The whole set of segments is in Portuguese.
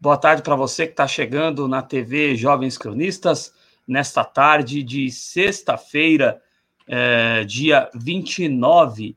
Boa tarde para você que está chegando na TV Jovens Cronistas, nesta tarde de sexta-feira, é, dia 29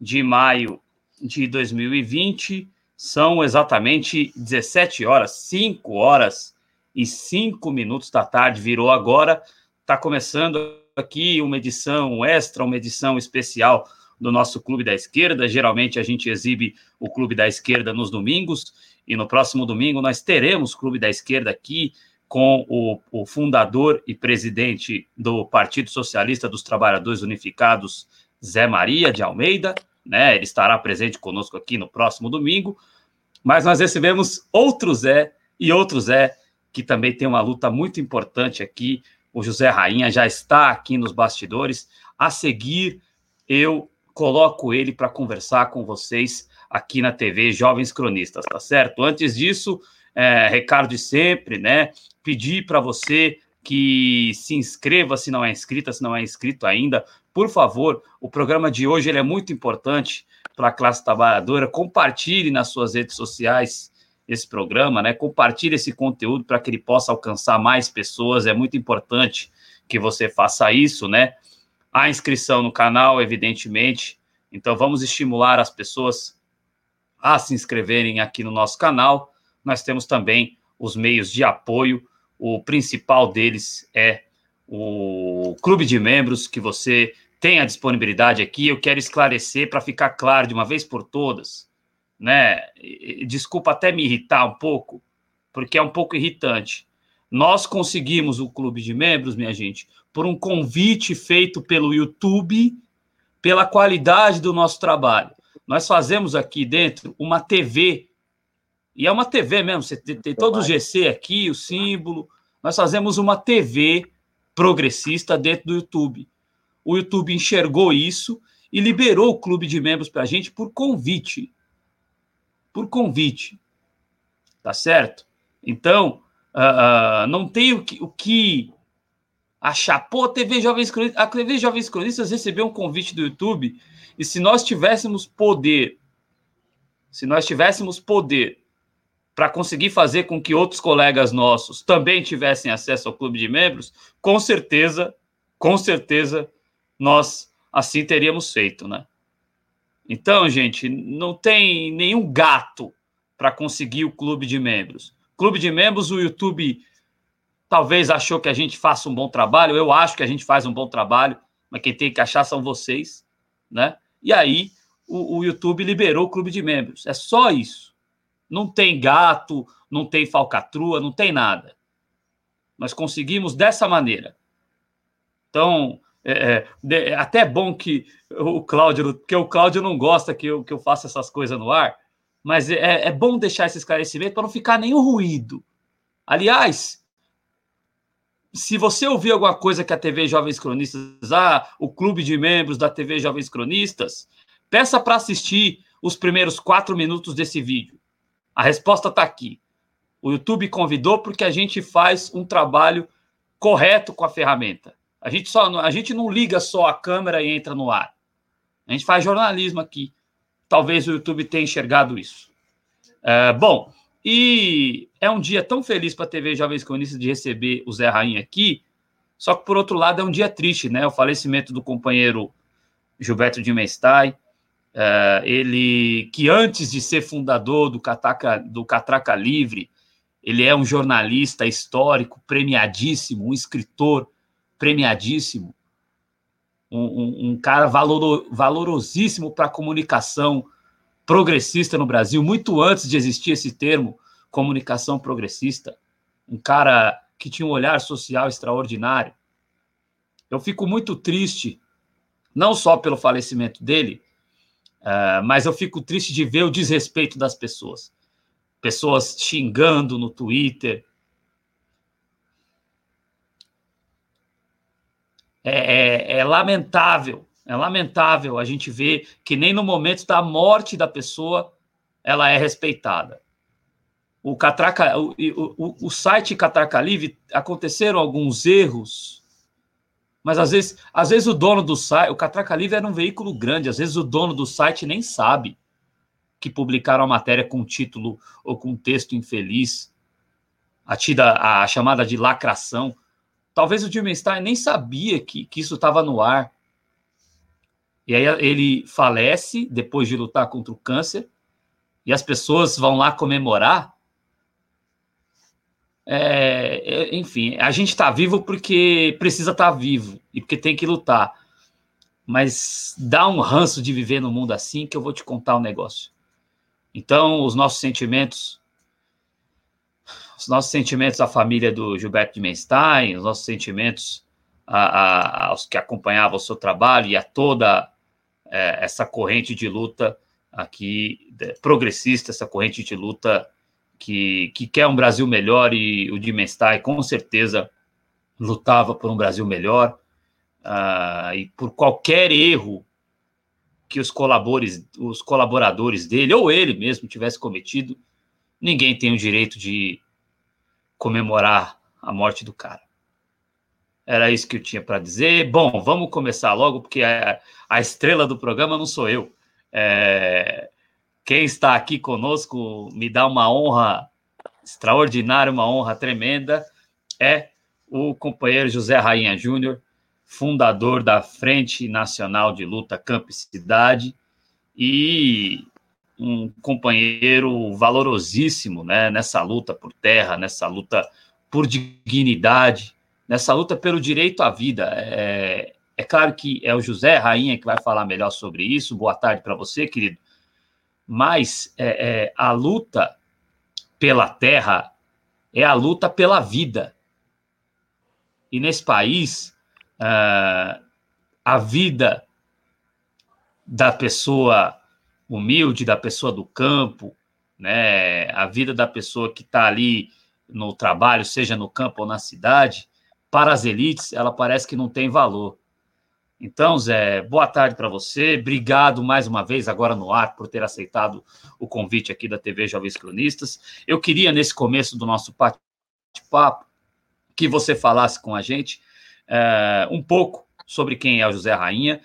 de maio de 2020. São exatamente 17 horas, 5 horas e 5 minutos da tarde, virou agora. Está começando aqui uma edição extra, uma edição especial do nosso Clube da Esquerda. Geralmente a gente exibe o Clube da Esquerda nos domingos e no próximo domingo nós teremos Clube da Esquerda aqui com o, o, fundador e presidente do Partido Socialista dos Trabalhadores Unificados, Zé Maria de Almeida, né? Ele estará presente conosco aqui no próximo domingo. Mas nós recebemos outro Zé e outro Zé que também tem uma luta muito importante aqui. O José Rainha já está aqui nos bastidores. A seguir, eu coloco ele para conversar com vocês aqui na TV Jovens Cronistas, tá certo? Antes disso, é, recado de sempre, né? Pedir para você que se inscreva se não é inscrita, se não é inscrito ainda, por favor. O programa de hoje ele é muito importante para a classe trabalhadora. Compartilhe nas suas redes sociais esse programa, né? Compartilhe esse conteúdo para que ele possa alcançar mais pessoas. É muito importante que você faça isso, né? A inscrição no canal, evidentemente. Então, vamos estimular as pessoas a se inscreverem aqui no nosso canal. Nós temos também os meios de apoio. O principal deles é o clube de membros que você tem a disponibilidade aqui. Eu quero esclarecer para ficar claro de uma vez por todas, né? Desculpa até me irritar um pouco, porque é um pouco irritante. Nós conseguimos o clube de membros, minha gente, por um convite feito pelo YouTube, pela qualidade do nosso trabalho. Nós fazemos aqui dentro uma TV, e é uma TV mesmo, você tem, tem todo o GC aqui, o símbolo. Nós fazemos uma TV progressista dentro do YouTube. O YouTube enxergou isso e liberou o clube de membros para a gente por convite. Por convite. Tá certo? Então, uh, uh, não tem o que, o que achar. Pô, a TV Jovens Cronistas, a TV Jovens Cronistas recebeu um convite do YouTube e se nós tivéssemos poder, se nós tivéssemos poder para conseguir fazer com que outros colegas nossos também tivessem acesso ao clube de membros, com certeza, com certeza, nós assim teríamos feito, né? Então, gente, não tem nenhum gato para conseguir o clube de membros. Clube de membros, o YouTube talvez achou que a gente faça um bom trabalho. Eu acho que a gente faz um bom trabalho, mas quem tem que achar são vocês, né? E aí o, o YouTube liberou o clube de membros. É só isso. Não tem gato, não tem falcatrua, não tem nada. Nós conseguimos dessa maneira. Então, é, é, é até bom que o Cláudio, porque o Cláudio não gosta que eu, que eu faça essas coisas no ar, mas é, é bom deixar esse esclarecimento para não ficar nenhum ruído. Aliás, se você ouvir alguma coisa que a TV Jovens Cronistas, ah, o clube de membros da TV Jovens Cronistas, peça para assistir os primeiros quatro minutos desse vídeo. A resposta está aqui. O YouTube convidou porque a gente faz um trabalho correto com a ferramenta. A gente, só, a gente não liga só a câmera e entra no ar. A gente faz jornalismo aqui. Talvez o YouTube tenha enxergado isso. É, bom, e é um dia tão feliz para a TV Jovens Cronistas de receber o Zé Rainha aqui, só que por outro lado é um dia triste, né? O falecimento do companheiro Gilberto de Mestai, uh, ele que antes de ser fundador do, Cataca, do Catraca Livre, ele é um jornalista histórico premiadíssimo, um escritor premiadíssimo, um, um, um cara valoro, valorosíssimo para a comunicação progressista no Brasil, muito antes de existir esse termo comunicação progressista, um cara que tinha um olhar social extraordinário. Eu fico muito triste, não só pelo falecimento dele, uh, mas eu fico triste de ver o desrespeito das pessoas. Pessoas xingando no Twitter. É, é, é lamentável é lamentável a gente ver que nem no momento da morte da pessoa ela é respeitada. O, Catraca, o, o, o site Catraca Livre aconteceram alguns erros, mas às vezes, às vezes o dono do site, o Catraca Livre era um veículo grande, às vezes o dono do site nem sabe. que publicaram a matéria com título ou com texto infeliz, a, tida, a chamada de lacração. Talvez o Dilmenstein nem sabia que, que isso estava no ar. E aí ele falece depois de lutar contra o câncer, e as pessoas vão lá comemorar. É, é enfim, a gente está vivo porque precisa estar tá vivo e porque tem que lutar. Mas dá um ranço de viver no mundo assim que eu vou te contar um negócio. Então, os nossos sentimentos, os nossos sentimentos à família do Gilberto de Menstein, os nossos sentimentos a, a, aos que acompanhavam o seu trabalho e a toda é, essa corrente de luta aqui progressista, essa corrente de luta que, que quer um Brasil melhor e o de Menstein com certeza lutava por um Brasil melhor uh, e por qualquer erro que os, colabores, os colaboradores dele, ou ele mesmo, tivesse cometido, ninguém tem o direito de comemorar a morte do cara. Era isso que eu tinha para dizer. Bom, vamos começar logo, porque a, a estrela do programa não sou eu. É, quem está aqui conosco me dá uma honra extraordinária, uma honra tremenda, é o companheiro José Rainha Júnior, fundador da Frente Nacional de Luta Campo e Cidade e um companheiro valorosíssimo né, nessa luta por terra, nessa luta por dignidade, nessa luta pelo direito à vida. É, é claro que é o José Rainha que vai falar melhor sobre isso. Boa tarde para você, querido. Mas é, é, a luta pela terra é a luta pela vida. E nesse país, uh, a vida da pessoa humilde, da pessoa do campo, né, a vida da pessoa que está ali no trabalho, seja no campo ou na cidade, para as elites, ela parece que não tem valor. Então, Zé, boa tarde para você. Obrigado mais uma vez, agora no ar, por ter aceitado o convite aqui da TV Jovens Cronistas. Eu queria, nesse começo do nosso bate-papo, que você falasse com a gente é, um pouco sobre quem é o José Rainha,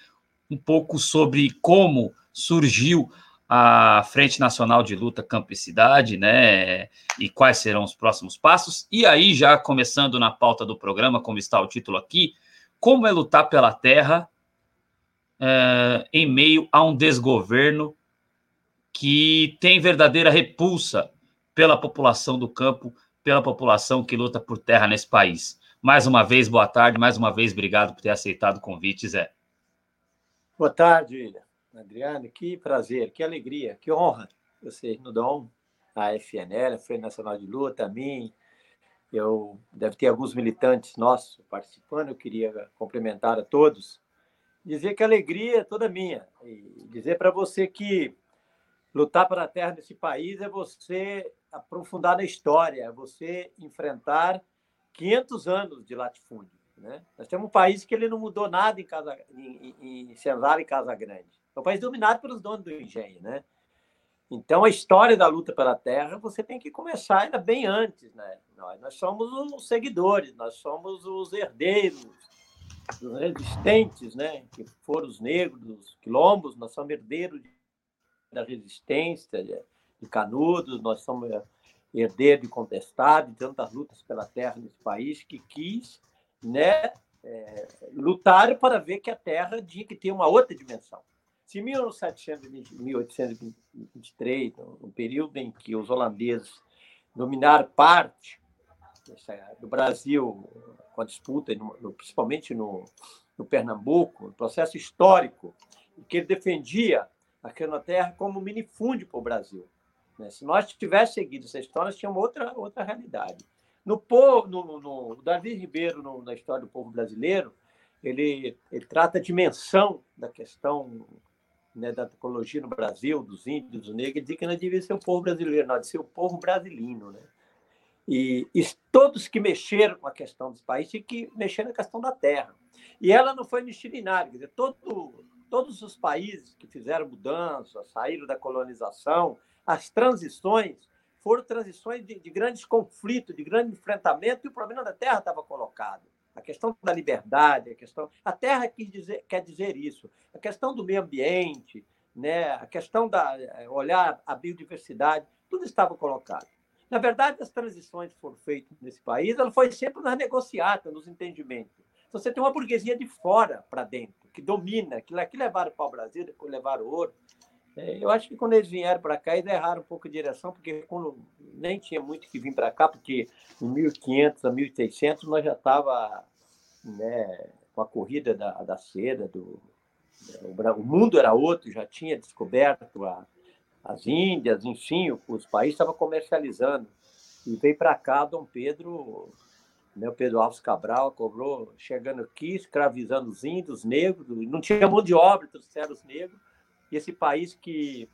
um pouco sobre como surgiu a Frente Nacional de Luta Campo e Cidade, né? E quais serão os próximos passos. E aí, já começando na pauta do programa, como está o título aqui, como é lutar pela terra é, em meio a um desgoverno que tem verdadeira repulsa pela população do campo, pela população que luta por terra nesse país. Mais uma vez, boa tarde. Mais uma vez, obrigado por ter aceitado o convite, Zé. Boa tarde, Adriano. Que prazer, que alegria, que honra vocês nos dão a FNL, a Frente Nacional de Luta, a mim. Eu deve ter alguns militantes nossos participando. Eu queria cumprimentar a todos, dizer que a alegria é toda minha e dizer para você que lutar para a terra desse país é você aprofundar na história, é você enfrentar 500 anos de latifúndio. Né? Nós temos um país que ele não mudou nada em, casa, em, em, em Senzala e Casa Grande. É um país dominado pelos donos do engenho. Né? Então, a história da luta pela terra você tem que começar ainda bem antes. Né? Nós, nós somos os seguidores, nós somos os herdeiros, os resistentes, né? que foram os negros, os quilombos, nós somos herdeiros da resistência, de, de Canudos, nós somos herdeiro e contestado de tantas lutas pela terra nesse país, que quis né, é, lutar para ver que a terra tinha que ter uma outra dimensão. Se em 1823, no período em que os holandeses dominaram parte do Brasil com a disputa, principalmente no, no Pernambuco, no processo histórico, que ele defendia aquela terra como minifúndio para o Brasil. Né? Se nós tivéssemos seguido essa história, nós tínhamos outra, outra realidade. No, povo, no, no, Davi Ribeiro, no, na história do povo brasileiro, ele, ele trata a dimensão da questão né, da ecologia no Brasil, dos índios, dos negros, ele diz que não devia ser o povo brasileiro, não, devia ser o povo brasileiro. Né? E, e, todos que mexeram com a questão dos países tinham que mexer na questão da terra. E ela não foi miscilinada, quer dizer, todo, todos os países que fizeram mudanças, saíram da colonização, as transições foram transições de, de grandes conflitos, de grande enfrentamento, e o problema da terra estava colocado. A questão da liberdade, a questão. A terra quer dizer, quer dizer isso. A questão do meio ambiente, né, a questão da olhar a biodiversidade, tudo estava colocado. Na verdade, as transições que foram feitas nesse país, ela foi sempre nas negociatas, nos entendimentos. Então, você tem uma burguesia de fora para dentro, que domina, que, que levaram para o Brasil, depois levaram ouro. É, eu acho que quando eles vieram para cá, eles erraram um pouco de direção, porque quando nem tinha muito que vir para cá, porque em 1500 a 1600 nós já estava né, com a corrida da, da seda, do, o mundo era outro, já tinha descoberto a, as Índias, enfim, os países estavam comercializando. E veio para cá Dom Pedro, né, o Pedro Alves Cabral, cobrou, chegando aqui, escravizando os índios, os negros, não tinha mão de obra, trouxeram os negros. E esse país que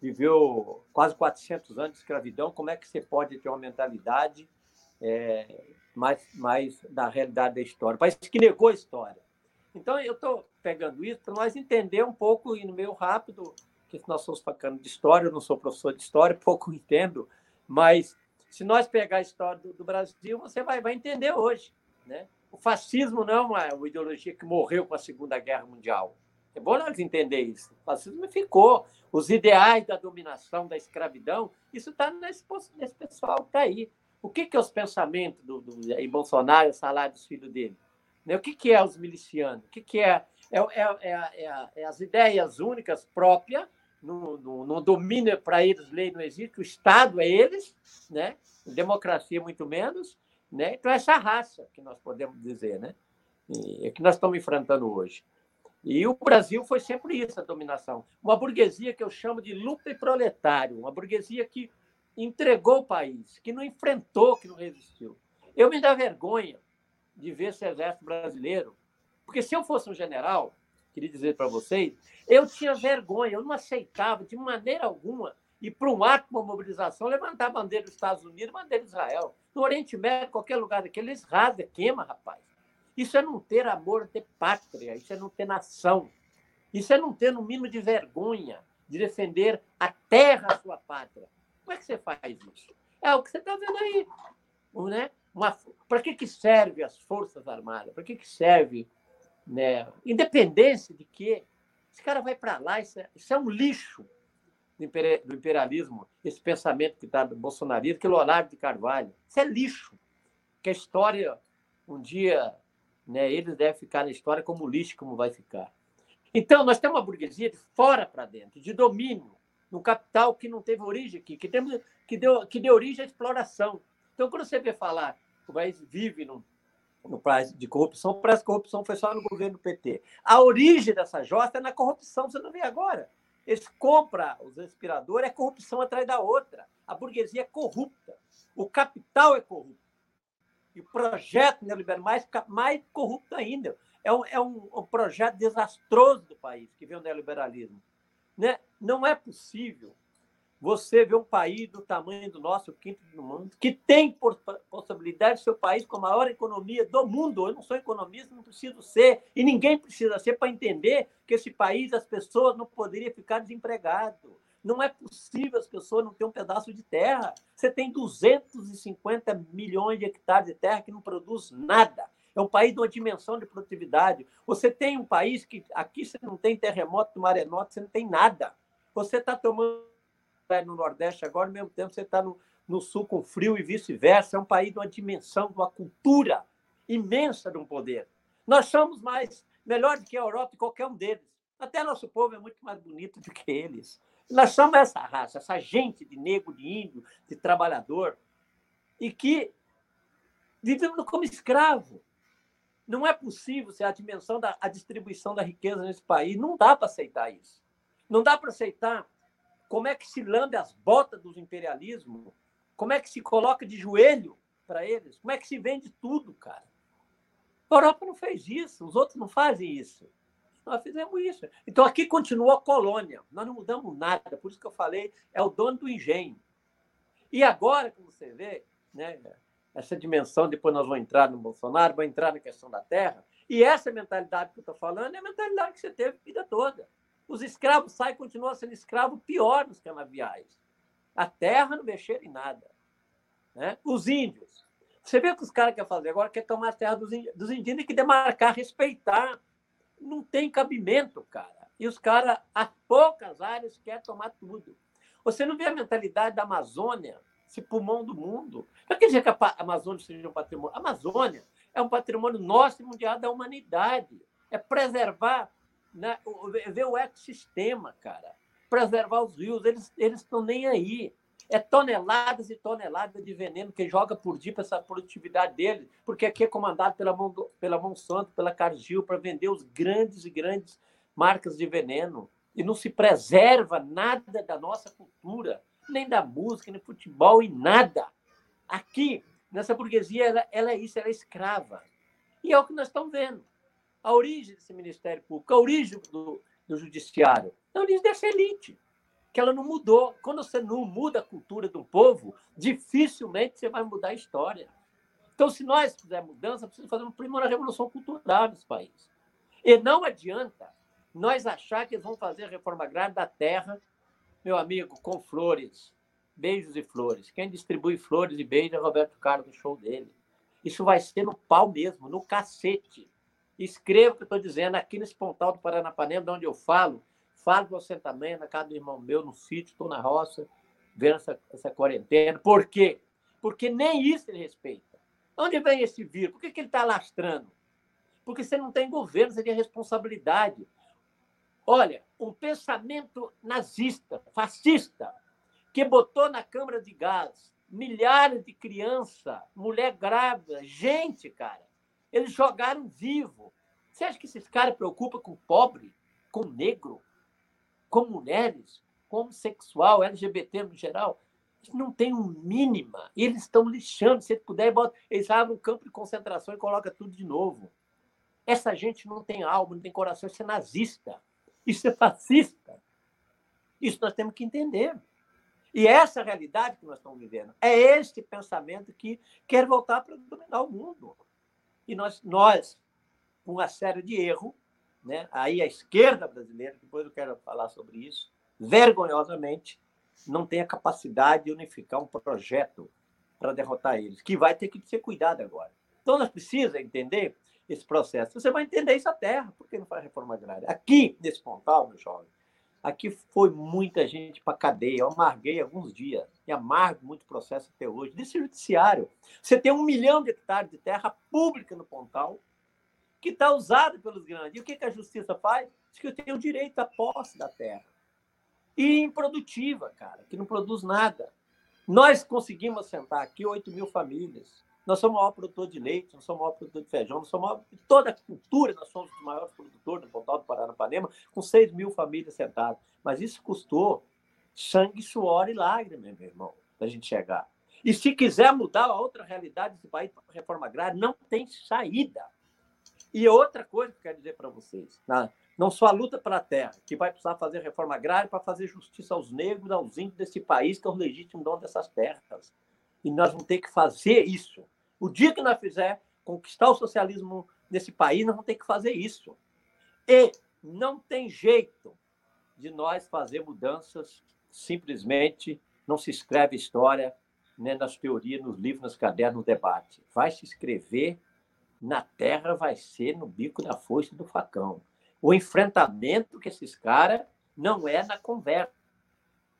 viveu quase 400 anos de escravidão, como é que você pode ter uma mentalidade é, mais, mais da realidade da história? Um país que negou a história. Então, eu estou pegando isso para nós entender um pouco, e no meio rápido, que nós somos falando de história, eu não sou professor de história, pouco entendo, mas se nós pegar a história do, do Brasil, você vai, vai entender hoje. Né? O fascismo não é uma, uma ideologia que morreu com a Segunda Guerra Mundial. É bom nós entender isso. O fascismo ficou. Os ideais da dominação, da escravidão, isso está nesse, nesse pessoal que está aí. O que, que é os pensamentos do, do, em Bolsonaro, salário dos filhos dele? Né? O que, que é os milicianos? O que, que é? É, é, é, é as ideias únicas próprias, no, no, no domínio para eles, lei não existe, o Estado é eles, né? democracia muito menos. Né? Então, essa raça que nós podemos dizer, né? E, é que nós estamos enfrentando hoje. E o Brasil foi sempre isso, a dominação. Uma burguesia que eu chamo de luta e proletário, uma burguesia que entregou o país, que não enfrentou, que não resistiu. Eu me dá vergonha de ver esse exército brasileiro. Porque se eu fosse um general, queria dizer para vocês, eu tinha vergonha, eu não aceitava de maneira alguma ir para um ato, uma mobilização, levantar a bandeira dos Estados Unidos, a bandeira de Israel. No Oriente Médio, qualquer lugar daquele, eles rasgam, queima, rapaz. Isso é não ter amor, ter pátria, isso é não ter nação. Isso é não ter, no mínimo, de vergonha de defender a terra, a sua pátria. Como é que você faz isso? É o que você está vendo aí. Né? Para que, que serve as Forças Armadas? Para que, que serve né? independência de quê? Esse cara vai para lá, isso é, isso é, um lixo do imperialismo, esse pensamento que está do bolsonarismo, que Leonardo de Carvalho. Isso é lixo. Que a história, um dia, né, eles devem ficar na história como lixo, como vai ficar. Então, nós temos uma burguesia de fora para dentro, de domínio, no capital que não teve origem aqui, que, temos, que, deu, que deu origem à exploração. Então, quando você vê falar que o país vive no, no prazo de corrupção, parece que a corrupção foi só no governo do PT. A origem dessa josta é na corrupção, você não vê agora. Eles compram os respiradores, é corrupção atrás da outra. A burguesia é corrupta. O capital é corrupto. E o projeto neoliberal mais, mais corrupto ainda. É um, é um, um projeto desastroso do país que vem o neoliberalismo. Né? Não é possível você ver um país do tamanho do nosso, quinto do mundo, que tem possibilidade de ser o país com a maior economia do mundo. Eu não sou economista, não preciso ser, e ninguém precisa ser para entender que esse país, as pessoas não poderiam ficar desempregadas. Não é possível as pessoas não terem um pedaço de terra. Você tem 250 milhões de hectares de terra que não produz nada. É um país de uma dimensão de produtividade. Você tem um país que aqui você não tem terremoto, maremoto, você não tem nada. Você está tomando no Nordeste agora, ao mesmo tempo você está no, no Sul com frio e vice-versa. É um país de uma dimensão, de uma cultura imensa de um poder. Nós somos mais melhor do que a Europa e qualquer um deles. Até nosso povo é muito mais bonito do que eles. Nós somos essa raça, essa gente de negro, de índio, de trabalhador, e que vivemos como escravo. Não é possível ser a dimensão da a distribuição da riqueza nesse país. Não dá para aceitar isso. Não dá para aceitar como é que se lambe as botas dos imperialismos, como é que se coloca de joelho para eles, como é que se vende tudo, cara. A Europa não fez isso, os outros não fazem isso. Nós fizemos isso. Então aqui continua a colônia, nós não mudamos nada, por isso que eu falei, é o dono do engenho. E agora, como você vê, né, essa dimensão, depois nós vamos entrar no Bolsonaro, vamos entrar na questão da terra. E essa mentalidade que eu estou falando é a mentalidade que você teve a vida toda. Os escravos saem e continuam sendo escravos pior dos canaviais. A terra não mexer em nada. Né? Os índios. Você vê o que os caras querem fazer agora? Quer tomar a terra dos índios, dos indígenas, que demarcar, respeitar. Não tem cabimento, cara. E os caras, a poucas áreas, querem tomar tudo. Você não vê a mentalidade da Amazônia, esse pulmão do mundo. Não quer dizer que a Amazônia seja um patrimônio. A Amazônia é um patrimônio nosso e mundial da humanidade. É preservar, né, ver o ecossistema, cara. Preservar os rios. Eles estão nem aí. É toneladas e toneladas de veneno que joga por dia para essa produtividade dele, porque aqui é comandado pela, pela Monsanto, pela Cargill, para vender os grandes e grandes marcas de veneno. E não se preserva nada da nossa cultura, nem da música, nem futebol e nada. Aqui, nessa burguesia, ela, ela é isso, ela é escrava. E é o que nós estamos vendo. A origem desse Ministério Público, a origem do, do Judiciário, a origem dessa elite que ela não mudou. Quando você não muda a cultura do povo, dificilmente você vai mudar a história. Então, se nós fizermos mudança, precisamos fazer uma primeira revolução cultural nesse país. E não adianta nós achar que eles vão fazer a reforma agrária da terra, meu amigo, com flores, beijos e flores. Quem distribui flores e beijos é Roberto Carlos no show dele. Isso vai ser no pau mesmo, no cacete. Escreva o que eu estou dizendo aqui nesse pontal do Paranapanema, de onde eu falo, Falo você também, na casa do irmão meu, no sítio, estou na roça, vendo essa, essa quarentena. Por quê? Porque nem isso ele respeita. Onde vem esse vírus? Por que, que ele está lastrando? Porque você não tem governo, você tem responsabilidade. Olha, um pensamento nazista, fascista, que botou na Câmara de Gás milhares de crianças, mulher grávida, gente, cara. Eles jogaram vivo. Você acha que esses caras preocupam com pobre, com negro, com mulheres, com homossexual, LGBT no geral, não tem um mínima. Eles estão lixando. Se puder, bota, eles abrem um campo de concentração e colocam tudo de novo. Essa gente não tem alma, não tem coração. Isso é nazista. Isso é fascista. Isso nós temos que entender. E essa é a realidade que nós estamos vivendo. É este pensamento que quer voltar para dominar o mundo. E nós, nós com uma série de erros, né? aí a esquerda brasileira, depois eu quero falar sobre isso, vergonhosamente não tem a capacidade de unificar um projeto para derrotar eles, que vai ter que ser cuidado agora. Então, nós precisamos entender esse processo. Você vai entender isso à terra, por que não faz reforma agrária? Aqui, nesse Pontal, meu jovem, aqui foi muita gente para cadeia. Eu amarguei alguns dias, e amargo muito processo até hoje, desse judiciário. Você tem um milhão de hectares de terra pública no Pontal, que está usado pelos grandes. E o que, que a justiça faz? Diz que eu tenho o direito à posse da terra. E improdutiva, cara, que não produz nada. Nós conseguimos sentar aqui 8 mil famílias. Nós somos o maior produtor de leite, nós somos o maior produtor de feijão, nós somos o maior, de toda a cultura, nós somos os maiores produtores do Pontal do Paranapanema, com 6 mil famílias sentadas. Mas isso custou sangue, suor e lágrimas, meu irmão, para a gente chegar. E se quiser mudar a outra realidade desse país reforma agrária, não tem saída. E outra coisa que eu quero dizer para vocês, né? não só a luta pela terra, que vai precisar fazer reforma agrária para fazer justiça aos negros, aos índios desse país, que é o legítimo dono dessas terras. E nós vamos ter que fazer isso. O dia que nós fizer conquistar o socialismo nesse país, nós vamos ter que fazer isso. E não tem jeito de nós fazer mudanças simplesmente não se escreve história né, nas teorias, nos livros, nos cadernos, no debate. Vai se escrever na terra vai ser no bico da foice do facão. O enfrentamento que esses caras não é na conversa.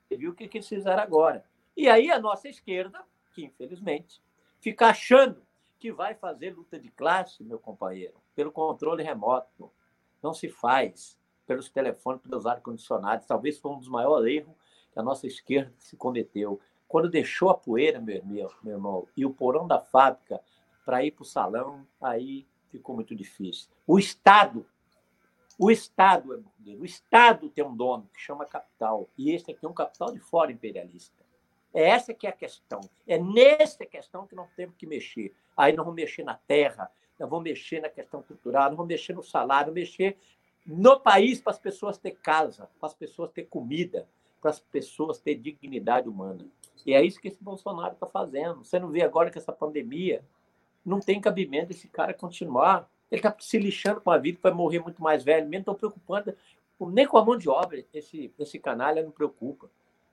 Você viu o que, eles fizeram agora. E aí a nossa esquerda, que infelizmente, fica achando que vai fazer luta de classe, meu companheiro, pelo controle remoto. Não se faz pelos telefones, pelos ar-condicionados. Talvez foi um dos maiores erros que a nossa esquerda se cometeu. Quando deixou a poeira, meu, meu irmão, e o porão da fábrica para ir para o salão, aí ficou muito difícil. O Estado, o Estado é burguês, o Estado tem um dono que chama capital, e esse aqui é um capital de fora imperialista. É essa que é a questão. É nessa questão que nós temos que mexer. Aí nós vamos mexer na terra, nós vamos mexer na questão cultural, nós vamos mexer no salário, mexer no país para as pessoas ter casa, para as pessoas ter comida, para as pessoas ter dignidade humana. E é isso que esse Bolsonaro está fazendo. Você não vê agora que essa pandemia não tem cabimento esse cara continuar. Ele está se lixando com a vida, vai morrer muito mais velho, mesmo estão preocupando. Nem com a mão de obra, esse, esse canalha não preocupa.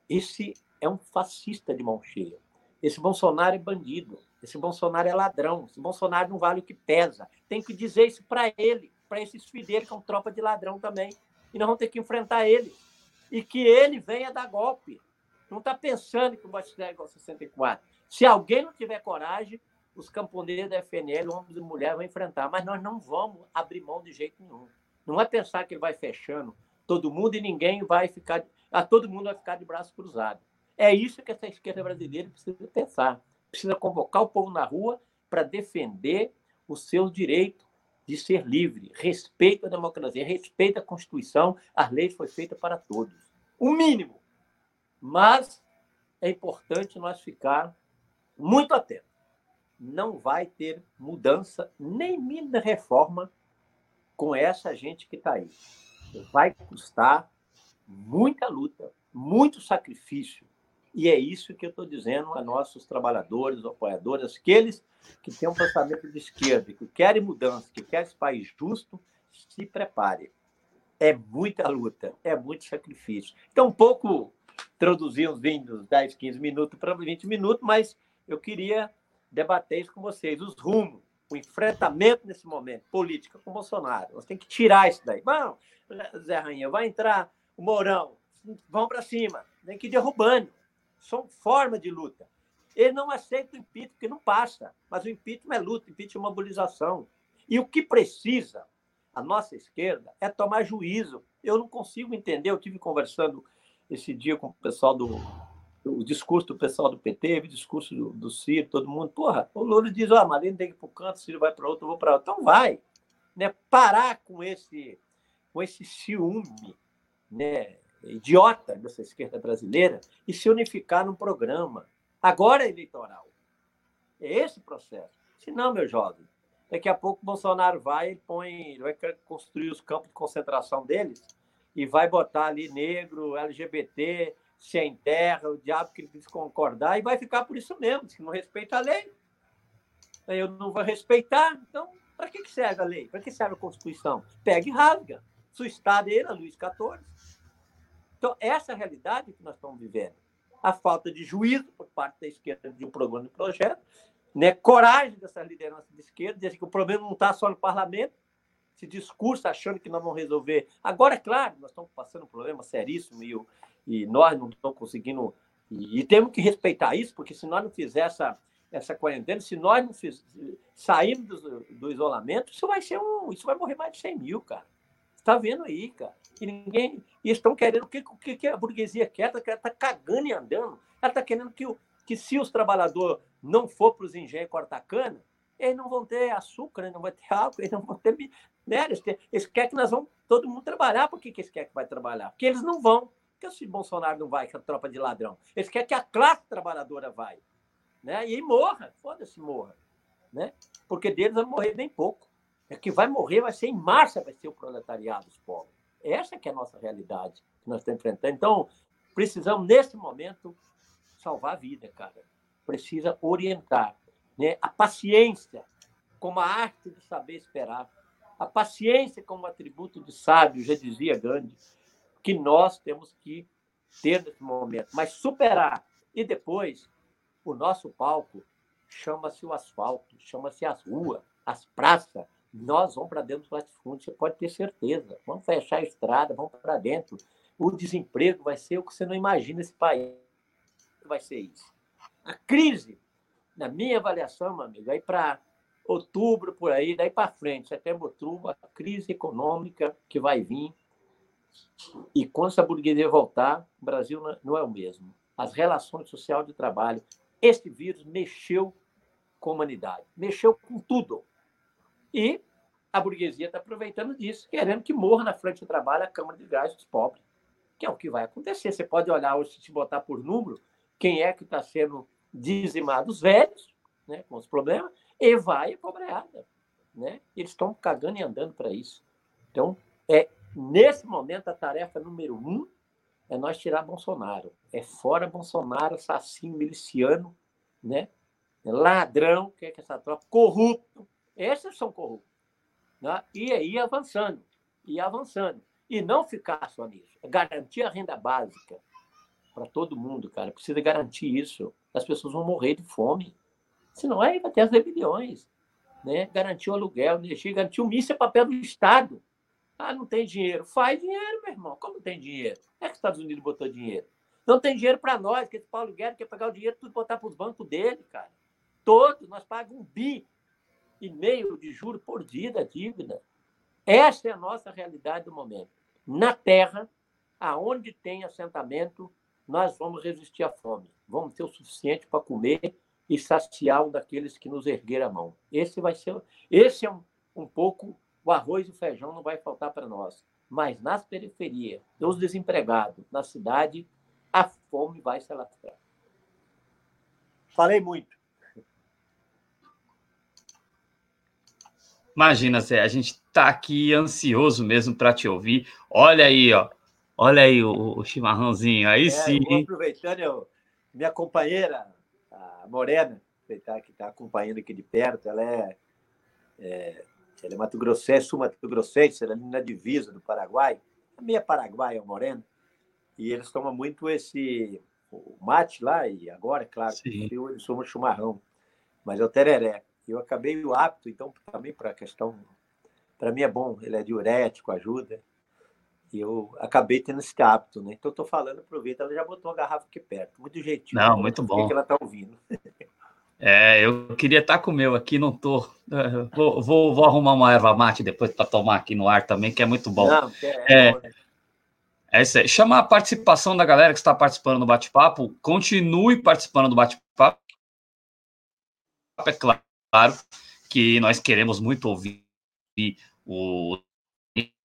Esse é um fascista de mão cheia. Esse Bolsonaro é bandido. Esse Bolsonaro é ladrão. Esse Bolsonaro não vale o que pesa. Tem que dizer isso para ele, para esses dele, que é um tropa de ladrão também. e nós vamos ter que enfrentar ele. E que ele venha dar golpe. Não está pensando que vai ser igual 64. Se alguém não tiver coragem, os camponeses da FNL, homens e mulheres, vão enfrentar. Mas nós não vamos abrir mão de jeito nenhum. Não é pensar que ele vai fechando todo mundo e ninguém vai ficar. A todo mundo vai ficar de braço cruzado. É isso que essa esquerda brasileira precisa pensar. Precisa convocar o povo na rua para defender o seu direito de ser livre, respeito à democracia, respeito à Constituição, as leis foram feitas para todos. O mínimo. Mas é importante nós ficar muito atentos. Não vai ter mudança, nem mínima reforma com essa gente que está aí. Vai custar muita luta, muito sacrifício. E é isso que eu estou dizendo a nossos trabalhadores, apoiadores, aqueles que têm um pensamento de esquerda, que querem mudança, que querem esse país justo, se prepare. É muita luta, é muito sacrifício. Então, um pouco traduzir uns 20, 10, 15 minutos para 20 minutos, mas eu queria debater isso com vocês, os rumos, o enfrentamento nesse momento, política com Bolsonaro. Nós temos que tirar isso daí. Bom, Zé Rainha, vai entrar o Mourão, vão para cima, tem que ir derrubando. São forma de luta. Ele não aceita o impeachment, porque não passa. Mas o impeachment é luta, o impeachment é mobilização. E o que precisa, a nossa esquerda, é tomar juízo. Eu não consigo entender, eu tive conversando esse dia com o pessoal do, o discurso do pessoal do PT, o discurso do, do Ciro, todo mundo, porra, o Lula diz, ó, oh, Marina tem que ir para o canto, o Ciro vai para outro, eu vou para outro. Então vai. Né? Parar com esse, com esse ciúme né? idiota dessa esquerda brasileira e se unificar num programa. Agora é eleitoral. É esse processo. Se não, meu jovem, daqui a pouco o Bolsonaro vai, ele põe, vai construir os campos de concentração deles e vai botar ali negro, LGBT, sem terra, o diabo que ele quis concordar, e vai ficar por isso mesmo, se não respeita a lei. Eu não vou respeitar, então, para que serve a lei? Para que serve a Constituição? Pega e rasga. Sua Estado era Luiz XIV. Então, essa é a realidade que nós estamos vivendo. A falta de juízo por parte da esquerda de um programa de projeto, né? coragem dessa liderança de esquerda, dizer que o problema não está só no parlamento, esse discurso achando que nós vamos resolver. Agora, é claro, nós estamos passando um problema seríssimo e, e nós não estamos conseguindo. E, e, temos que respeitar isso, porque se nós não fizermos essa, essa quarentena, se nós não sairmos do, do, isolamento, isso vai ser um. Isso vai morrer mais de 100 mil, cara. Está vendo aí, cara. E ninguém. E estão querendo. O que, o que a burguesia quer? Ela está cagando e andando. Ela está querendo que, que, se os trabalhadores não for para os engenhos cortar cana, eles não vão ter açúcar, eles não vão ter álcool, eles não vão ter. Né? Eles, eles querem que nós vamos todo mundo trabalhar. Por que, que eles querem que vai trabalhar? Porque eles não vão. Porque se Bolsonaro não vai com a tropa de ladrão? Eles querem que a classe trabalhadora vai. Né? E morra. Foda-se, morra. Né? Porque deles vai morrer bem pouco. É que vai morrer, vai ser em marcha, vai ser o proletariado, os pobres. Essa que é a nossa realidade que nós estamos enfrentando. Então, precisamos, nesse momento, salvar a vida, cara. Precisa orientar. Né? A paciência como a arte de saber esperar. A paciência como atributo de sábio, já dizia Gandhi, que nós temos que ter nesse momento. Mas superar. E depois, o nosso palco chama-se o asfalto, chama-se as ruas, as praças, nós vamos para dentro do latifúndio, você pode ter certeza. Vamos fechar a estrada, vamos para dentro. O desemprego vai ser o que você não imagina esse país. Vai ser isso. A crise, na minha avaliação, meu amigo, aí para outubro, por aí, daí para frente, setembro, outubro, a crise econômica que vai vir. E quando essa burguesia voltar, o Brasil não é o mesmo. As relações social de trabalho, este vírus mexeu com a humanidade, mexeu com tudo e a burguesia está aproveitando disso, querendo que morra na frente do trabalho a Câmara de Gás dos pobres, que é o que vai acontecer. Você pode olhar hoje, se botar por número, quem é que está sendo dizimado? Os velhos, né, com os problemas, e vai a. Né? Eles estão cagando e andando para isso. Então, é nesse momento, a tarefa número um é nós tirar Bolsonaro. É fora Bolsonaro, assassino, miliciano, né? ladrão, que é que essa tropa, corrupto, esses são corruptos. Né? E aí avançando, e avançando. E não ficar só nisso. É garantir a renda básica para todo mundo, cara. Precisa garantir isso. As pessoas vão morrer de fome. Senão aí vai ter as rebeliões. Né? Garantir o aluguel, energia, garantir o isso é papel do Estado. Ah, não tem dinheiro. Faz dinheiro, meu irmão. Como não tem dinheiro? É que os Estados Unidos botou dinheiro. Não tem dinheiro para nós, que esse Paulo Guedes quer pegar o dinheiro tudo botar para os bancos dele, cara. Todos, nós pagamos um bi e meio de juro por dia da dívida. Essa é a nossa realidade do momento. Na Terra, aonde tem assentamento, nós vamos resistir à fome. Vamos ter o suficiente para comer e saciar um daqueles que nos erguer a mão. Esse vai ser, esse é um, um pouco o arroz e o feijão não vai faltar para nós. Mas nas periferias, dos desempregados, na cidade, a fome vai se alastrar. Falei muito. Imagina, Zé, a gente está aqui ansioso mesmo para te ouvir. Olha aí, ó. Olha aí o, o chimarrãozinho. Aí é, sim. aproveitando, eu, minha companheira, a Morena, que está acompanhando aqui de perto, ela é, é ela é Mato Grossense, sul Mato Grossense, ela é na divisa do Paraguai, a minha paraguaia, Morena, e eles tomam muito esse o mate lá, e agora, claro, eu, eu sou um chimarrão, mas é o tereré. Eu acabei o hábito, então, também para a questão, para mim é bom, ele é diurético, ajuda, e eu acabei tendo esse hábito, né? Então, estou falando, aproveita, ela já botou a garrafa aqui perto, muito jeitinho. Não, muito bom. que ela está ouvindo. É, eu queria estar com o meu aqui, não tô. É, vou, vou, vou arrumar uma erva mate depois para tomar aqui no ar também, que é muito bom. Não, é, é, é isso aí. Chama a participação da galera que está participando do bate-papo. Continue participando do bate-papo. É claro que nós queremos muito ouvir o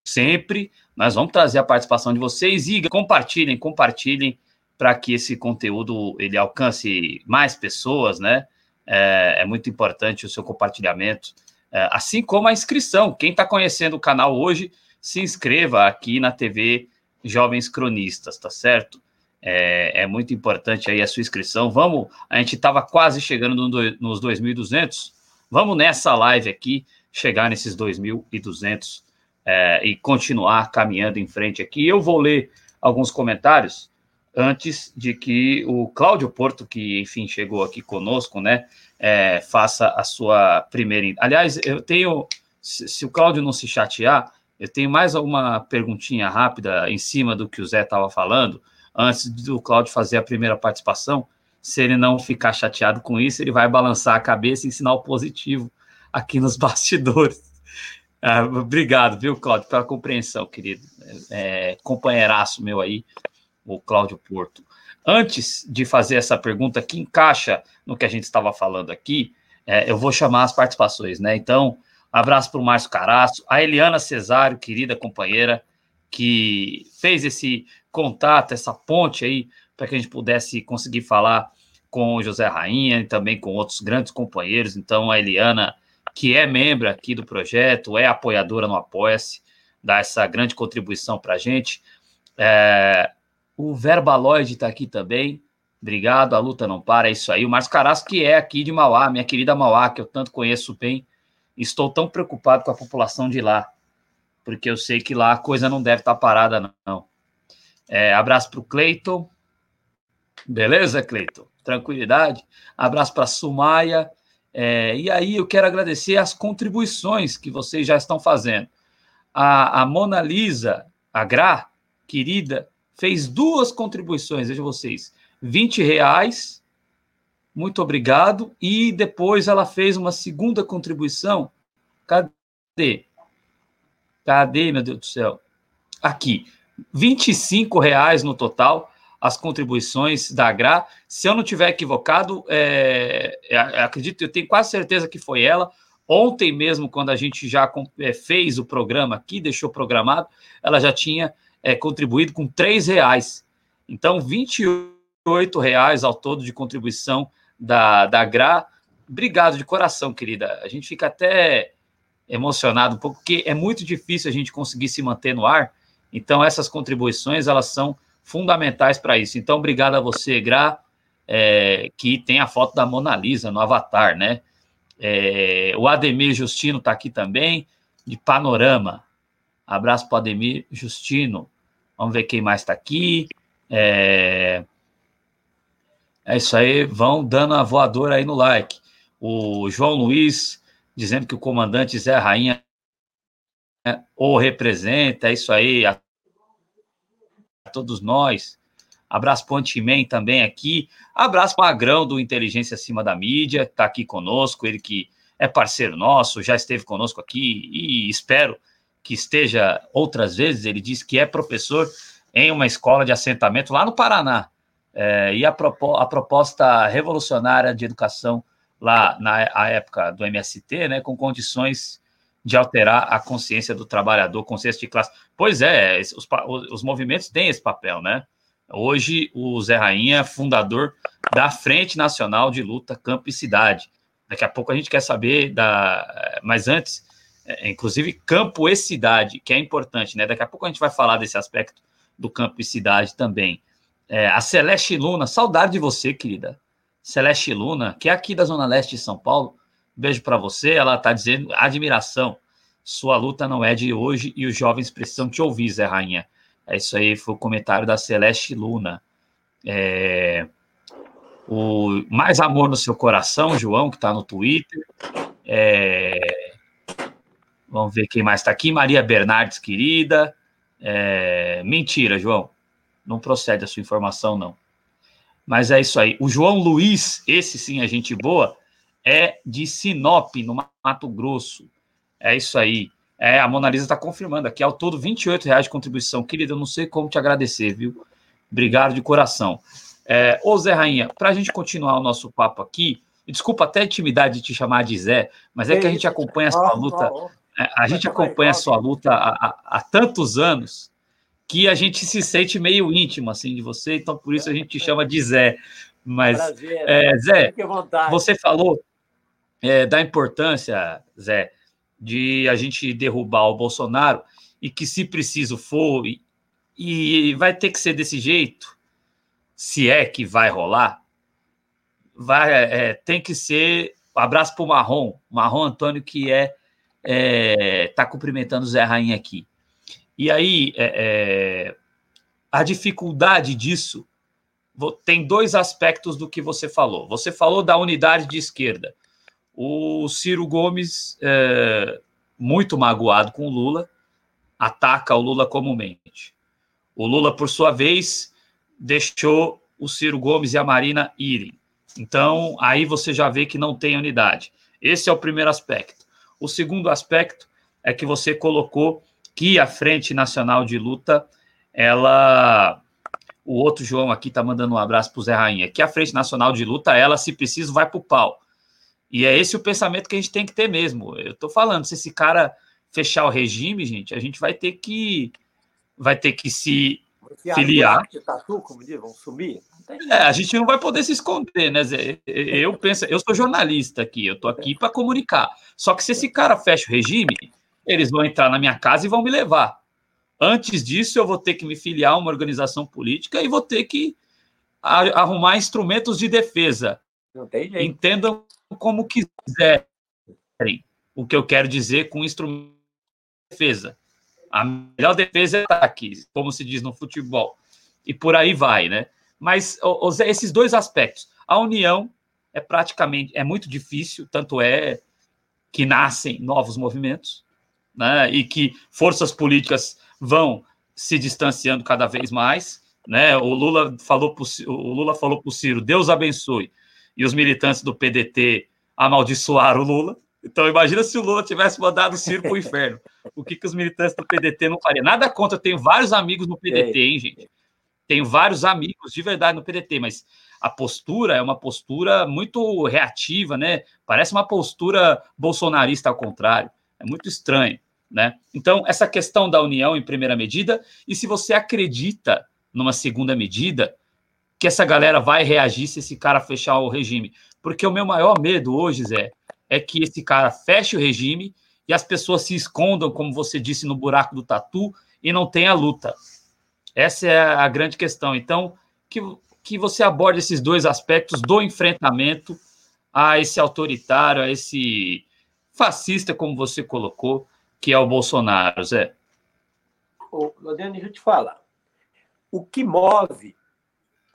sempre. Nós vamos trazer a participação de vocês e compartilhem, compartilhem para que esse conteúdo ele alcance mais pessoas, né? é, é muito importante o seu compartilhamento, é, assim como a inscrição. Quem está conhecendo o canal hoje, se inscreva aqui na TV Jovens Cronistas, tá certo? É, é muito importante aí a sua inscrição. Vamos, a gente estava quase chegando no, nos 2.200. Vamos nessa live aqui chegar nesses 2.200 é, e continuar caminhando em frente aqui. Eu vou ler alguns comentários antes de que o Cláudio Porto, que enfim chegou aqui conosco, né, é, faça a sua primeira. Aliás, eu tenho, se, se o Cláudio não se chatear, eu tenho mais uma perguntinha rápida em cima do que o Zé estava falando, antes do Cláudio fazer a primeira participação. Se ele não ficar chateado com isso, ele vai balançar a cabeça em sinal positivo aqui nos bastidores. Ah, obrigado, viu, Cláudio, pela compreensão, querido. É, companheiraço meu aí o Cláudio Porto. Antes de fazer essa pergunta que encaixa no que a gente estava falando aqui, é, eu vou chamar as participações, né? Então, abraço para o Márcio Caraço, a Eliana Cesário, querida companheira, que fez esse contato, essa ponte aí, para que a gente pudesse conseguir falar com o José Rainha e também com outros grandes companheiros. Então, a Eliana, que é membro aqui do projeto, é apoiadora no Apoia-se, dá essa grande contribuição para a gente. É, o Verbaloid está aqui também. Obrigado, a luta não para, é isso aí. O Márcio Carasco, que é aqui de Mauá, minha querida Mauá, que eu tanto conheço bem. Estou tão preocupado com a população de lá, porque eu sei que lá a coisa não deve estar tá parada, não. É, abraço para o Cleiton. Beleza, Cleiton? Tranquilidade. Abraço para a Sumaia. É, e aí eu quero agradecer as contribuições que vocês já estão fazendo. A, a Mona Lisa, a Gra, querida, fez duas contribuições, veja vocês, 20 reais, muito obrigado, e depois ela fez uma segunda contribuição, cadê? Cadê, meu Deus do céu? Aqui, 25 reais no total, as contribuições da Gra. Se eu não tiver equivocado, é, é, acredito, eu tenho quase certeza que foi ela. Ontem mesmo, quando a gente já é, fez o programa aqui, deixou programado, ela já tinha é, contribuído com R$ reais. Então, R$ reais ao todo de contribuição da, da GRA. Obrigado de coração, querida. A gente fica até emocionado um pouco, porque é muito difícil a gente conseguir se manter no ar. Então, essas contribuições, elas são fundamentais para isso. Então, obrigado a você, Gra, é, que tem a foto da Mona Lisa no Avatar, né? É, o Ademir Justino está aqui também, de Panorama. Abraço para o Ademir Justino. Vamos ver quem mais está aqui. É... é isso aí, vão dando a voadora aí no like. O João Luiz dizendo que o comandante Zé Rainha ou representa, é isso aí, a todos nós. Abraço Antiman também aqui. Abraço Magrão do Inteligência Acima da Mídia, está aqui conosco, ele que é parceiro nosso, já esteve conosco aqui e espero que esteja outras vezes. Ele disse que é professor em uma escola de assentamento lá no Paraná. É, e a, propo a, proposta revolucionária de educação lá na época do MST, né, com condições de alterar a consciência do trabalhador, consciência de classe. Pois é, os, os movimentos têm esse papel, né? Hoje, o Zé Rainha é fundador da Frente Nacional de Luta Campo e Cidade. Daqui a pouco a gente quer saber da. Mas antes, é, inclusive, campo e cidade, que é importante, né? Daqui a pouco a gente vai falar desse aspecto do campo e cidade também. É, a Celeste Luna, saudade de você, querida. Celeste Luna, que é aqui da Zona Leste de São Paulo. Beijo para você. Ela está dizendo admiração. Sua luta não é de hoje e os jovens precisam te ouvir, Zé Rainha. É isso aí, foi o comentário da Celeste Luna. É... O Mais Amor no Seu Coração, João, que está no Twitter. É... Vamos ver quem mais está aqui. Maria Bernardes, querida. É... Mentira, João. Não procede a sua informação, não. Mas é isso aí. O João Luiz, esse sim é gente boa, é de Sinop, no Mato Grosso. É isso aí. É, a Mona Lisa está confirmando aqui, ao todo, 28 reais de contribuição. Querida, eu não sei como te agradecer, viu? Obrigado de coração. É, ô Zé Rainha, para a gente continuar o nosso papo aqui, desculpa até a intimidade de te chamar de Zé, mas é que a gente acompanha a sua luta, é, a gente acompanha a sua luta há, há, há tantos anos que a gente se sente meio íntimo assim de você, então por isso a gente te chama de Zé. Mas, Prazer, é, Zé, você falou é, da importância, Zé, de a gente derrubar o Bolsonaro e que, se preciso for, e, e vai ter que ser desse jeito, se é que vai rolar, vai, é, tem que ser. Um abraço para o Marrom, Marrom Antônio, que é está é, tá cumprimentando Zé Rainha aqui. E aí, é, é, a dificuldade disso tem dois aspectos do que você falou. Você falou da unidade de esquerda. O Ciro Gomes, é, muito magoado com o Lula, ataca o Lula comumente. O Lula, por sua vez, deixou o Ciro Gomes e a Marina irem. Então, aí você já vê que não tem unidade. Esse é o primeiro aspecto. O segundo aspecto é que você colocou que a Frente Nacional de Luta, ela. O outro João aqui está mandando um abraço para o Zé Rainha. Que a Frente Nacional de Luta, ela, se preciso, vai para o pau. E é esse o pensamento que a gente tem que ter mesmo. Eu estou falando, se esse cara fechar o regime, gente, a gente vai ter que vai ter que se filiar. Tatu, como diz, vão? É, a gente não vai poder se esconder, né, Zé? Eu penso, eu sou jornalista aqui, eu estou aqui para comunicar. Só que se esse cara fecha o regime, eles vão entrar na minha casa e vão me levar. Antes disso, eu vou ter que me filiar a uma organização política e vou ter que arrumar instrumentos de defesa. Entendam como quiserem o que eu quero dizer com instrumento de defesa. A melhor defesa é ataque, como se diz no futebol. E por aí vai, né? Mas esses dois aspectos. A união é praticamente é muito difícil, tanto é que nascem novos movimentos, né? E que forças políticas vão se distanciando cada vez mais, né? O Lula falou pro, o Lula falou para o Ciro, Deus abençoe e os militantes do PDT amaldiçoaram o Lula. Então, imagina se o Lula tivesse mandado o Ciro para o inferno. O que, que os militantes do PDT não fariam? Nada contra, eu tenho vários amigos no PDT, hein, gente? Tenho vários amigos de verdade no PDT, mas a postura é uma postura muito reativa, né? Parece uma postura bolsonarista ao contrário. É muito estranho, né? Então, essa questão da união em primeira medida, e se você acredita numa segunda medida, que essa galera vai reagir se esse cara fechar o regime. Porque o meu maior medo hoje, Zé, é que esse cara feche o regime e as pessoas se escondam, como você disse, no buraco do tatu e não tenha luta. Essa é a grande questão. Então, que, que você aborde esses dois aspectos do enfrentamento a esse autoritário, a esse fascista, como você colocou, que é o Bolsonaro, Zé. Ô, Lodiano, deixa eu te falar. O que move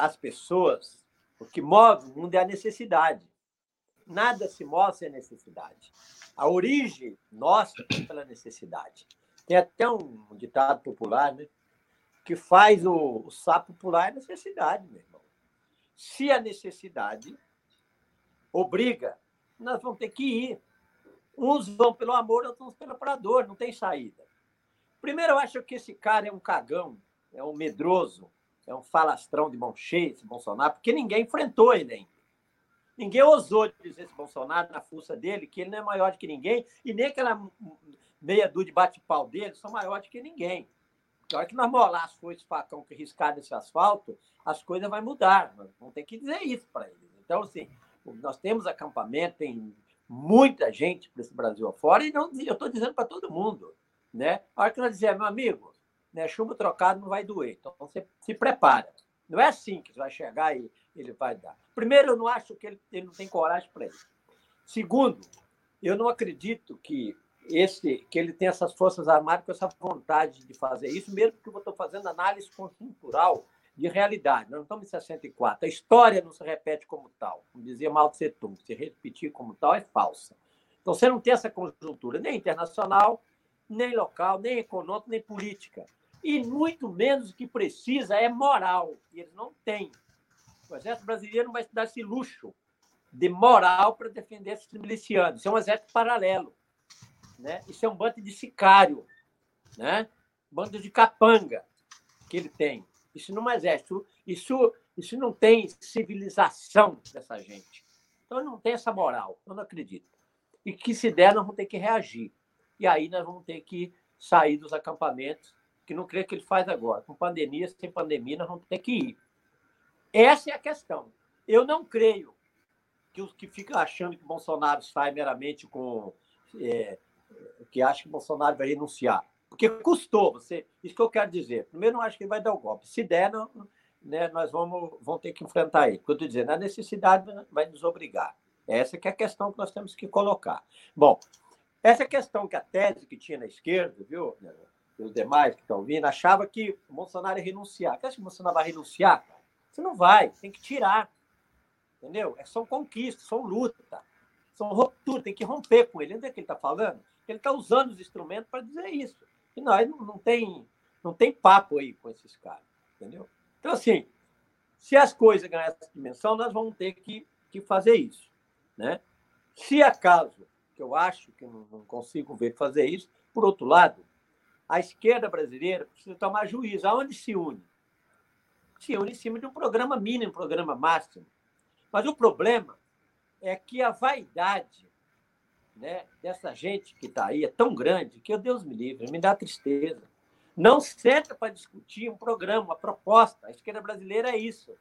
as pessoas, o que move o mundo é a necessidade. Nada se move sem necessidade. A origem nossa é pela necessidade. Tem até um ditado popular, né? Que faz o, o sapo pular é necessidade, meu irmão. Se a necessidade obriga, nós vamos ter que ir. Uns vão pelo amor, outros pelo dor, não tem saída. Primeiro, eu acho que esse cara é um cagão, é um medroso, é um falastrão de mão cheia, esse Bolsonaro, porque ninguém enfrentou ele ainda. Ninguém ousou dizer esse Bolsonaro na força dele que ele não é maior do que ninguém, e nem aquela meia dúzia de bate-pau dele são maiores do que ninguém. Na hora que nós molar as coisas facão que riscar desse asfalto, as coisas vão mudar. Nós vamos ter que dizer isso para eles. Então, assim, nós temos acampamento, tem muita gente para esse Brasil afora, e não, eu estou dizendo para todo mundo. Né? A hora que nós dizemos, meu amigo, né, chumbo trocado não vai doer, então você se prepara. Não é assim que vai chegar e ele vai dar. Primeiro, eu não acho que ele, ele não tem coragem para isso. Segundo, eu não acredito que esse que ele tem essas forças armadas com essa vontade de fazer isso, mesmo que eu estou fazendo análise conjuntural de realidade. Nós não estamos em 64. A história não se repete como tal. Como dizia Mao Tse Tung, se repetir como tal é falsa. Então, você não tem essa conjuntura nem internacional, nem local, nem econômica, nem política. E muito menos o que precisa é moral. E eles não têm. O exército brasileiro não vai dar esse luxo de moral para defender esses milicianos. Isso é um exército paralelo. Né? Isso é um bando de sicário, né? bando de capanga que ele tem. Isso não é exército. Isso, isso não tem civilização dessa gente. Então, não tem essa moral. Eu não acredito. E que se der, nós vamos ter que reagir. E aí nós vamos ter que sair dos acampamentos, que não creio que ele faz agora. Com pandemia, sem pandemia, nós vamos ter que ir. Essa é a questão. Eu não creio que os que ficam achando que Bolsonaro sai meramente com. É, que acha que Bolsonaro vai renunciar. Porque custou você. Isso que eu quero dizer. Primeiro, não acho que ele vai dar o golpe. Se der, não, né, nós vamos, vamos ter que enfrentar ele. Estou dizendo, a necessidade vai nos obrigar. Essa que é a questão que nós temos que colocar. Bom, essa questão que a tese que tinha na esquerda, viu, os demais que estão ouvindo, achava que o Bolsonaro ia renunciar. Você acha que o Bolsonaro vai renunciar? Você não vai, tem que tirar. Entendeu? É, são conquistas, são luta, são ruptura, tem que romper com ele. Onde é que ele está falando? Ele está usando os instrumentos para dizer isso. E nós não, não, tem, não tem papo aí com esses caras, entendeu? Então, assim, se as coisas ganharem essa dimensão, nós vamos ter que, que fazer isso. Né? Se acaso, que eu acho que não, não consigo ver fazer isso, por outro lado, a esquerda brasileira precisa tomar juízo. Aonde se une? Se une em cima de um programa mínimo, um programa máximo. Mas o problema é que a vaidade né, dessa gente que está aí é tão grande que, oh, Deus me livre, me dá tristeza. Não senta para discutir um programa, uma proposta. A esquerda brasileira é isso.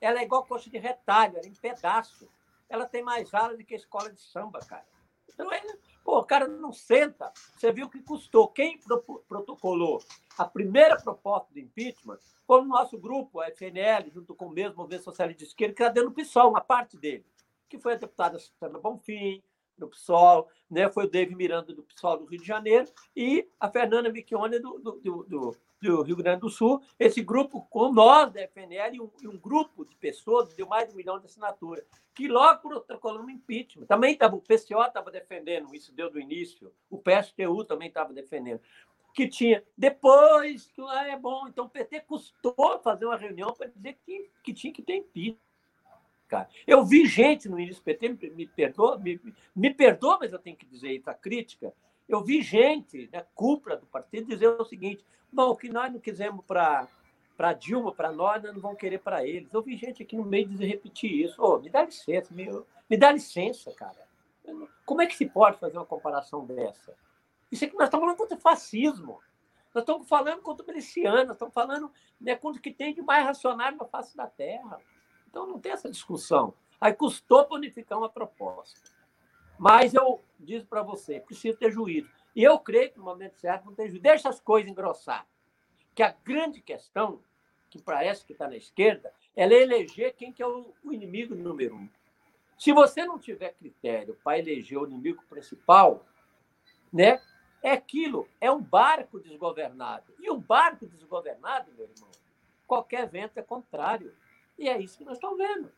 Ela é igual coxa de retalho, ela é em pedaço. Ela tem mais alas do que a escola de samba, cara. Então, ele, pô, o cara não senta. Você viu que custou. Quem protocolou a primeira proposta de impeachment foi o nosso grupo, a FNL, junto com o mesmo Movimento Socialista de Esquerda, que está dando o PSOL, uma parte dele, que foi a deputada Sandra Bonfim, do PSOL, né? foi o David Miranda do PSOL do Rio de Janeiro e a Fernanda Micchione do, do, do, do, Rio Grande do Sul. Esse grupo, com nós da FNL e um, e um grupo de pessoas, deu mais de um milhão de assinaturas, que logo protocolou um impeachment. Também estava, o PCO estava defendendo isso, deu do início, o PSTU também estava defendendo. Que tinha. Depois, ah, é bom, então o PT custou fazer uma reunião para dizer que, que tinha que ter impeachment cara. Eu vi gente no início do PT, me, me perdoa, me, me perdoa, mas eu tenho que dizer isso, a crítica. Eu vi gente, né, cúpula do partido, dizer o seguinte: bom, o que nós não quisemos para para Dilma, para nós, nós não vamos querer para eles. Eu vi gente aqui no meio dizer repetir isso. Oh, me dá licença, me, me dá licença, cara. Como é que se pode fazer uma comparação dessa? Isso que nós estamos falando contra o fascismo. Nós estamos falando contra o miliciano, nós estamos falando né, contra o que tem de mais racionário na face da terra. Então não tem essa discussão. Aí custou para unificar uma proposta. Mas eu disse para você, precisa ter juízo. E eu creio que no momento certo não tem juízo. Deixa as coisas engrossar. Que a grande questão, que parece que está na esquerda, ela é eleger quem que é o, o inimigo número um. Se você não tiver critério para eleger o inimigo principal, né, é aquilo, é um barco desgovernado. E um barco desgovernado, meu irmão, qualquer vento é contrário. E é isso que nós estamos vendo.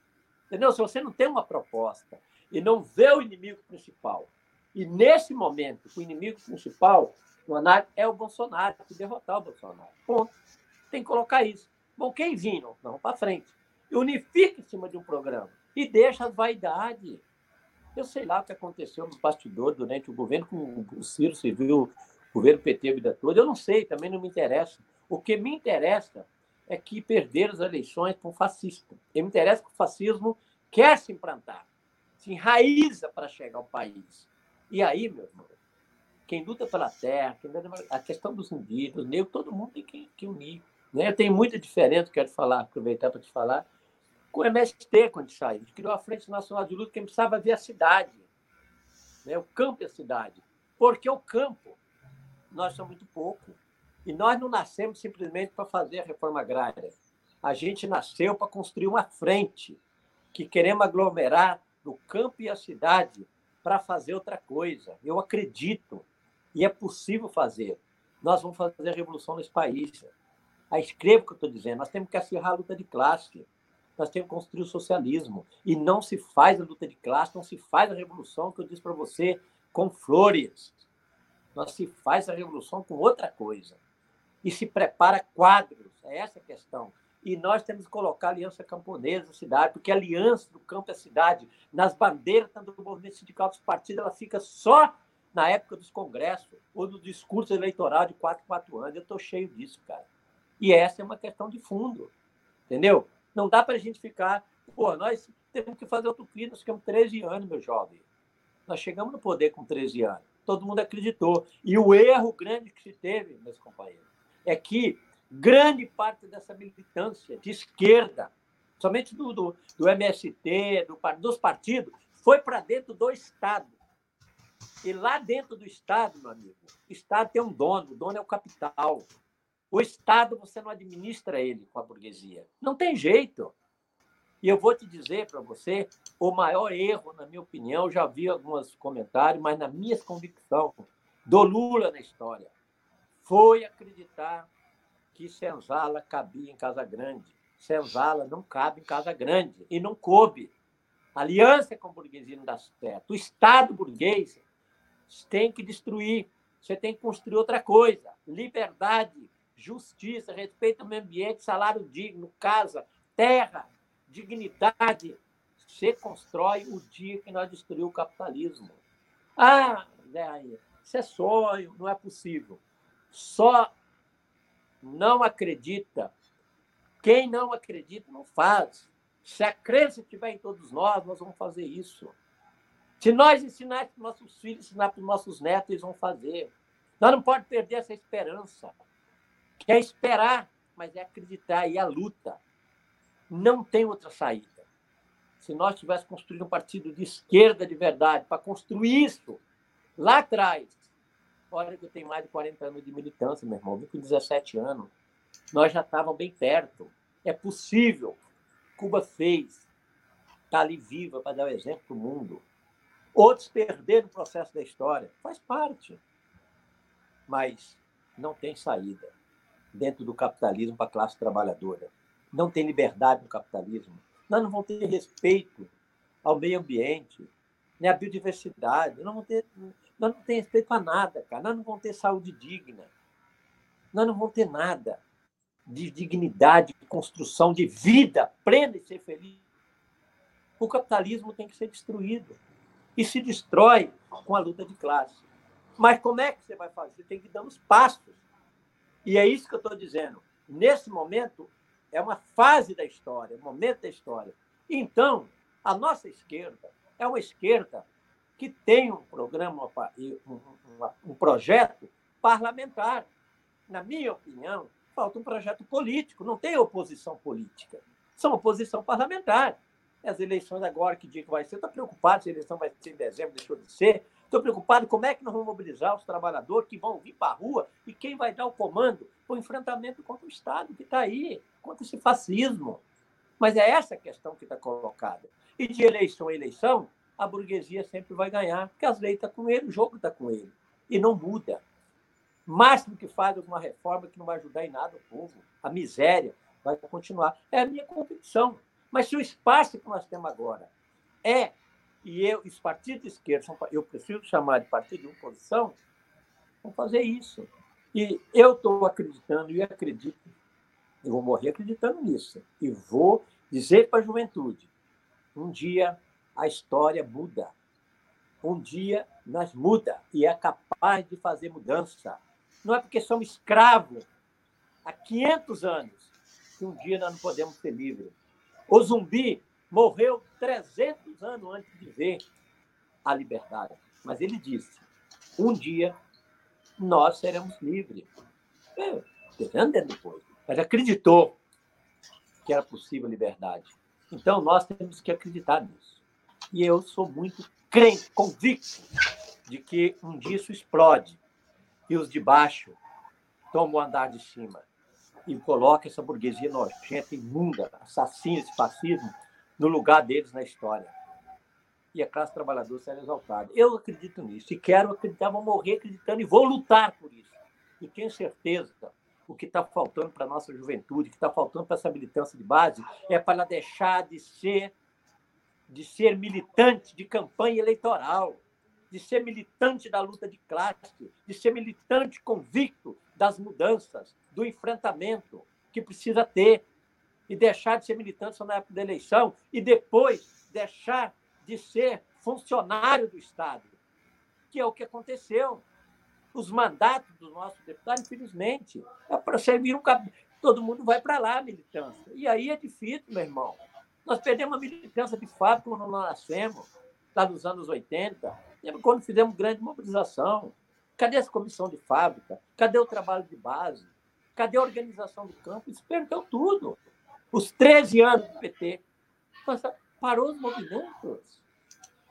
Entendeu? Se você não tem uma proposta e não vê o inimigo principal, e nesse momento, o inimigo principal é o Bolsonaro, que derrotar o Bolsonaro. Ponto. Tem que colocar isso. Bom, quem vindo? Vamos para frente. E unifica em cima de um programa. E deixa a vaidade. Eu sei lá o que aconteceu no bastidor durante o governo com o Ciro Civil, o governo PT a vida toda. Eu não sei, também não me interessa. O que me interessa é que perderam as eleições com fascista. E me interessa que o fascismo quer se implantar, se enraiza para chegar ao país. E aí, meu irmão, quem luta pela terra, a questão dos indígenas, negros, todo mundo tem que, que unir. Né? Tem muita diferença, quero falar, aproveitar para te falar, com o MST, quando saiu. Criou a Frente Nacional de Luta, que precisava ver a cidade, né? o campo e a cidade. Porque o campo, nós somos muito pouco. E nós não nascemos simplesmente para fazer a reforma agrária. A gente nasceu para construir uma frente que queremos aglomerar do campo e a cidade para fazer outra coisa. Eu acredito e é possível fazer. Nós vamos fazer a revolução nesse país. Aí escreva o que eu estou dizendo. Nós temos que acirrar a luta de classe. Nós temos que construir o socialismo. E não se faz a luta de classe, não se faz a revolução que eu disse para você com flores. Nós se faz a revolução com outra coisa. E se prepara quadros. É essa a questão. E nós temos que colocar a aliança camponesa cidade, porque a aliança do campo a cidade, nas bandeiras tanto do movimento sindical dos partidos, ela fica só na época dos congressos ou do discurso eleitoral de 4, 4 anos. Eu estou cheio disso, cara. E essa é uma questão de fundo, entendeu? Não dá para a gente ficar. Pô, nós temos que fazer outro crime, nós ficamos 13 anos, meu jovem. Nós chegamos no poder com 13 anos. Todo mundo acreditou. E o erro grande que se teve, meus companheiros, é que grande parte dessa militância de esquerda, somente do, do, do MST, do, dos partidos, foi para dentro do Estado. E lá dentro do Estado, meu amigo, o Estado tem um dono, o dono é o capital. O Estado você não administra ele com a burguesia. Não tem jeito. E eu vou te dizer para você, o maior erro, na minha opinião, já vi alguns comentários, mas na minha convicção, do Lula na história, foi acreditar que senzala cabia em Casa Grande. Senzala não cabe em Casa Grande e não coube. Aliança com a burguesia não dá certo. O Estado burguês tem que destruir. Você tem que construir outra coisa. Liberdade, justiça, respeito ao meio ambiente, salário digno, casa, terra, dignidade. Você constrói o dia que nós destruímos o capitalismo. Ah, Zé, isso é sonho, não é possível. Só não acredita. Quem não acredita, não faz. Se a crença estiver em todos nós, nós vamos fazer isso. Se nós ensinarmos para os nossos filhos, ensinar para os nossos netos, eles vão fazer. Nós não podemos perder essa esperança. Que é esperar, mas é acreditar e a luta. Não tem outra saída. Se nós tivéssemos construído um partido de esquerda de verdade, para construir isso lá atrás, olha que eu tenho mais de 40 anos de militância, meu irmão, vim com 17 anos, nós já estávamos bem perto. É possível. Cuba fez. Está ali viva para dar o exemplo para o mundo. Outros perderam o processo da história. Faz parte. Mas não tem saída dentro do capitalismo para a classe trabalhadora. Não tem liberdade no capitalismo. Nós não vamos ter respeito ao meio ambiente, nem à biodiversidade. Não vamos ter, nós não temos respeito a nada, cara. Nós não vamos ter saúde digna. Nós não vamos ter nada de dignidade, de construção, de vida plena e ser feliz. O capitalismo tem que ser destruído e se destrói com a luta de classe. Mas como é que você vai fazer? Você tem que dar os passos. E é isso que eu estou dizendo. Nesse momento, é uma fase da história, um momento da história. Então, a nossa esquerda é uma esquerda que tem um programa, um, projeto parlamentar. Na minha opinião, falta um projeto político, não tem oposição política. São oposição parlamentar. As eleições agora, que dia que vai ser? Estou preocupado se a eleição vai ser em dezembro, deixou de ser. Estou preocupado como é que nós vamos mobilizar os trabalhadores que vão vir para a rua e quem vai dar o comando para o enfrentamento contra o Estado que está aí, contra esse fascismo. Mas é essa a questão que está colocada. E de eleição a eleição, a burguesia sempre vai ganhar, porque as leis estão tá com ele, o jogo está com ele. E não muda. Máximo que faz alguma reforma que não vai ajudar em nada o povo. A miséria vai continuar. É a minha convicção. Mas se o espaço que nós temos agora é, e eu, os partidos de esquerda, eu preciso chamar de partido de oposição, Vamos fazer isso. E eu estou acreditando e acredito, eu vou morrer acreditando nisso. E vou dizer para a juventude: um dia a história muda. Um dia nós muda e é capaz de fazer mudança. Não é porque somos escravos há 500 anos que um dia nós não podemos ser livres. O zumbi morreu 300 anos antes de ver a liberdade. Mas ele disse: um dia nós seremos livres. É, anos depois. Mas acreditou que era possível liberdade. Então nós temos que acreditar nisso. E eu sou muito crente, convicto de que um dia isso explode e os de baixo tomam o andar de cima e colocam essa burguesia nojenta, imunda, assassina, esse fascismo no lugar deles na história. E a classe trabalhadora será exaltada. Eu acredito nisso e quero acreditar, vou morrer acreditando e vou lutar por isso. E tenho certeza o que está faltando para a nossa juventude, o que está faltando para essa militância de base, é para ela deixar de ser de ser militante de campanha eleitoral, de ser militante da luta de classe, de ser militante convicto das mudanças, do enfrentamento que precisa ter, e deixar de ser militante só na época da eleição, e depois deixar de ser funcionário do Estado, que é o que aconteceu. Os mandatos do nosso deputado, infelizmente, é para servir um Todo mundo vai para lá, militância. E aí é difícil, meu irmão. Nós perdemos a militância de fato quando nós nascemos, lá nos anos 80. Lembra quando fizemos grande mobilização? Cadê essa comissão de fábrica? Cadê o trabalho de base? Cadê a organização do campo? Isso perdeu tudo. Os 13 anos do PT. Parou os movimentos.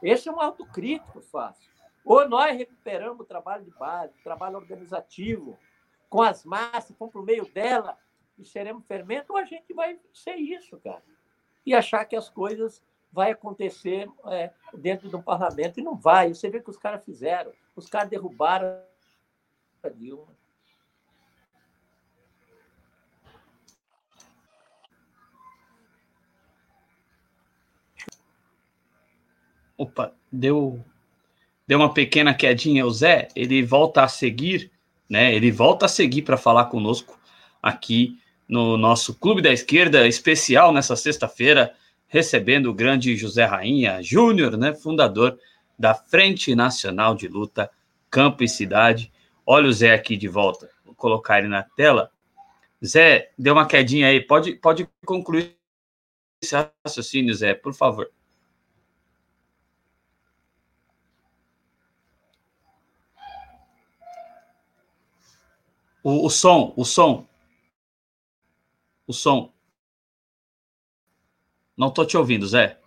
Esse é um autocrítico fácil. Ou nós recuperamos o trabalho de base, o trabalho organizativo, com as massas, vamos para o meio dela e seremos fermento, ou a gente vai ser isso, cara. E achar que as coisas vai acontecer é, dentro do parlamento, e não vai. Você vê o que os caras fizeram. Os caras derrubaram a Dilma. Opa, deu deu uma pequena quedinha o Zé, ele volta a seguir, né? Ele volta a seguir para falar conosco aqui no nosso Clube da Esquerda especial nessa sexta-feira, recebendo o grande José Rainha Júnior, né, fundador da Frente Nacional de Luta Campo e Cidade. Olha o Zé aqui de volta. Vou colocar ele na tela. Zé, deu uma quedinha aí. Pode, pode concluir esse raciocínio, Zé, por favor. O, o som, o som. O som. Não tô te ouvindo, Zé.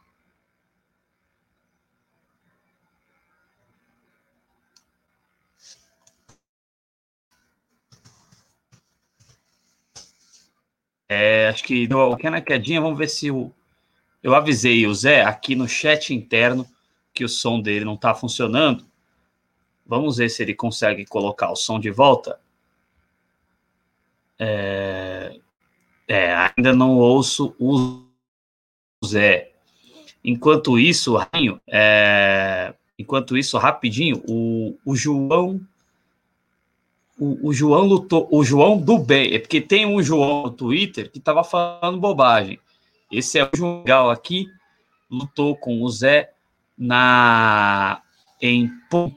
É, acho que deu uma pequena quedinha. Vamos ver se o. Eu avisei o Zé aqui no chat interno que o som dele não está funcionando. Vamos ver se ele consegue colocar o som de volta. É, é, ainda não ouço o Zé. Enquanto isso, Rainho, é, enquanto isso, rapidinho, o, o João. O, o, João lutou, o João do bem, é porque tem um João no Twitter que estava falando bobagem. Esse é o João aqui, lutou com o Zé na em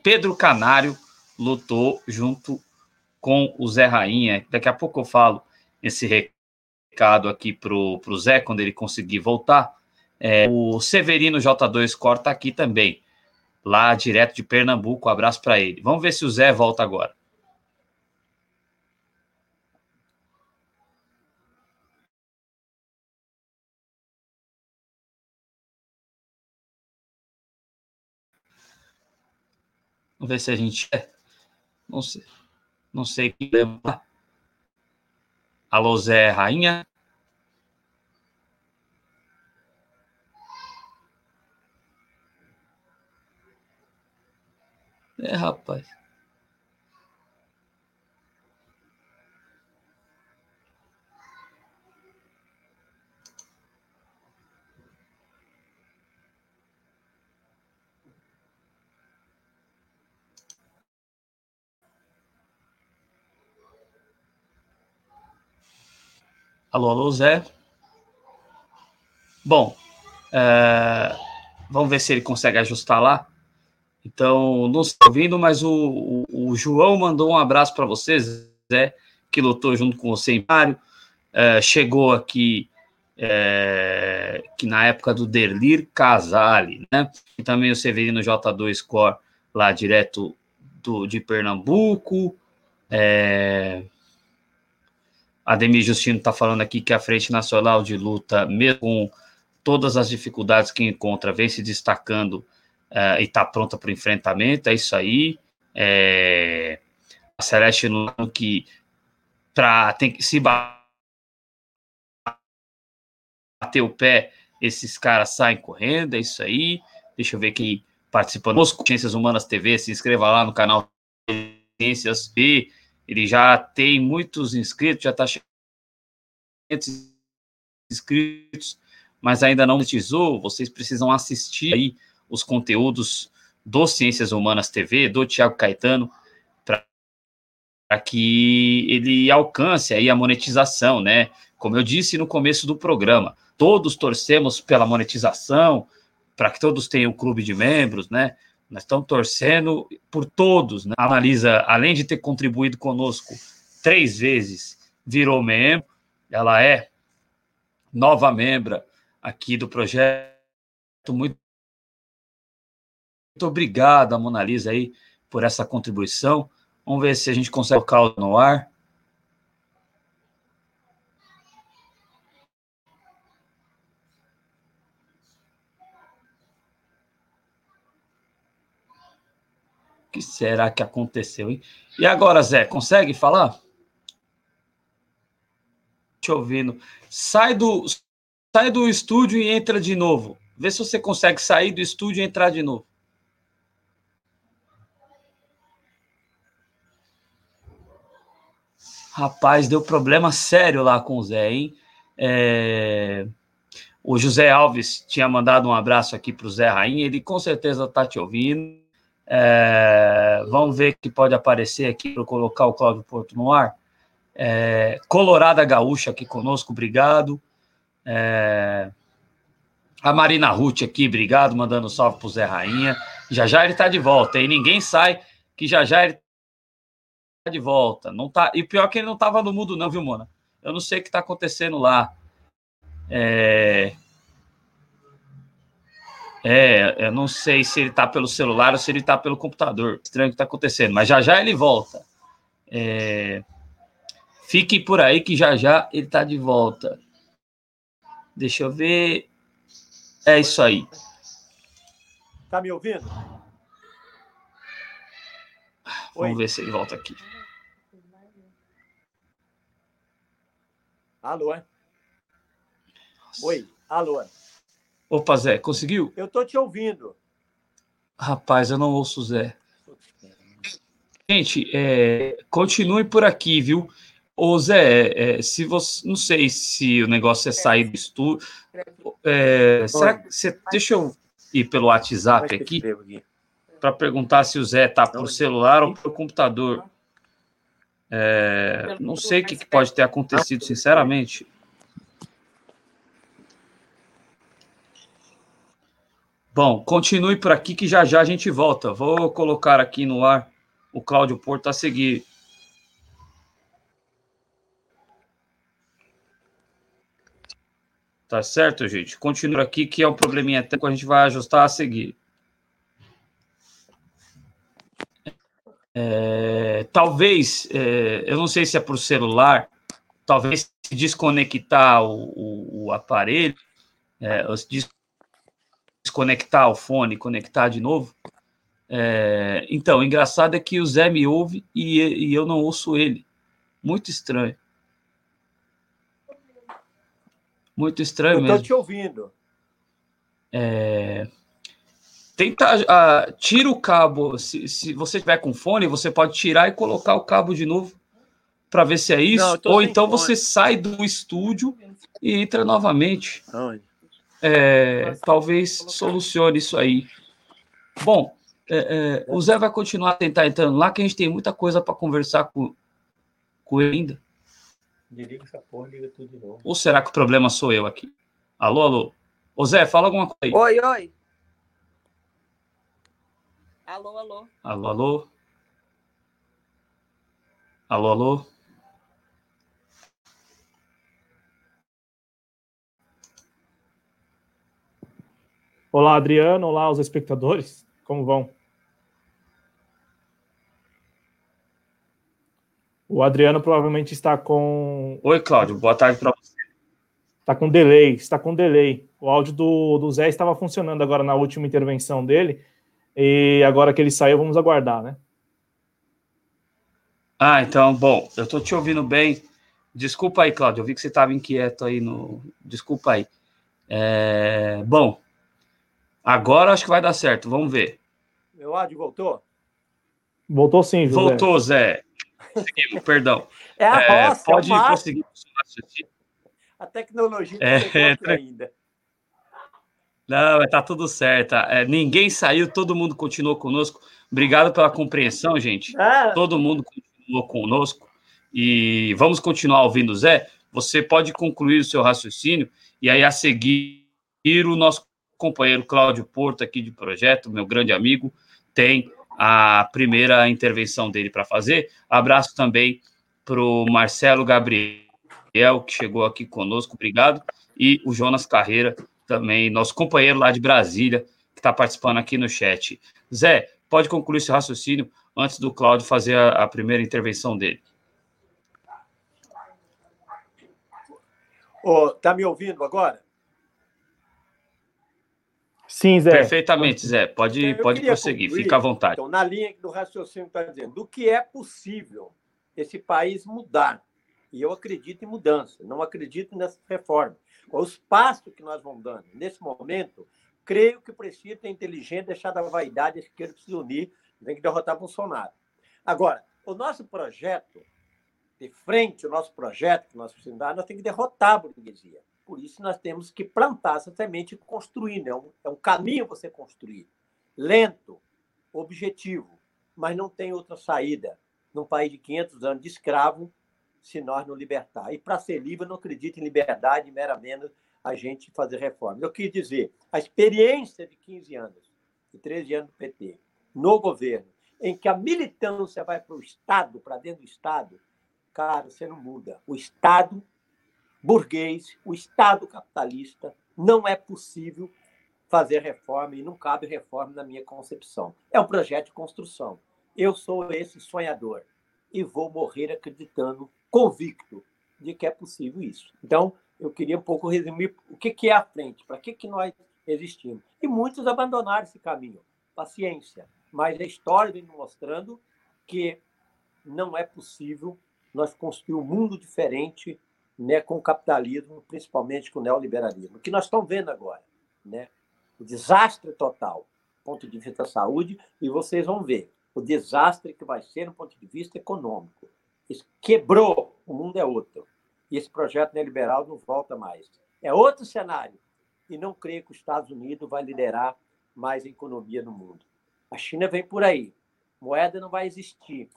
Pedro Canário, lutou junto com o Zé Rainha. Daqui a pouco eu falo esse recado aqui pro, pro Zé, quando ele conseguir voltar. É, o Severino J2 corta aqui também, lá direto de Pernambuco. Um abraço para ele. Vamos ver se o Zé volta agora. Vamos ver se a gente. Não sei. Não sei quem leva. Alô, Zé Rainha. É, rapaz. Alô, alô, Zé. Bom, é, vamos ver se ele consegue ajustar lá. Então, não estou ouvindo, mas o, o, o, João mandou um abraço para vocês, Zé, que lutou junto com você em Mário. É, chegou aqui é, que na época do Derlir Casale, né? E também o Severino J2 Core, lá direto do, de Pernambuco. É, Ademir Justino está falando aqui que a Frente Nacional de Luta, mesmo com todas as dificuldades que encontra, vem se destacando uh, e está pronta para o enfrentamento, é isso aí. É, a Celeste Lano que pra, tem que se bater o pé, esses caras saem correndo, é isso aí. Deixa eu ver quem participando conosco, Ciências Humanas TV, se inscreva lá no canal Ciências B, ele já tem muitos inscritos, já está chegando inscritos, mas ainda não monetizou, vocês precisam assistir aí os conteúdos do Ciências Humanas TV, do Tiago Caetano, para que ele alcance aí a monetização, né? Como eu disse no começo do programa, todos torcemos pela monetização, para que todos tenham um clube de membros, né? Nós estamos torcendo por todos. Né? A Analisa, além de ter contribuído conosco três vezes, virou membro. Ela é nova membra aqui do projeto. Muito, muito obrigado, a Mona Lisa, aí, por essa contribuição. Vamos ver se a gente consegue colocar no ar. Que será que aconteceu, hein? E agora, Zé, consegue falar? Te ouvindo. Sai do, sai do estúdio e entra de novo. Vê se você consegue sair do estúdio e entrar de novo. Rapaz, deu problema sério lá com o Zé, hein? É... O José Alves tinha mandado um abraço aqui para o Zé Rainha, ele com certeza está te ouvindo. É... Vamos ver o que pode aparecer aqui para colocar o Cláudio Porto no ar. É... Colorada Gaúcha aqui conosco, obrigado. É... A Marina Ruth aqui, obrigado, mandando salve pro Zé Rainha. Já já ele tá de volta, e ninguém sai, que já já ele tá de volta. Não tá... E pior que ele não tava no mundo, não, viu, Mona? Eu não sei o que tá acontecendo lá. É... É, eu não sei se ele tá pelo celular ou se ele tá pelo computador. Estranho que tá acontecendo, mas já já ele volta. É... Fique por aí que já já ele tá de volta. Deixa eu ver. É isso aí. Tá me ouvindo? Vamos Oi. ver se ele volta aqui. Alô? Oi, alô? Opa, Zé, conseguiu? Eu tô te ouvindo. Rapaz, eu não ouço o Zé. Gente, é, continue por aqui, viu? Ô Zé, é, se você. Não sei se o negócio é sair do estúdio. É, será que você. Deixa eu ir pelo WhatsApp aqui para perguntar se o Zé está por celular ou por computador. É, não sei o que, que pode ter acontecido, sinceramente. Bom, continue por aqui que já já a gente volta. Vou colocar aqui no ar o Cláudio Porto a seguir. Tá certo, gente? Continua aqui, que é um probleminha técnico, a gente vai ajustar a seguir. É, talvez, é, eu não sei se é por celular, talvez se desconectar o, o, o aparelho, é, desconectar o fone, conectar de novo. É, então, o engraçado é que o Zé me ouve e, e eu não ouço ele. Muito estranho. Muito estranho eu mesmo. Estou te ouvindo. É... Tenta, uh, tira o cabo. Se, se você tiver com fone, você pode tirar e colocar o cabo de novo para ver se é isso. Não, Ou então fone. você sai do estúdio e entra novamente. É, talvez solucione isso aí. Bom, é, é, o Zé vai continuar a tentar entrando lá, que a gente tem muita coisa para conversar com, com ele ainda. Desliga essa porra, liga tudo de novo. Ou será que o problema sou eu aqui? Alô, alô? Ô Zé, fala alguma coisa aí. Oi, oi. Alô, alô. Alô, alô. Alô, alô. Olá, Adriano. Olá, os espectadores. Como vão? O Adriano provavelmente está com. Oi, Cláudio. Boa tarde para você. Está com delay. Está com delay. O áudio do, do Zé estava funcionando agora na última intervenção dele. E agora que ele saiu, vamos aguardar, né? Ah, então, bom, eu estou te ouvindo bem. Desculpa aí, Cláudio. Eu vi que você estava inquieto aí no. Desculpa aí. É... Bom, Agora acho que vai dar certo, vamos ver. Meu áudio voltou? Voltou sim, José. Voltou, Zé. Seguimos, perdão. É a é, roça, Pode é prosseguir. A tecnologia não é, ainda. Não, tá tudo certo. É, ninguém saiu, todo mundo continuou conosco. Obrigado pela compreensão, gente. É. Todo mundo continuou conosco. E vamos continuar ouvindo, Zé. Você pode concluir o seu raciocínio e aí a seguir o nosso companheiro Cláudio Porto, aqui de projeto, meu grande amigo, tem a primeira intervenção dele para fazer. Abraço também para o Marcelo Gabriel, que chegou aqui conosco, obrigado. E o Jonas Carreira, também, nosso companheiro lá de Brasília, que está participando aqui no chat. Zé, pode concluir esse raciocínio antes do Cláudio fazer a, a primeira intervenção dele. Oh, me ouvindo agora? Sim, Zé. Perfeitamente, Zé. Pode, então, pode prosseguir, concluir, fica à vontade. Então, na linha do raciocínio está dizendo, do que é possível esse país mudar. E eu acredito em mudança, não acredito nessa reforma. Os passos que nós vamos dando nesse momento, creio que precisa ter inteligente, deixar da vaidade, a esquerda precisa unir, tem que derrotar Bolsonaro. Agora, o nosso projeto, de frente, o nosso projeto que nós precisamos dar, nós temos que derrotar a burguesia. Por isso, nós temos que plantar essa semente e construir. Né? É um caminho você construir. Lento, objetivo, mas não tem outra saída num país de 500 anos de escravo se nós não libertar. E para ser livre, eu não acredito em liberdade, meramente a gente fazer reforma. Eu quis dizer, a experiência de 15 anos, de 13 anos do PT, no governo, em que a militância vai para o Estado, para dentro do Estado, cara, você não muda. O Estado burguês, o Estado capitalista, não é possível fazer reforma e não cabe reforma na minha concepção. É um projeto de construção. Eu sou esse sonhador e vou morrer acreditando, convicto de que é possível isso. Então, eu queria um pouco resumir o que é a frente, para que, que nós existimos. E muitos abandonaram esse caminho. Paciência. Mas a história vem mostrando que não é possível nós construir um mundo diferente né, com o capitalismo, principalmente com o neoliberalismo. Que nós estamos vendo agora, né? o desastre total, ponto de vista da saúde, e vocês vão ver o desastre que vai ser do ponto de vista econômico. Isso quebrou, o mundo é outro. E esse projeto neoliberal não volta mais. É outro cenário. E não creio que os Estados Unidos vai liderar mais a economia no mundo. A China vem por aí. Moeda não vai existir.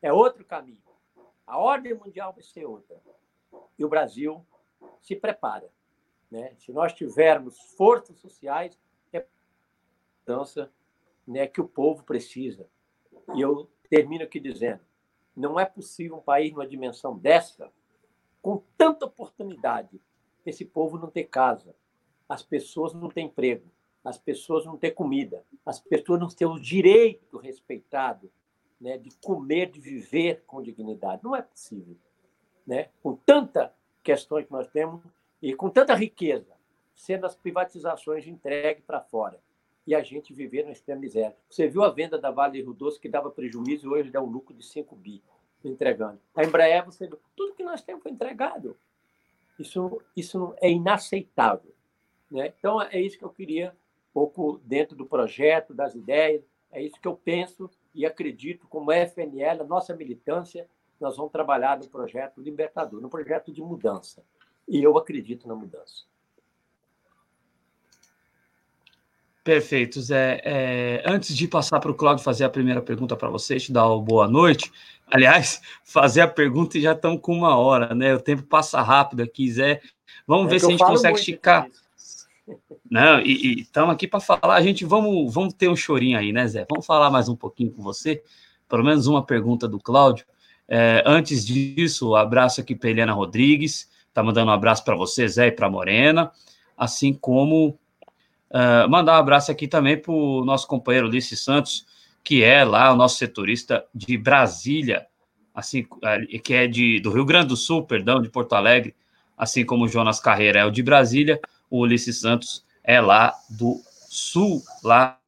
É outro caminho. A ordem mundial vai ser outra e o Brasil se prepara. Né? Se nós tivermos forças sociais, é mudança né, que o povo precisa. E eu termino aqui dizendo: não é possível um país numa dimensão dessa, com tanta oportunidade, esse povo não ter casa, as pessoas não ter emprego, as pessoas não ter comida, as pessoas não ter o direito respeitado né, de comer, de viver com dignidade. Não é possível né, com tanta questões que nós temos e com tanta riqueza, sendo as privatizações entregues para fora e a gente viver na extrema miséria. Você viu a venda da Vale Rio Doce que dava prejuízo e hoje dá um lucro de 5 bi entregando. A Embraer, você viu, tudo que nós temos foi entregado. Isso, isso é inaceitável. Né? Então, é isso que eu queria, um pouco dentro do projeto, das ideias, é isso que eu penso e acredito como FNL, a nossa militância, nós vamos trabalhar no projeto libertador, no projeto de mudança. E eu acredito na mudança. Perfeito, Zé. É, antes de passar para o Claudio fazer a primeira pergunta para você, te dar uma boa noite. Aliás, fazer a pergunta e já estamos com uma hora, né? O tempo passa rápido aqui, Zé. Vamos é ver se a gente consegue esticar. Não, e estamos aqui para falar. A gente vamos, vamos ter um chorinho aí, né, Zé? Vamos falar mais um pouquinho com você. Pelo menos uma pergunta do Cláudio. É, antes disso, abraço aqui para Eliana Rodrigues. Tá mandando um abraço para você, Zé, e para Morena. Assim como Uh, mandar um abraço aqui também para o nosso companheiro Ulisses Santos, que é lá o nosso setorista de Brasília, assim que é de, do Rio Grande do Sul, perdão, de Porto Alegre, assim como o Jonas Carreira é o de Brasília, o Ulisses Santos é lá do Sul, lá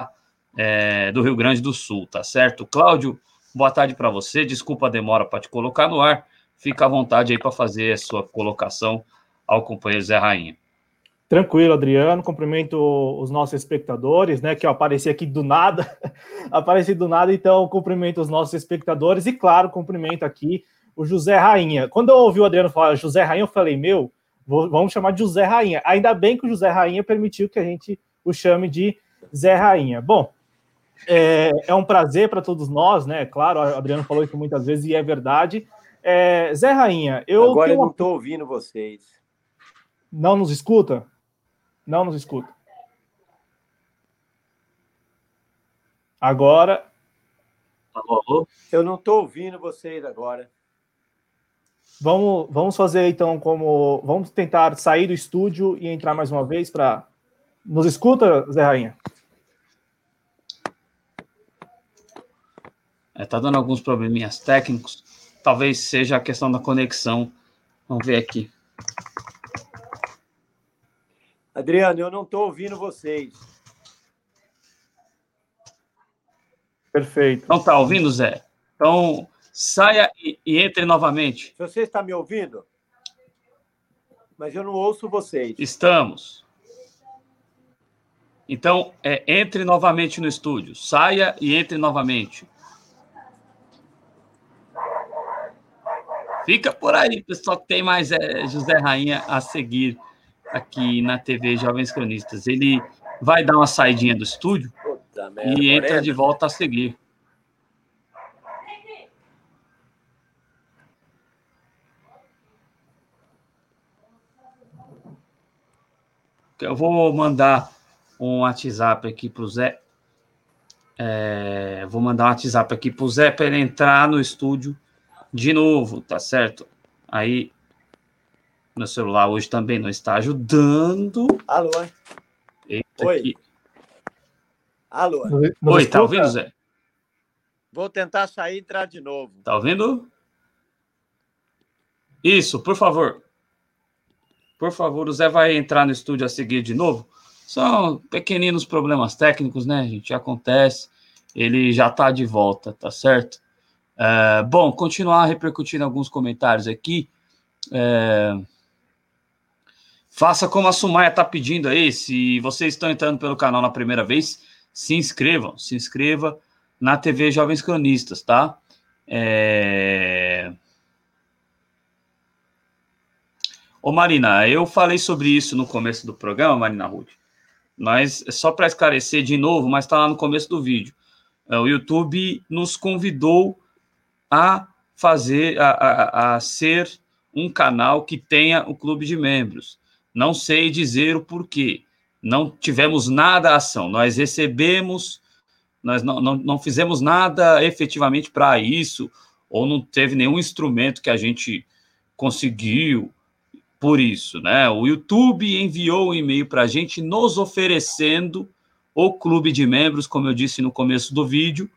é, do Rio Grande do Sul, tá certo? Cláudio, boa tarde para você, desculpa a demora para te colocar no ar, fica à vontade aí para fazer a sua colocação ao companheiro Zé Rainha. Tranquilo, Adriano. Cumprimento os nossos espectadores, né? Que eu apareci aqui do nada, apareci do nada, então cumprimento os nossos espectadores e, claro, cumprimento aqui o José Rainha. Quando eu ouvi o Adriano falar José Rainha, eu falei, meu, vou, vamos chamar de José Rainha. Ainda bem que o José Rainha permitiu que a gente o chame de Zé Rainha. Bom, é, é um prazer para todos nós, né? Claro, o Adriano falou isso muitas vezes e é verdade. É, Zé Rainha, eu. Agora eu não estou ouvindo vocês. Não nos escuta? Não nos escuta. Agora. Eu não estou ouvindo vocês agora. Vamos, vamos fazer então como. Vamos tentar sair do estúdio e entrar mais uma vez para. Nos escuta, Zé Rainha? É, tá dando alguns probleminhas técnicos. Talvez seja a questão da conexão. Vamos ver aqui. Adriano, eu não estou ouvindo vocês. Perfeito. Não está ouvindo, Zé? Então, saia e, e, entre novamente. Se você está me ouvindo, mas eu não ouço vocês. Estamos. Então, é, entre novamente no estúdio. Saia e entre novamente. Fica por aí, pessoal, que tem mais é, José Rainha a seguir aqui na TV Jovens Cronistas. Ele vai dar uma saidinha do estúdio merda, e entra de volta a seguir. Eu vou mandar um WhatsApp aqui para o Zé. É, vou mandar um WhatsApp aqui para o Zé para ele entrar no estúdio de novo, tá certo? Aí meu celular hoje também não está ajudando. Alô? Eita, Oi. Aqui. Alô? Oi, tá ouvindo, Zé? Vou tentar sair e entrar de novo. Tá ouvindo? Isso, por favor. Por favor, o Zé vai entrar no estúdio a seguir de novo. São pequeninos problemas técnicos, né, gente? Acontece. Ele já tá de volta, tá certo? É, bom, continuar repercutindo alguns comentários aqui. É, Faça como a Sumaia está pedindo aí. Se vocês estão entrando pelo canal na primeira vez, se inscrevam. Se inscreva na TV Jovens Cronistas, tá? É... Ô Marina, eu falei sobre isso no começo do programa, Marina Ruth. Mas só para esclarecer de novo, mas está lá no começo do vídeo. É, o YouTube nos convidou a fazer, a, a, a ser um canal que tenha o clube de membros. Não sei dizer o porquê. Não tivemos nada ação. Nós recebemos, nós não, não, não fizemos nada efetivamente para isso, ou não teve nenhum instrumento que a gente conseguiu por isso, né? O YouTube enviou um e-mail para a gente nos oferecendo o clube de membros, como eu disse no começo do vídeo,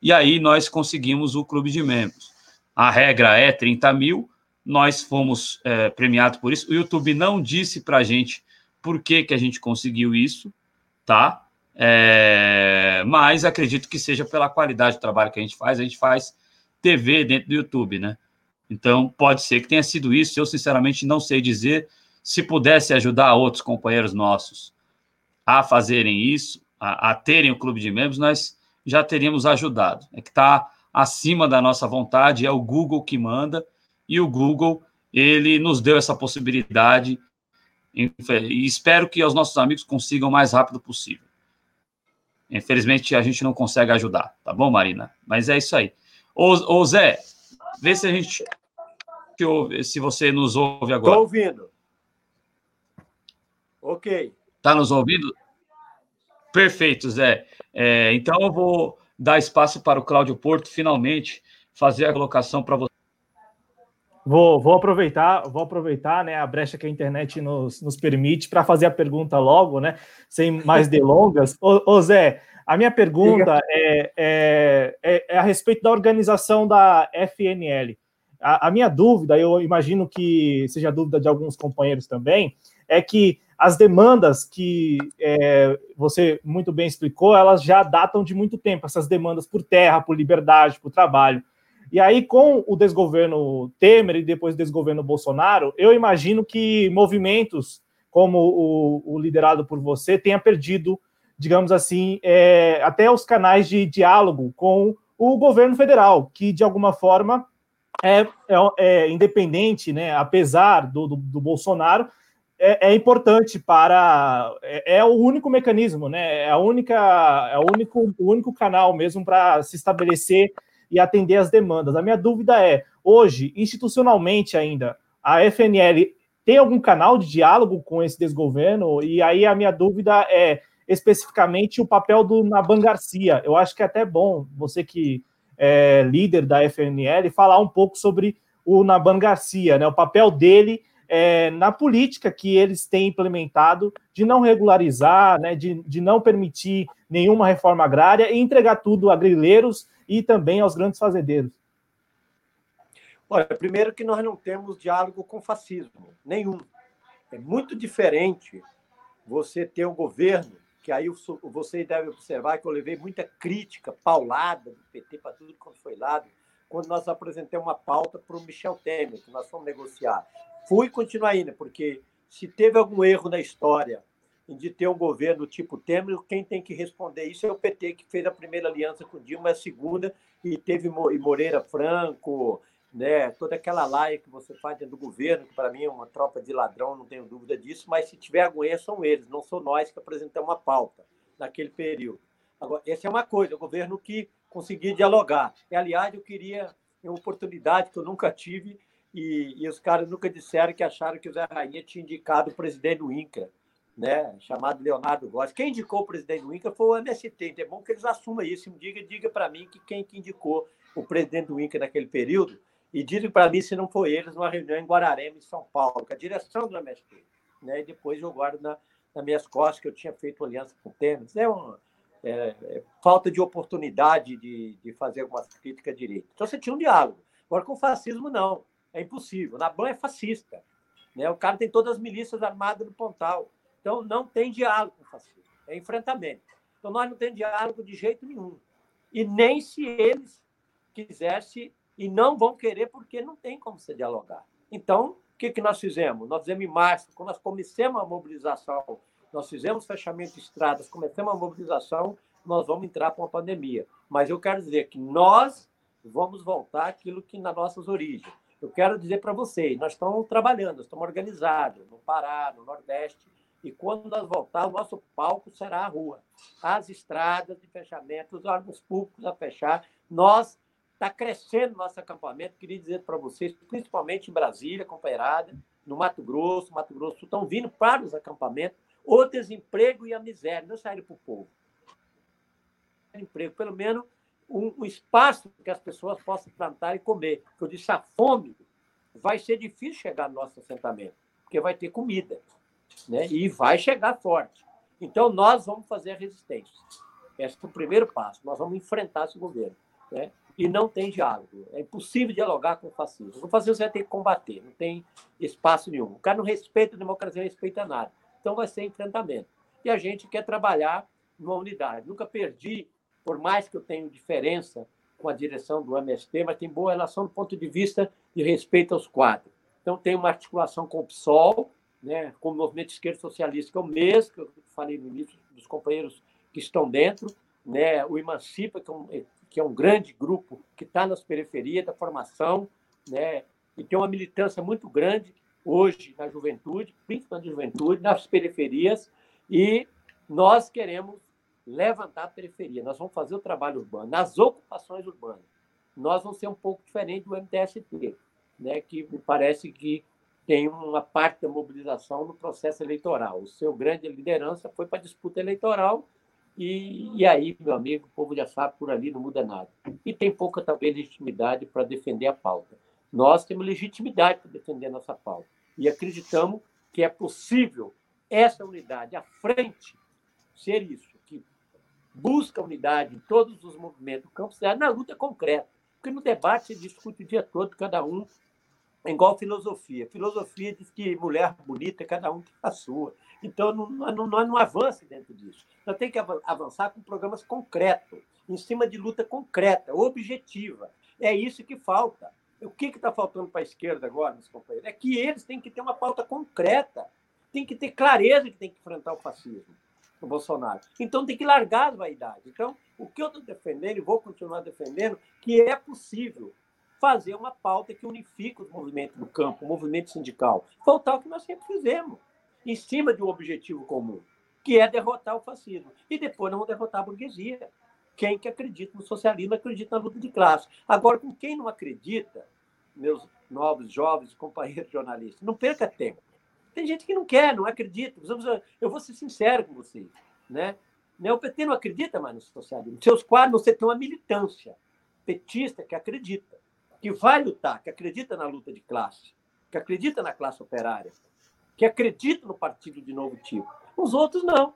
e aí nós conseguimos o clube de membros. A regra é 30 mil, nós fomos é, premiados por isso. O YouTube não disse para a gente por que, que a gente conseguiu isso, tá? É, mas acredito que seja pela qualidade do trabalho que a gente faz. A gente faz TV dentro do YouTube, né? Então, pode ser que tenha sido isso. Eu, sinceramente, não sei dizer. Se pudesse ajudar outros companheiros nossos a fazerem isso, a, a terem o clube de membros, nós já teríamos ajudado. É que está acima da nossa vontade, é o Google que manda e o Google ele nos deu essa possibilidade e espero que os nossos amigos consigam o mais rápido possível. Infelizmente, a gente não consegue ajudar, tá bom, Marina? Mas é isso aí. Ô, ô Zé, vê se a gente ouve, se você nos ouve agora. Estou ouvindo. Ok. Está nos ouvindo? Perfeito, Zé. É, então eu vou dar espaço para o Cláudio Porto finalmente fazer a colocação para você. Vou, vou aproveitar, vou aproveitar né, a brecha que a internet nos, nos permite para fazer a pergunta logo, né? Sem mais delongas. ô, ô Zé, a minha pergunta é, é, é, é, a respeito da organização da FNL. A, a, minha dúvida, eu imagino que seja dúvida de alguns companheiros também, é que as demandas que é, você muito bem explicou, elas já datam de muito tempo, essas demandas por terra, por liberdade, por trabalho. E aí, com o desgoverno Temer e depois o desgoverno Bolsonaro, eu imagino que movimentos como o, o liderado por você tenha perdido, digamos assim, é, até os canais de diálogo com o governo federal, que de alguma forma é, é, é independente, né, apesar do, do, do Bolsonaro, é, é, importante para é, é, o único mecanismo, né? É a única, é o único, o único canal mesmo para se estabelecer e atender as demandas. A minha dúvida é, hoje, institucionalmente ainda, a FNL tem algum canal de diálogo com esse desgoverno? E aí a minha dúvida é especificamente o papel do Naban Garcia. Eu acho que é até bom você que é líder da FNL falar um pouco sobre o Naban Garcia, né? O papel dele é, na política que eles têm implementado de não regularizar, né, de, de não permitir nenhuma reforma agrária e entregar tudo a grileiros e também aos grandes fazendeiros? Olha, primeiro que nós não temos diálogo com fascismo, nenhum. É muito diferente você ter um governo, que aí vocês devem observar que eu levei muita crítica, paulada do PT para tudo quando foi lado, quando nós apresentamos uma pauta para o Michel Temer, que nós fomos negociar. Fui continuar ainda, porque se teve algum erro na história de ter um governo tipo Temer, quem tem que responder isso é o PT, que fez a primeira aliança com Dilma, a segunda, e teve e Moreira Franco, né, toda aquela laia que você faz dentro do governo, que para mim é uma tropa de ladrão, não tenho dúvida disso, mas se tiver algum erro, são eles, não sou nós que apresentamos uma pauta naquele período. Agora, essa é uma coisa, o governo que conseguia dialogar. E, aliás, eu queria uma oportunidade que eu nunca tive, e, e os caras nunca disseram que acharam que o Zé Rainha tinha indicado o presidente do INCA né, chamado Leonardo Góes. Quem indicou o presidente do INCA foi o MST. Então é bom que eles assumam isso. Diga, diga para mim que quem que indicou o presidente do INCA naquele período e diga para mim se não foi eles numa reunião em Guararema, em São Paulo, com a direção do MST. Né? E depois eu guardo na, nas minhas costas que eu tinha feito aliança com o Temer. É uma é, é, falta de oportunidade de, de fazer algumas críticas direito. Então você tinha um diálogo. Agora com o fascismo, não. É impossível. Naban é fascista. Né? O cara tem todas as milícias armadas no Pontal. Então, não tem diálogo com o fascismo, é enfrentamento. Então, nós não temos diálogo de jeito nenhum. E nem se eles quisessem, e não vão querer, porque não tem como se dialogar. Então, o que, que nós fizemos? Nós fizemos em março, quando nós começamos a mobilização, nós fizemos fechamento de estradas, começamos a mobilização, nós vamos entrar para uma pandemia. Mas eu quero dizer que nós vamos voltar àquilo que nas nossas origens. Eu quero dizer para vocês, nós estamos trabalhando, estamos organizados no Pará, no Nordeste, e quando nós voltar, o nosso palco será a rua. As estradas de fechamento, os órgãos públicos a fechar. Nós está crescendo nosso acampamento. Queria dizer para vocês, principalmente em Brasília, companheirada, no Mato Grosso, Mato Grosso, estão vindo para os acampamentos o desemprego e a miséria. Não saíram para o povo. Emprego, pelo menos um, um, espaço que as pessoas possam plantar e comer. Porque eu disse, a fome vai ser difícil chegar no nosso assentamento, porque vai ter comida né? e vai chegar forte. Então, nós vamos fazer a resistência. Esse é o primeiro passo. Nós vamos enfrentar esse governo. Né? E não tem diálogo. É impossível dialogar com o fascismo. O fascismo você vai ter que combater, não tem espaço nenhum. O cara não respeita a democracia, não respeita nada. Então, vai ser enfrentamento. E a gente quer trabalhar numa unidade. Nunca perdi, por mais que eu tenha diferença com a direção do MST, mas tem boa relação do ponto de vista de respeito aos quadros. Então, tem uma articulação com o PSOL, né, como movimento esquerdo socialista, que é o mesmo que eu falei no início dos companheiros que estão dentro, né, o Emancipa, que é um, que é um grande grupo que está nas periferias da formação, né, e tem uma militância muito grande hoje na juventude, principalmente na juventude, nas periferias, e nós queremos levantar a periferia, nós vamos fazer o trabalho urbano, nas ocupações urbanas. Nós vamos ser um pouco diferente do MTST, né, que me parece que tem uma parte da mobilização no processo eleitoral. O seu grande liderança foi para a disputa eleitoral e, e aí, meu amigo, o povo já sabe, por ali não muda nada. E tem pouca, talvez, legitimidade para defender a pauta. Nós temos legitimidade para defender a nossa pauta. E acreditamos que é possível essa unidade à frente ser isso, busca unidade em todos os movimentos do campo, na luta concreta. Porque no debate se discute o dia todo, cada um é igual filosofia. Filosofia diz que mulher bonita, cada um tem a sua. Então, não, não, não, avança dentro disso. Nós temos que avançar com programas concretos, em cima de luta concreta, objetiva. É isso que falta. O que está faltando para a esquerda agora, meus companheiros? É que eles têm que ter uma pauta concreta, tem que ter clareza que tem que enfrentar o fascismo, o Bolsonaro. Então, tem que largar as vaidades. Então, o que eu estou defendendo, e vou continuar defendendo, que é possível fazer uma pauta que unifique os movimentos do campo, o movimento sindical. Voltar ao que nós sempre fizemos, em cima de um objetivo comum, que é derrotar o fascismo. E depois não derrotar a burguesia. Quem que acredita no socialismo acredita na luta de classe. Agora, com quem não acredita, meus novos, jovens companheiros jornalistas, não perca tempo. Tem gente que não quer, não acredita. Eu vou ser sincero com vocês. Né? O PT não acredita mais no socialismo. Seus quadros, você tem uma militância petista que acredita que vai lutar, que acredita na luta de classe, que acredita na classe operária, que acredita no partido de novo tipo. Os outros não.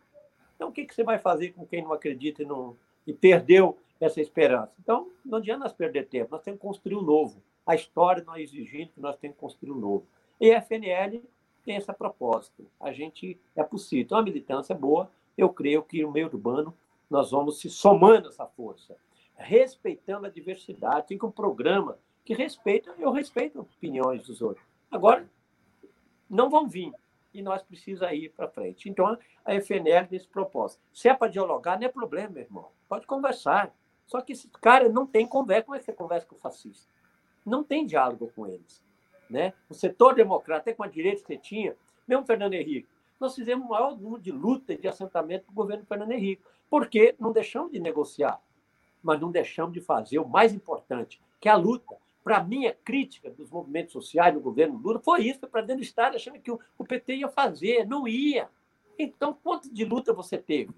Então, o que, você vai fazer com quem não acredita e, não, e perdeu essa esperança? Então, não adianta nós perder tempo, nós temos que construir um novo. A história é exigindo que nós temos que construir um novo. E a FNL tem essa proposta. A gente é possível. Então, a militância é boa. Eu creio que no meio urbano nós vamos se somando essa força, respeitando a diversidade. Tem um programa que respeitam, eu respeito opiniões dos outros. Agora, não vão vir e nós precisamos ir para frente. Então, a FNL nesse propósito. Se é para dialogar, não é problema, meu irmão. Pode conversar. Só que esse cara não tem conversa. Como é que você conversa com o fascista? Não tem diálogo com eles. Né? O setor democrata, até com a direita que você tinha, mesmo Fernando Henrique, nós fizemos o maior número de luta de assentamento do governo Fernando Henrique, porque não deixamos de negociar, mas não deixamos de fazer o mais importante, que é a luta para mim, a crítica dos movimentos sociais no governo Lula foi isso, foi para dentro do Estado, achando que o, o PT ia fazer, não ia. Então, quanto de luta você teve?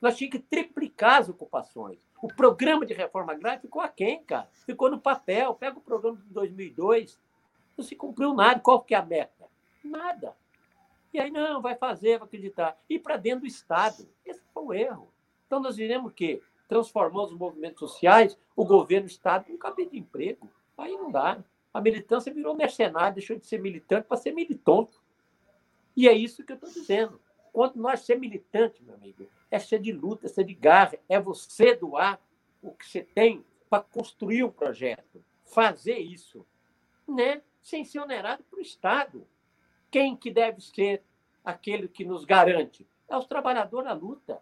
Nós tínhamos que triplicar as ocupações. O programa de reforma agrária ficou aquém, cara. Ficou no papel. Pega o programa de 2002, não se cumpriu nada. Qual que é a meta? Nada. E aí, não, vai fazer, vai acreditar. E para dentro do Estado. Esse foi o erro. Então, nós iremos o quê? Transformar os movimentos sociais, o governo, o Estado, num cabelo de emprego. Aí não dá. A militância virou mercenário, deixou de ser militante para ser militonto. E é isso que eu estou dizendo. Quando nós ser militante, meu amigo, é ser de luta, é ser de garra, é você doar o que você tem para construir um projeto, fazer isso, né? Sem ser onerado para o Estado. Quem que deve ser aquele que nos garante? É os trabalhadores na luta.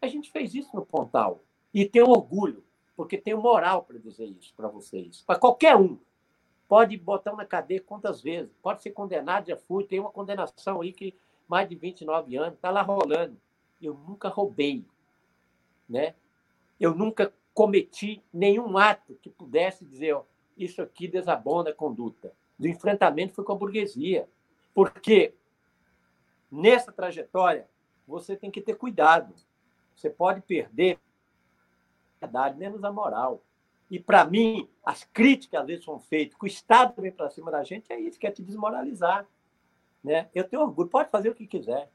A gente fez isso no Pontal e tem orgulho porque tenho moral para dizer isso para vocês. Para qualquer um. Pode botar na cadeia quantas vezes. Pode ser condenado, já fui. Tem uma condenação aí que mais de 29 anos, está lá rolando. Eu nunca roubei. Né? Eu nunca cometi nenhum ato que pudesse dizer ó, isso aqui desabona a conduta. Do enfrentamento foi com a burguesia. Porque nessa trajetória você tem que ter cuidado. Você pode perder verdade, menos a moral. E, para mim, as críticas às vezes são feitas, que o Estado vem para cima da gente, é isso, quer te desmoralizar. Né? Eu tenho orgulho, pode fazer o que quiser.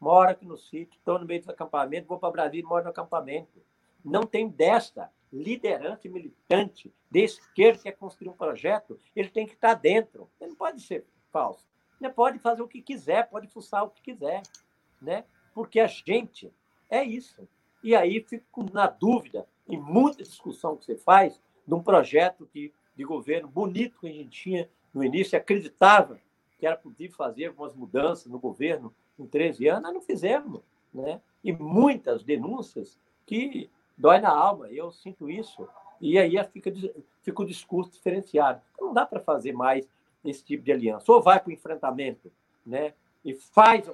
Moro aqui no sítio, estou no meio do acampamento, vou para Brasília moro no acampamento. Não tem desta liderança militante de esquerda que quer construir um projeto, ele tem que estar dentro. Ele não pode ser falso. Ele pode fazer o que quiser, pode fuçar o que quiser. Né? Porque a gente é isso. E aí fico na dúvida e muita discussão que você faz de um projeto que, de governo bonito que a gente tinha no início, acreditava que era possível fazer algumas mudanças no governo em 13 anos, nós não fizemos. Né? E muitas denúncias que dói na alma, eu sinto isso. E aí fica, fica o discurso diferenciado. Então, não dá para fazer mais esse tipo de aliança. Ou vai para o enfrentamento né? e faz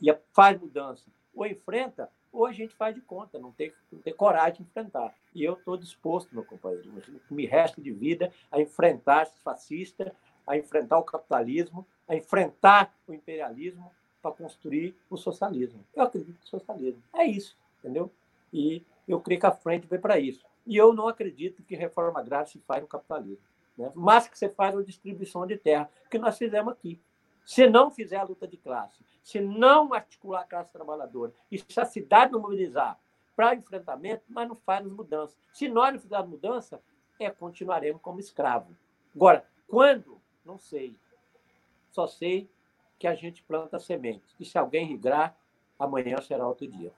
e faz mudança, ou enfrenta ou a gente faz de conta, não ter, não ter coragem de enfrentar. E eu estou disposto, meu companheiro, me resta de vida a enfrentar esse fascista, a enfrentar o capitalismo, a enfrentar o imperialismo para construir o socialismo. Eu acredito no socialismo. É isso, entendeu? E eu creio que a frente vai para isso. E eu não acredito que reforma agrária se faz no capitalismo. Né? Mas que você faz uma distribuição de terra, que nós fizemos aqui. Se não fizer a luta de classe, se não articular a classe trabalhadora, e se a cidade não mobilizar para enfrentamento, mas não faz as mudanças. Se nós não fizermos mudança, é continuaremos como escravo. Agora, quando? Não sei. Só sei que a gente planta sementes. E se alguém rigrar, amanhã será outro dia.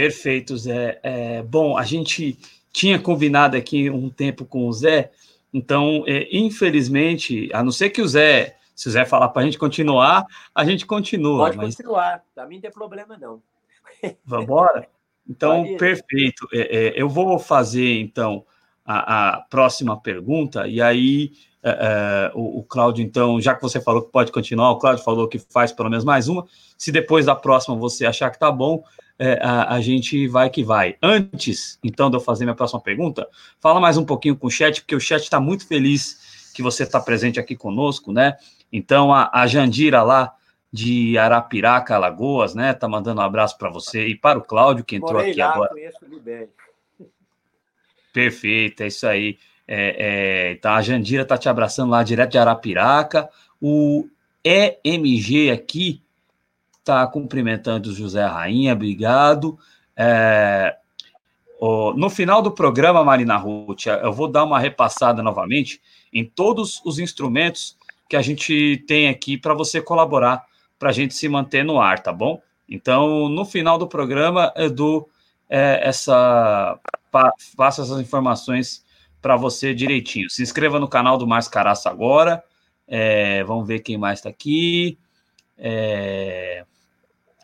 Perfeito, Zé. É, bom, a gente tinha combinado aqui um tempo com o Zé então, é, infelizmente, a não ser que o Zé, se o Zé falar para a gente continuar, a gente continua. Pode mas... continuar, para mim não tem problema não. Vamos embora? Então, perfeito. É, é, eu vou fazer, então, a, a próxima pergunta, e aí é, é, o, o Cláudio, então, já que você falou que pode continuar, o Cláudio falou que faz pelo menos mais uma. Se depois da próxima você achar que tá bom, é, a, a, gente vai que vai. Antes, então, de eu fazer minha próxima pergunta, fala mais um pouquinho com o chat, porque o chat está muito feliz que você está presente aqui conosco, né? Então, a, a Jandira lá de Arapiraca, Alagoas, né? Tá mandando um abraço para você e para o Cláudio, que entrou Morei aqui lá, agora. Conheço bem. Perfeito, é isso aí. É, é, então, a Jandira tá te abraçando lá direto de Arapiraca. O EMG aqui está cumprimentando o José Rainha, obrigado. É, no final do programa, Marina Ruth, eu vou dar uma repassada novamente em todos os instrumentos que a gente tem aqui para você colaborar, para a gente se manter no ar, tá bom? Então, no final do programa, eu dou é, essa. passo essas informações para você direitinho. Se inscreva no canal do Márcio Caraça agora. É, vamos ver quem mais está aqui. É,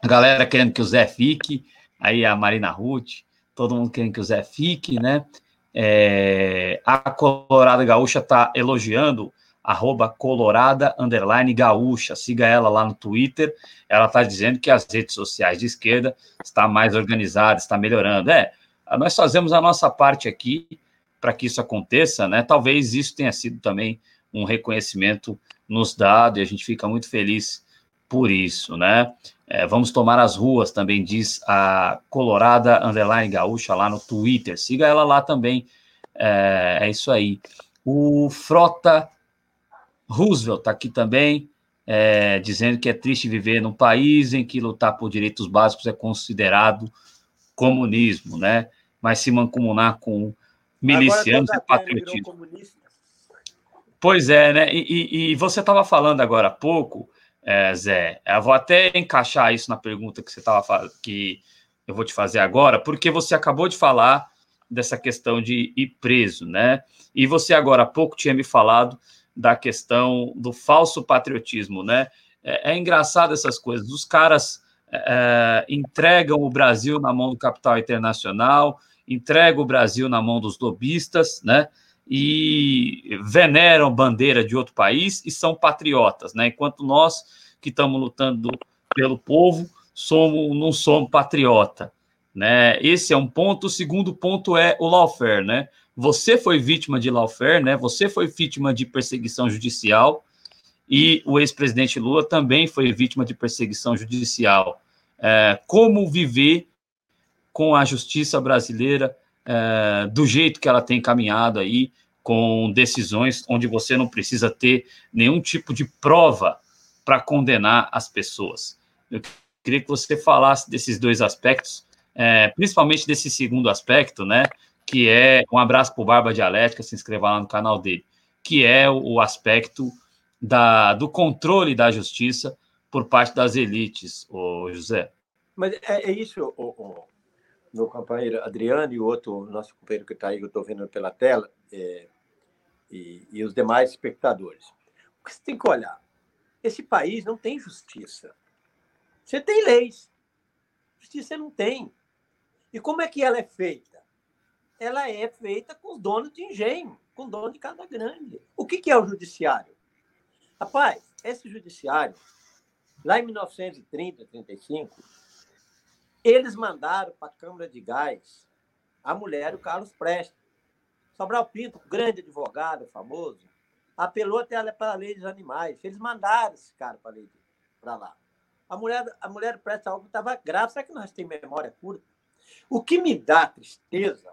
a galera querendo que o Zé fique, aí a Marina Ruth, todo mundo querendo que o Zé fique, né? É, a Colorada Gaúcha está elogiando, arroba Colorada Underline Gaúcha, siga ela lá no Twitter, ela está dizendo que as redes sociais de esquerda está mais organizada, está melhorando. É, nós fazemos a nossa parte aqui para que isso aconteça, né? Talvez isso tenha sido também um reconhecimento nos dado e a gente fica muito feliz por isso, né? É, vamos tomar as ruas, também diz a Colorada Underline Gaúcha lá no Twitter. Siga ela lá também. É, é isso aí. O Frota Roosevelt está aqui também, é, dizendo que é triste viver num país em que lutar por direitos básicos é considerado comunismo, né? Mas se mancomunar com milicianos é patriotismo. Pois é, né? E, e, e você estava falando agora há pouco é, Zé. Eu vou até encaixar isso na pergunta que você estava que eu vou te fazer agora, porque você acabou de falar dessa questão de ir preso, né? E você agora há pouco tinha me falado da questão do falso patriotismo, né? É, é engraçado essas coisas. Os caras é, é entregam o Brasil na mão do capital internacional, entregam o Brasil na mão dos lobistas, né? E veneram bandeira de outro país e são patriotas, né? Enquanto nós que estamos lutando pelo povo somos não somos patriota, né? Esse é um ponto. O segundo ponto é o lawfare, né? Você foi vítima de lawfare, né? Você foi vítima de perseguição judicial e o ex-presidente Lula também foi vítima de perseguição judicial. É, como viver com a justiça brasileira é, do jeito que ela tem caminhado aí, com decisões onde você não precisa ter nenhum tipo de prova para condenar as pessoas. Eu queria que você falasse desses dois aspectos, é, principalmente desse segundo aspecto, né? Que é um abraço para o Barba Dialética, se inscreva lá no canal dele, que é o, aspecto da, do controle da justiça por parte das elites, o José. Mas é, é isso, o, meu companheiro Adriano e o outro nosso companheiro que está aí, eu estou vendo pela tela, é, e, e os demais espectadores. O que você tem que olhar? Esse país não tem justiça. Você tem leis. Justiça não tem. E como é que ela é feita? Ela é feita com os donos de engenho, com o dono de casa grande. O que, que é o judiciário? Rapaz, esse judiciário Lá em 1930, 35, eles mandaram para a Câmara de Gás a mulher do Carlos Prestes. Sobral Pinto, grande advogado, famoso, apelou até para a lei dos animais. Eles mandaram esse cara para lá. A mulher, a mulher Prestes Alves estava grávida. Será que nós temos memória curta? O que me dá tristeza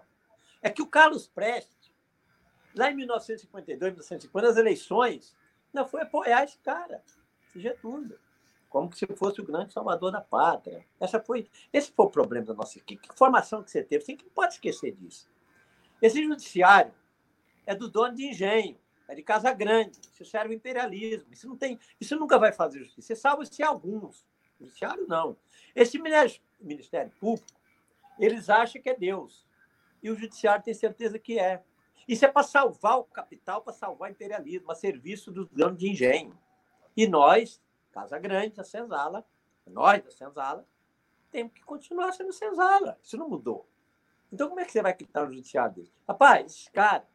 é que o Carlos Prestes, lá em 1952, 1950, nas eleições, não foi apoiar esse cara, esse Getúlio, como se fosse o grande salvador da pátria. Essa foi, esse foi o problema da nossa que, que formação que você teve. Você não pode esquecer disso. Esse judiciário é do dono de engenho, é de Casa Grande, isso serve imperialismo. Isso não tem, isso nunca vai fazer justiça. Salva se alguns. O judiciário não. Esse Ministério, Ministério Público, eles acham que é Deus. E o judiciário tem certeza que é. Isso é para salvar o capital, para salvar o imperialismo, a serviço dos donos de engenho. E nós, Casa Grande, a Senzala, nós da Senzala, temos que continuar sendo Senzala. Isso não mudou. Então, como é que você vai quitar o judiciário dele? Rapaz, esses caras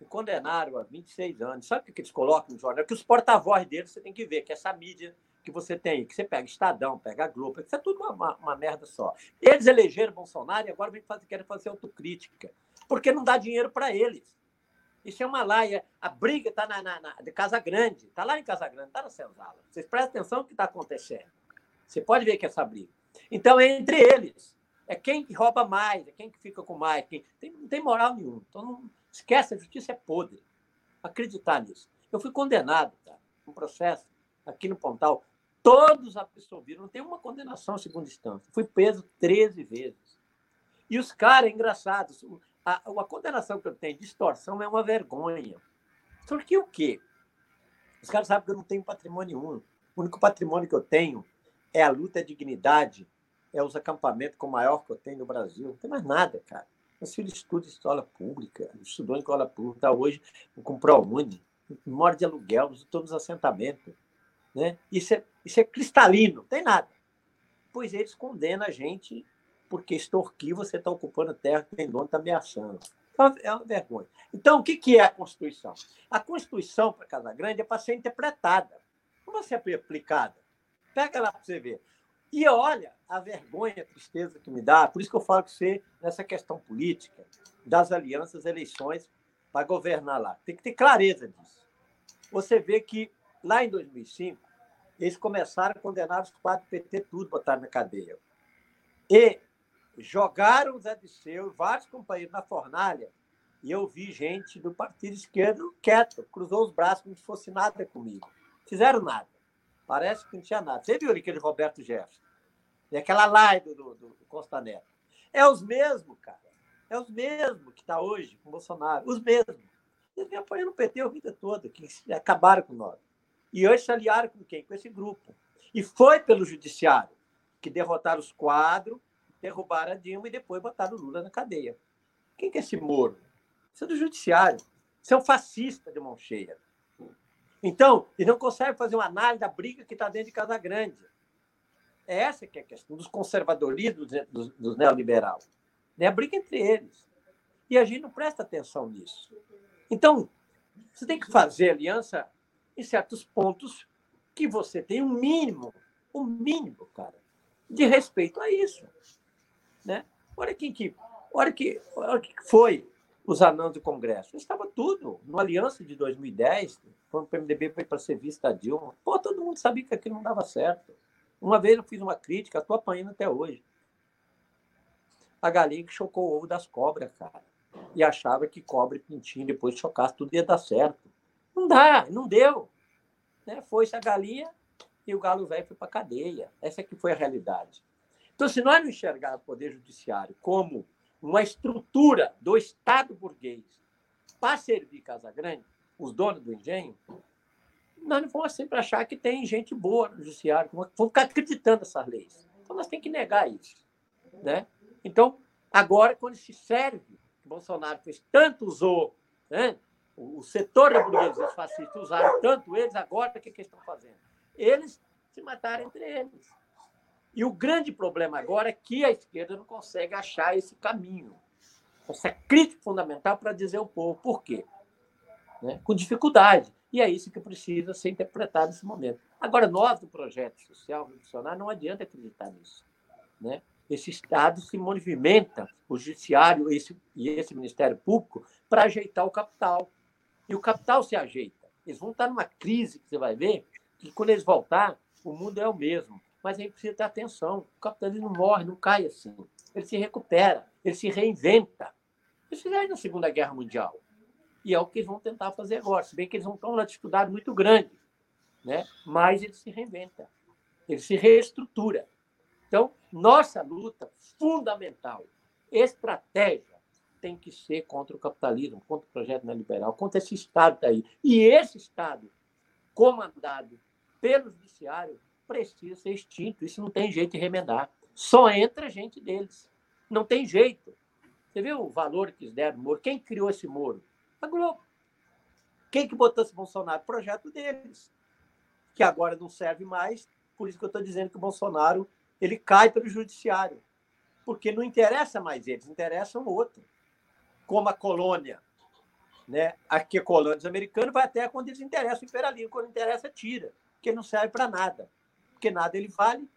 me condenaram há 26 anos. Sabe o que eles colocam no jornal? Que os porta-voz deles você tem que ver, que essa mídia que você tem, que você pega Estadão, pega Globo, isso é tudo uma, uma, uma, merda só. Eles elegeram Bolsonaro e agora vem fazer, querem fazer autocrítica, porque não dá dinheiro para eles. Isso é uma laia. A briga está na, na, na, de Casa Grande, está lá em Casa Grande, está na senzala. Vocês prestem atenção no que está acontecendo. Você pode ver que é essa briga. Então, é entre eles. É quem que rouba mais, é quem que fica com mais. Quem... Tem, não tem moral nenhuma. Então, não esquece, a justiça é podre. Acreditar nisso. Eu fui condenado, tá? Um processo aqui no Pontal Todos absolviram, não tem uma condenação segunda instância. Fui preso 13 vezes. E os caras, engraçados, a, a condenação que eu tenho de extorsão é uma vergonha. Só que o quê? Os caras sabem que eu não tenho patrimônio nenhum. O único patrimônio que eu tenho é a luta, a dignidade, é os acampamentos com o maior que eu tenho no Brasil. Não tem mais nada, cara. Meu filho estuda escola pública, estudou em escola pública, está hoje com ProUni, mora de aluguel, todos os assentamentos. Né? Isso, é, isso é cristalino, não tem nada. Pois eles condenam a gente porque extorquir você está ocupando terra que tem dono, está ameaçando. Então, é uma vergonha. Então, o que, é a Constituição? A Constituição para Casa Grande é para ser interpretada, não vai ser aplicada. Pega lá para você ver. E olha a vergonha, a tristeza que me dá, por isso que eu falo com você nessa questão política, das alianças, eleições para governar lá. Tem que ter clareza disso. Você vê que lá em 2005, eles começaram a condenar os quatro PT, tudo, botaram na cadeia. E jogaram Zé Disseu vários companheiros na fornalha, e eu vi gente do partido esquerdo quieto, cruzou os braços como se fosse nada comigo. Fizeram nada. Parece que não tinha nada. Você viu aquele Roberto Jefferson? E aquela live do, do, do Costa Neto. É os mesmos, cara. É os mesmos que está hoje com o Bolsonaro. Os mesmos. Eles me apoiando no PT a vida toda, que acabaram com nós. E hoje se aliaram com quem? Com esse grupo. E foi pelo judiciário que derrotaram os quadros, derrubaram a Dilma e depois botaram o Lula na cadeia. Quem que é esse Moro? Isso é do judiciário. Isso é um fascista de mão cheia. Então, ele não consegue fazer uma análise da briga que está dentro de Casa Grande. É essa que é a questão dos conservadorismos dos, dos, neoliberais. É a briga entre eles. E a gente não presta atenção nisso. Então, você tem que fazer aliança em certos pontos que você tem um mínimo, um mínimo, cara, de respeito a isso. Né? Olha quem que, olha que, olha que foi os anãos do Congresso. Estava tudo no Aliança de 2010, quando o PMDB foi para ser vista a Dilma. Pô, todo mundo sabia que aquilo não dava certo. Uma vez eu fiz uma crítica, estou apanhando até hoje. A galinha que chocou o ovo das cobras, cara. E achava que cobra e pintinho, depois chocasse, tudo ia dar certo. Não dá, não deu. Né? Foi-se a galinha e o galo velho foi para cadeia. Essa que foi a realidade. Então, se nós não enxergarmos o Poder Judiciário como uma estrutura do Estado burguês para servir Casa Grande, os donos do engenho, nós não vamos sempre achar que tem gente boa no judiciário, vamos ficar acreditando nessas leis. Então, nós temos que negar isso. Né? Então, agora, quando se serve, Bolsonaro fez tanto usou né, o setor da burguesia, os fascistas usaram tanto eles, agora o que, que eles estão fazendo? Eles se mataram entre eles. E o grande problema agora é que a esquerda não consegue achar esse caminho, essa crítica fundamental para dizer ao povo por quê. Né? Com dificuldade. E é isso que precisa ser interpretado nesse momento. Agora, nós, do projeto social revolucionário, não adianta acreditar nisso. Né? Esse Estado se movimenta, o Judiciário esse, e esse Ministério Público, para ajeitar o capital. E o capital se ajeita. Eles vão estar numa crise que você vai ver, que quando eles voltar, o mundo é o mesmo. Mas a gente precisa ter atenção. O capitalismo morre, não cai assim. Ele se recupera, ele se reinventa. Eles fizeram na Segunda Guerra Mundial. E é o que eles vão tentar fazer agora. Se bem que eles vão ter uma dificuldade muito grande. Né? Mas ele se reinventa. Ele se reestrutura. Então, nossa luta fundamental, estratégia, tem que ser contra o capitalismo, contra o projeto neoliberal, contra esse Estado daí. E esse Estado, comandado pelo Judiciário, precisa ser extinto. Isso não tem jeito de remendar. Só entra gente deles. Não tem jeito. Você viu o valor que eles deram Moro? Quem criou esse Moro? A Globo. Quem que botou esse Bolsonaro? Projeto deles. Que agora não serve mais. Por isso que eu estou dizendo que o Bolsonaro ele cai pelo judiciário. Porque não interessa mais eles, interessa um outro. Como a colônia. Né? Aqui dos americanos vai até quando eles interessam o imperialismo. Quando interessa, tira. Porque não serve para nada. Porque nada ele vale,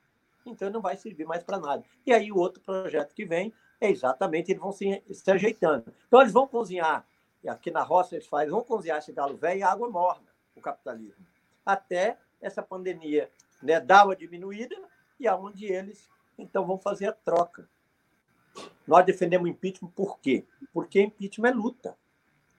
então não vai servir mais para nada. E aí o outro projeto que vem é exatamente, eles vão se, se ajeitando. Então eles vão cozinhar, aqui na roça eles fazem, vão cozinhar esse galo velho e água morna, o capitalismo. Até essa pandemia né, dar uma diminuída e aonde eles então vão fazer a troca. Nós defendemos impeachment por quê? Porque impeachment é luta,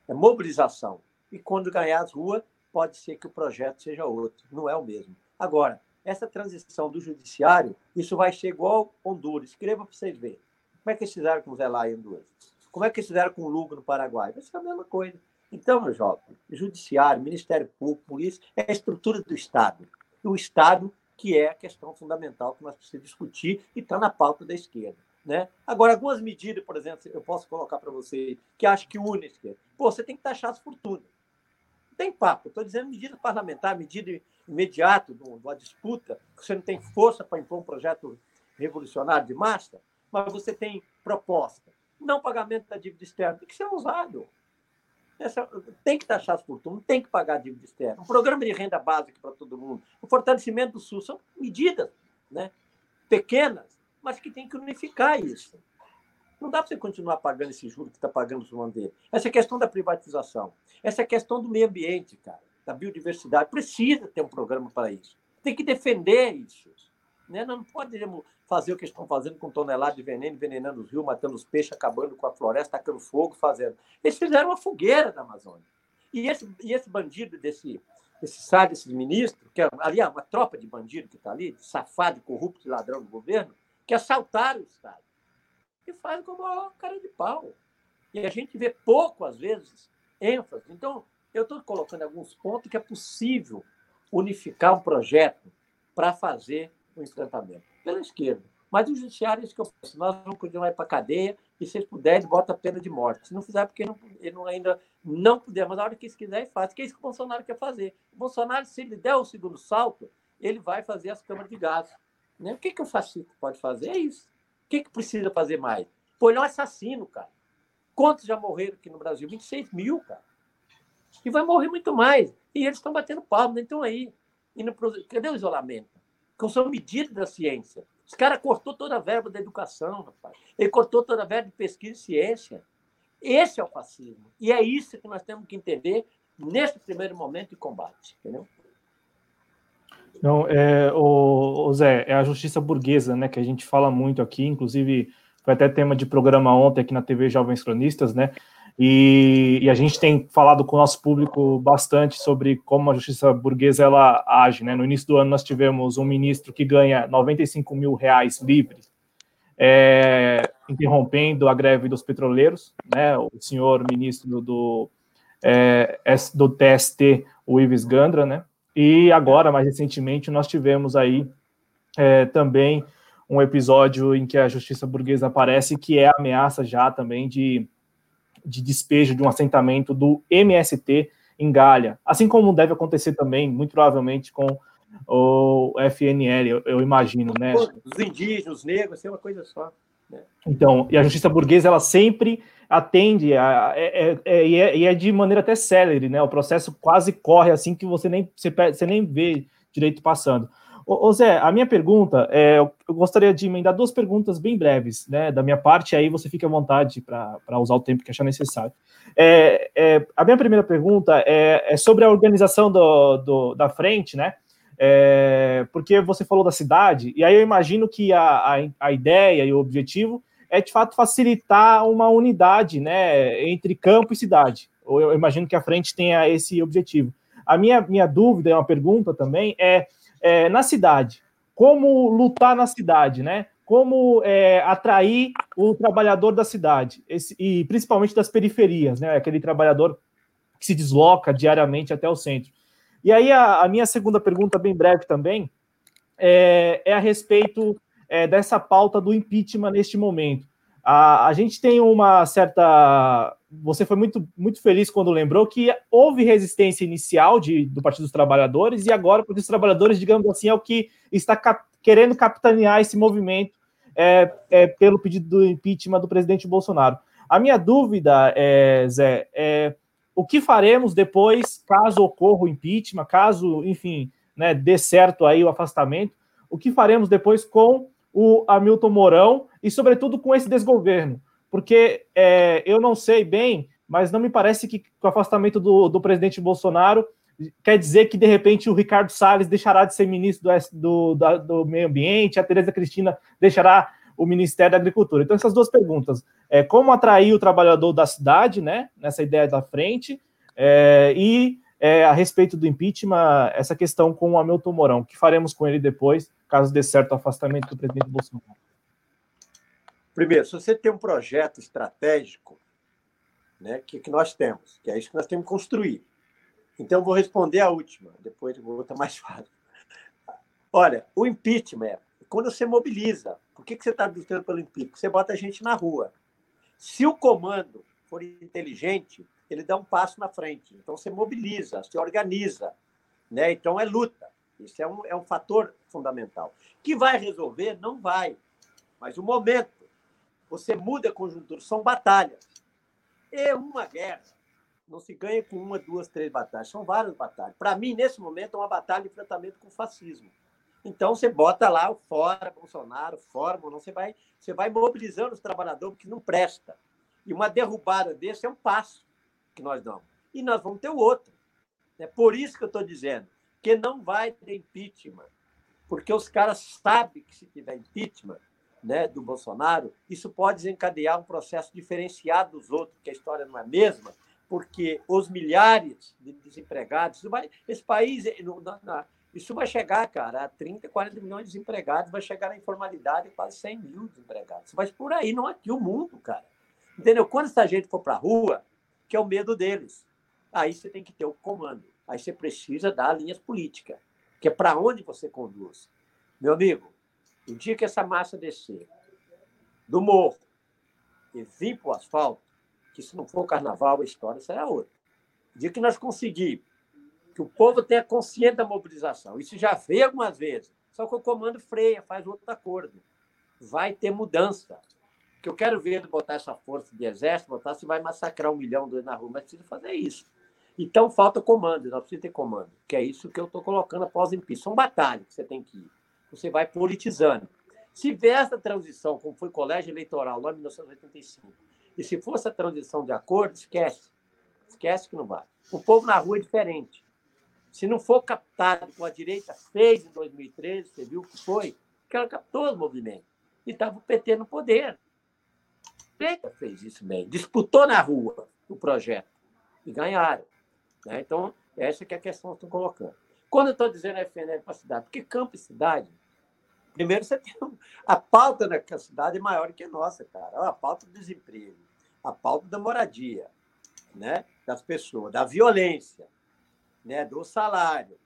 é mobilização. E quando ganhar as ruas, pode ser que o projeto seja outro, não é o mesmo. Agora, essa transição do judiciário, isso vai ser igual Honduras. Escreva para vocês verem. Como é que eles fizeram com o Zelá em Honduras? Como é que eles fizeram com o Lugo no Paraguai? Vai ser a mesma coisa. Então, meu jovem, judiciário, Ministério Público, polícia, é a estrutura do Estado. O Estado que é a questão fundamental que nós precisamos discutir e está na pauta da esquerda. Né? Agora, algumas medidas, por exemplo, eu posso colocar para você, que acho que une a esquerda. Pô, você tem que taxar as fortunas. Tem papo. Estou dizendo medida parlamentar, medida imediata de uma disputa, que você não tem força para impor um projeto revolucionário de massa, mas você tem proposta. Não pagamento da dívida externa tem que ser usado. Tem que taxar as fortunas, tem que pagar a dívida externa. Um programa de renda básica para todo mundo. O fortalecimento do SUS são medidas né, pequenas, mas que tem que unificar isso. Não dá para você continuar pagando esse juro que está pagando o dele. Essa é questão da privatização. Essa é questão do meio ambiente, cara, da biodiversidade. Precisa ter um programa para isso. Tem que defender isso. Né? Não podemos fazer o que estão fazendo com toneladas de veneno, envenenando os rios, matando os peixes, acabando com a floresta, tacando fogo, fazendo. Eles fizeram uma fogueira na Amazônia. E esse, e esse bandido desse, esse sabe, esse ministro, que é, ali uma tropa de bandido que está ali, safado, corrupto, ladrão do governo, que assaltaram o Estado. E fazem como uma cara de pau. E a gente vê pouco, às vezes, ênfase. Então, eu estou colocando alguns pontos que é possível unificar um projeto para fazer o enfrentamento pela esquerda. Mas o judiciário é que eu penso. Nós vamos continuar para a cadeia e, se eles puderem, bota a pena de morte. Se não fizer, porque não, ele não, ainda não puder, mas na hora que eles quiserem, faz. Que é isso que o Bolsonaro quer fazer. O Bolsonaro, se ele der o segundo salto, ele vai fazer as câmaras de gás. Né? O que, que o fascista pode fazer? É isso. Que, que precisa fazer mais? Pô, ele é um assassino, cara. Quantos já morreram aqui no Brasil? 26 mil, cara. E vai morrer muito mais. E eles estão batendo palma, então aí. Indo pro... Cadê o isolamento? que são medidas da ciência. Os caras cortou toda a verba da educação, rapaz. Ele cortou toda a verba de pesquisa e ciência. Esse é o fascismo. E é isso que nós temos que entender nesse primeiro momento de combate. Entendeu? Não, é, o, o Zé, é a justiça burguesa, né, que a gente fala muito aqui, inclusive foi até tema de programa ontem aqui na TV Jovens Cronistas, né, e, e, a gente tem falado com o nosso público bastante sobre como a justiça burguesa ela age. Né? No início do ano, nós tivemos um ministro que ganha 95 mil reais livres, é, interrompendo a greve dos petroleiros, né? o senhor ministro do, é, do TST, o Ives Gandra, né? E agora, mais recentemente, nós tivemos aí é, também um episódio em que a justiça burguesa aparece, que é a ameaça já também de de despejo de um assentamento do MST em Galha, assim como deve acontecer também, muito provavelmente, com o FNL, eu, eu imagino, né? Os indígenos, os negros, é uma coisa só. Né? Então, e a justiça burguesa, ela sempre atende a, é, é, é, e, é, é, de maneira até célere, né? O processo quase corre assim que você nem, você, você nem vê direito passando. Ô, ô Zé, a minha pergunta, é, eu gostaria de emendar duas perguntas bem breves, né, da minha parte, aí você fica à vontade para usar o tempo que achar necessário. É, é, a minha primeira pergunta é, é sobre a organização do, do, da frente, né, é, porque você falou da cidade, e aí eu imagino que a, a, a ideia e o objetivo é, de fato, facilitar uma unidade, né, entre campo e cidade. Eu imagino que a frente tenha esse objetivo. A minha, minha dúvida, é uma pergunta também, é é, na cidade, como lutar na cidade, né? Como é, atrair o trabalhador da cidade, esse, e principalmente das periferias, né? Aquele trabalhador que se desloca diariamente até o centro. E aí, a, a minha segunda pergunta, bem breve também, é, é a respeito é, dessa pauta do impeachment neste momento. A, a gente tem uma certa. Você foi muito, muito feliz quando lembrou que houve resistência inicial de, do Partido dos Trabalhadores e agora o Partido dos Trabalhadores, digamos assim, é o que está cap, querendo capitanear esse movimento é, é, pelo pedido do impeachment do presidente Bolsonaro. A minha dúvida, é, Zé, é o que faremos depois, caso ocorra o impeachment, caso, enfim, né, dê certo aí o afastamento, o que faremos depois com o Hamilton Mourão e, sobretudo, com esse desgoverno. Porque é, eu não sei bem, mas não me parece que o afastamento do, do presidente Bolsonaro quer dizer que, de repente, o Ricardo Salles deixará de ser ministro do, do, do Meio Ambiente, a Tereza Cristina deixará o Ministério da Agricultura. Então, essas duas perguntas. É, como atrair o trabalhador da cidade, né, nessa ideia da frente, é, e é, a respeito do impeachment, essa questão com o Hamilton Mourão. O que faremos com ele depois, caso dê certo o afastamento do presidente Bolsonaro? Primeiro, se você tem um projeto estratégico, né, que, que nós temos, que é isso que nós temos que construir. Então, vou responder a última, depois vou botar mais fácil. Olha, o impeachment é quando você mobiliza. Por que, que você está lutando pelo impeachment? Você bota a gente na rua. Se o comando for inteligente, ele dá um passo na frente. Então, você mobiliza, se organiza. Né? Então, é luta. Isso é um, é um fator fundamental. Que vai resolver? Não vai. Mas o momento, você muda a conjuntura, são batalhas. E uma guerra não se ganha com uma, duas, três batalhas, são várias batalhas. Para mim, nesse momento, é uma batalha de enfrentamento com o fascismo. Então, você bota lá o fora Bolsonaro, fora, não, você vai, você vai mobilizando os trabalhadores que não presta. E uma derrubada desse é um passo que nós damos. E nós vamos ter o outro. É por isso que eu estou dizendo que não vai ter impeachment, porque os caras sabem que se tiver impeachment né, do Bolsonaro, isso pode desencadear um processo diferenciado dos outros, que a história não é a mesma, porque os milhares de desempregados, vai, esse país, isso vai chegar, cara, a 30, 40 milhões de desempregados, vai chegar na informalidade quase 100 mil desempregados. Vai por aí, não aqui, o mundo, cara. Entendeu? Quando essa gente for para a rua, que é o medo deles. Aí você tem que ter o comando. Aí você precisa dar linhas políticas, que é para onde você conduz. Meu amigo, o dia que essa massa descer do morro e vir para o asfalto, que se não for carnaval, a história será outra. O dia que nós conseguirmos que o povo tenha consciência da mobilização, isso já veio algumas vezes, só que o comando freia, faz outro acordo. Vai ter mudança que eu quero ver botar essa força de exército, botar se vai massacrar um milhão dois na rua, mas precisa fazer isso. Então falta comando, nós precisamos ter comando, que é isso que eu estou colocando após impeachment. São batalhas que você tem que ir. Você vai politizando. Se vier essa transição, como foi colégio eleitoral lá em 1985, e se for essa transição de acordo, esquece. Esquece que não vai. O povo na rua é diferente. Se não for captado como a direita fez em 2013, você viu o que foi? Que ela captou os movimentos. E estava o PT no poder. Direita fez isso bem, disputou na rua o projeto e ganharam. Né? Então, essa que é a questão que estou colocando. Quando eu estou dizendo FNL para a cidade, porque campo e cidade, primeiro você tem a pauta da cidade é maior que a nossa, cara. A pauta do desemprego, a pauta da moradia, né? das pessoas, da violência, né? do salário,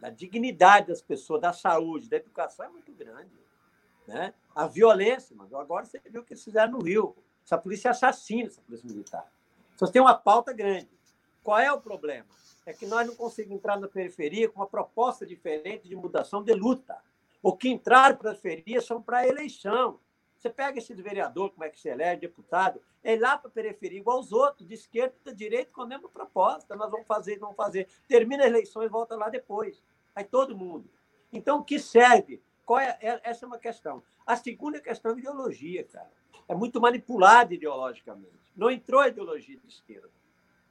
da dignidade das pessoas, da saúde, da educação é muito grande. Né? A violência, mas agora você viu o que eles fizeram no Rio. Essa polícia é assassina, essa polícia militar. Então, tem uma pauta grande. Qual é o problema? É que nós não conseguimos entrar na periferia com uma proposta diferente de mudação de luta. O que entrar para a periferia são para eleição. Você pega esse vereador, como é que se elege, deputado, é lá para a periferia, igual os outros, de esquerda e de direita, com a mesma proposta. Nós vamos fazer, vamos fazer. Termina as eleições, volta lá depois. Aí todo mundo. Então, o que serve? Qual é, é, essa é uma questão. A segunda questão é ideologia, cara. É muito manipulado ideologicamente. Não entrou a ideologia de esquerda.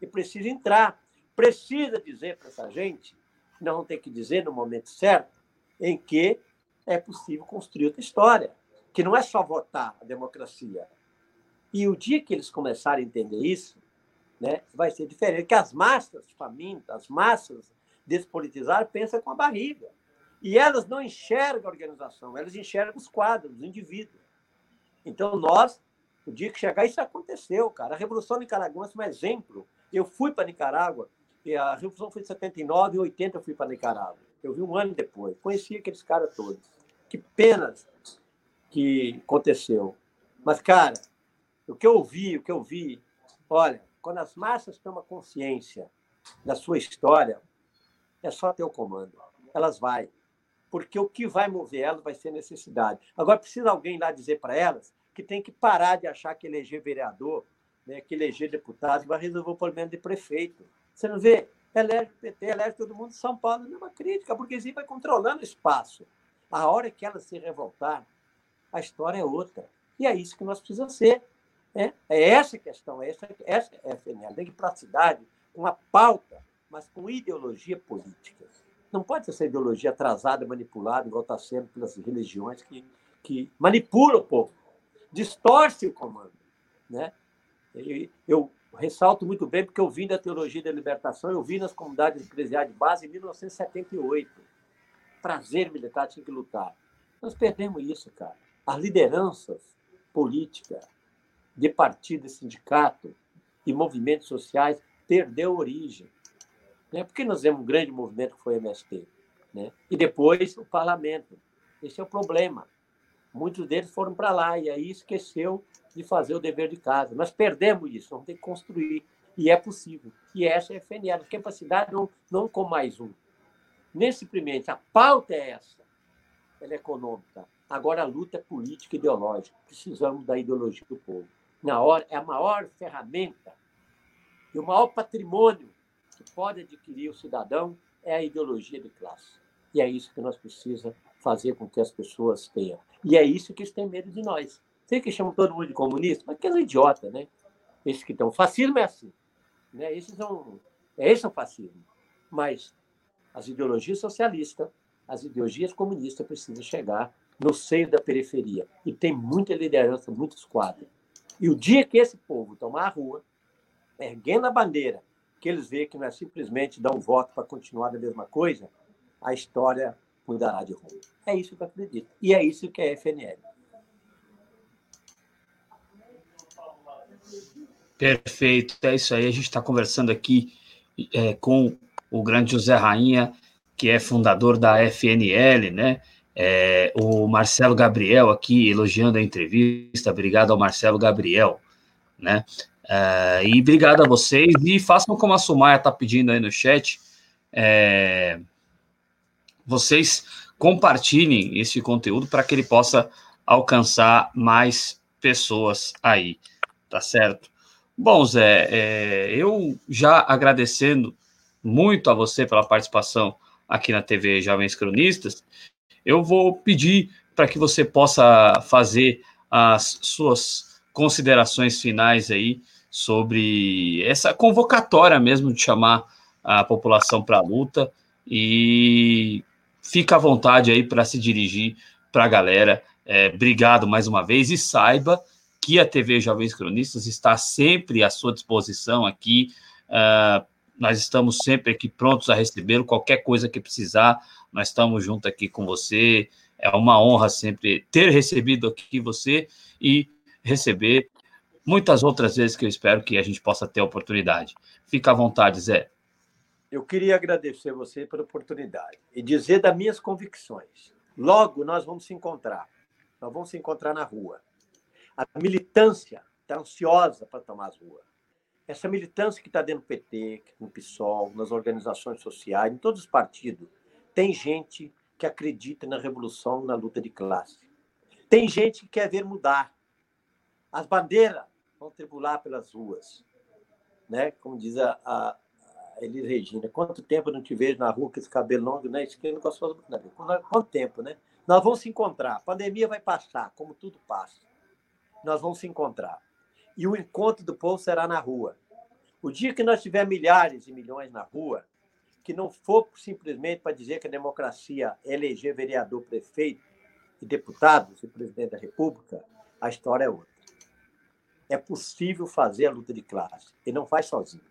E precisa entrar. Precisa dizer para essa gente, vamos ter que dizer no momento certo, em que é possível construir outra história, que não é só votar a democracia. E o dia que eles começarem a entender isso, né, vai ser diferente. Que as massas famintas, as massas despolitizadas, pensam com a barriga. E elas não enxergam a organização, elas enxergam os quadros, os indivíduos. Então, nós, o dia que chegar, isso aconteceu, cara. A Revolução Nicaragüense é um exemplo. Eu fui para Nicarágua, a Revolução foi em 79 e 80 eu fui para Nicarágua. Eu vi um ano depois. Conheci aqueles caras todos. Que pena que aconteceu. Mas, cara, o que eu vi, o que eu vi, olha, quando as massas tomam consciência da sua história, é só ter o comando. Elas vão. Porque o que vai mover elas vai ser necessidade. Agora, precisa alguém lá dizer para elas que tem que parar de achar que eleger vereador, né, que eleger deputado, vai resolver o problema de prefeito. Você não vê? elege o PT, elege todo mundo. São Paulo é uma crítica, a burguesia vai controlando o espaço. A hora que ela se revoltar, a história é outra. E é isso que nós precisamos ser. É, é essa questão, é essa, essa é a FNL. Tem que ir para a cidade com a pauta, mas com ideologia política. Não pode ser essa ideologia atrasada, manipulada, igual está sendo pelas religiões que, que manipulam o povo, distorce o comando. Né? Eu, ressalto muito bem, porque eu vim da teologia da libertação, eu vim nas comunidades eclesiais de base em 1978. Prazer militar tinha que lutar. Nós perdemos isso, cara. As lideranças políticas de partido, sindicato e movimentos sociais perdeu origem. Né? Porque nós temos um grande movimento que foi o MST. Né? E depois o parlamento. Esse é o problema. Muitos deles foram para lá e aí esqueceu de fazer o dever de casa. Nós perdemos isso, vamos ter que construir. E é possível. E essa é a FNL. Capacidade não, não com mais um. Nesse primeiro, a pauta é essa. Ela é econômica. Agora a luta é política e ideológica. Precisamos da ideologia do povo. Na hora, é a maior ferramenta e o maior patrimônio que pode adquirir o cidadão é a ideologia de classe. E é isso que nós precisamos fazer com que as pessoas tenham. E é isso que eles têm medo de nós. Sei que chamam todo mundo de comunista, mas que é idiota, né? Esses que estão. Fascismo é assim. Né? Esses são. É, esse é o fascismo. Mas as ideologias socialistas, as ideologias comunistas precisam chegar no seio da periferia. E tem muita liderança, muitos quadros. E o dia que esse povo tomar a rua, erguendo a bandeira, que eles veem que não é simplesmente dar um voto para continuar da mesma coisa, a história mudará de rumo. É isso que eu acredito. E é isso que é FNL. Perfeito, é isso aí. A gente está conversando aqui é, com o grande José Rainha, que é fundador da FNL, né? É, o Marcelo Gabriel aqui elogiando a entrevista. Obrigado ao Marcelo Gabriel, né? É, e obrigado a vocês. E façam como a Sumaia está pedindo aí no chat. É, vocês compartilhem esse conteúdo para que ele possa alcançar mais pessoas aí, tá certo? Bom, Zé, é, eu já agradecendo muito a você pela participação aqui na TV Jovens Cronistas, eu vou pedir para que você possa fazer as suas considerações finais aí sobre essa convocatória mesmo de chamar a população para a luta e fica à vontade aí para se dirigir para a galera. É, obrigado mais uma vez e saiba que a TV Jovens Cronistas está sempre à sua disposição aqui. Uh, nós estamos sempre aqui prontos a recebê-lo. Qualquer coisa que precisar, nós estamos junto aqui com você. É uma honra sempre ter recebido aqui você e receber muitas outras vezes que eu espero que a gente possa ter a oportunidade. Fica à vontade, Zé. Eu queria agradecer você pela oportunidade e dizer das minhas convicções. Logo nós vamos se encontrar. Nós vamos se encontrar na rua. A militância está ansiosa para tomar as ruas. Essa militância que está dentro do PT, no PSOL, nas organizações sociais, em todos os partidos, tem gente que acredita na revolução, na luta de classe. Tem gente que quer ver mudar. As bandeiras vão tribular pelas ruas. Né? Como diz a, a, Elis Regina, quanto tempo eu não te vejo na rua com esse cabelo longo, né? Esquerdo com as suas... Quanto tempo, né? Nós vamos se encontrar. A pandemia vai passar, como tudo passa. Nós vamos se encontrar. E o encontro do povo será na rua. O dia que nós tiver milhares e milhões na rua, que não for simplesmente para dizer que a democracia é eleger vereador, prefeito e deputados e presidente da República, a história é outra. É possível fazer a luta de classe e não faz sozinho.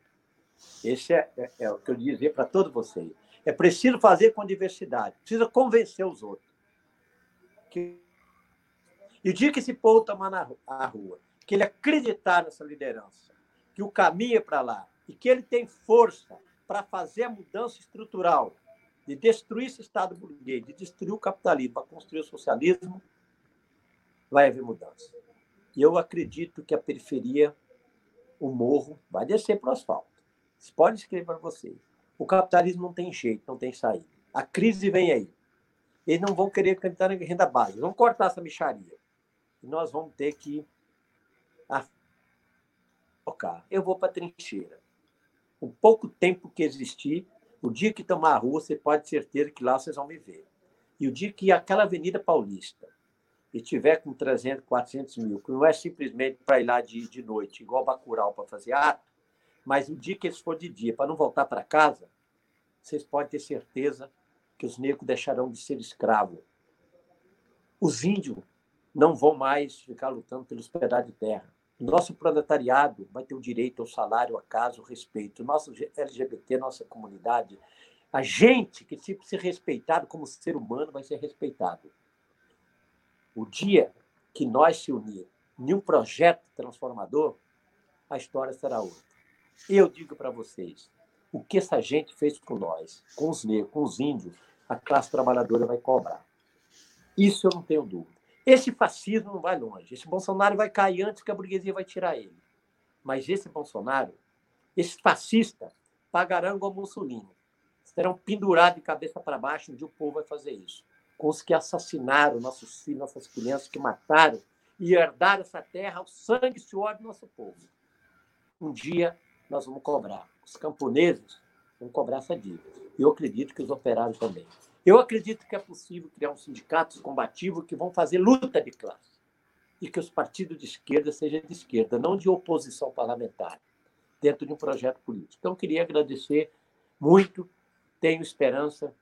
Esse é, é, é o que eu dizer para todos vocês. É preciso fazer com diversidade, precisa convencer os outros. Que... E o dia que esse povo tomar na rua, que ele acreditar nessa liderança, que o caminho é para lá e que ele tem força para fazer a mudança estrutural, de destruir esse Estado burguês, de destruir o capitalismo para construir o socialismo, vai haver mudança. E eu acredito que a periferia, o morro, vai descer para o asfalto. Pode escrever para vocês. O capitalismo não tem jeito, não tem saída. A crise vem aí. Eles não vão querer acreditar na renda básica. Vão cortar essa micharia. E nós vamos ter que tocar. Eu vou para a trincheira. O pouco tempo que existir, o dia que tomar a rua, você pode ter certeza que lá vocês vão me ver. E o dia que aquela Avenida Paulista e tiver com 300, 400 mil, que não é simplesmente para ir lá de, de noite, igual Bacurau, para fazer ato, mas o dia que eles for de dia, para não voltar para casa, vocês podem ter certeza que os negros deixarão de ser escravos. Os índios não vão mais ficar lutando pelos pedaços de terra. Nosso proletariado vai ter o direito ao salário, a casa, ao respeito. Nosso LGBT, nossa comunidade, a gente que se ser respeitado como ser humano vai ser respeitado. O dia que nós se unir em um projeto transformador, a história será outra. Eu digo para vocês, o que essa gente fez com nós, com os negros, com os índios, a classe trabalhadora vai cobrar. Isso eu não tenho dúvida. Esse fascismo não vai longe. Esse Bolsonaro vai cair antes que a burguesia vai tirar ele. Mas esse Bolsonaro, esse fascista, pagarão igual Mussolini. Serão pendurados de cabeça para baixo, onde o povo vai fazer isso. Com os que assassinaram nossos filhos, nossas crianças, que mataram e herdaram essa terra, o sangue e o suor do nosso povo. Um dia nós vamos cobrar. Os camponeses vão cobrar essa dívida. Eu acredito que os operários também. Eu acredito que é possível criar um sindicatos combativos que vão fazer luta de classe e que os partidos de esquerda sejam de esquerda, não de oposição parlamentar, dentro de um projeto político. Então, queria agradecer muito, tenho esperança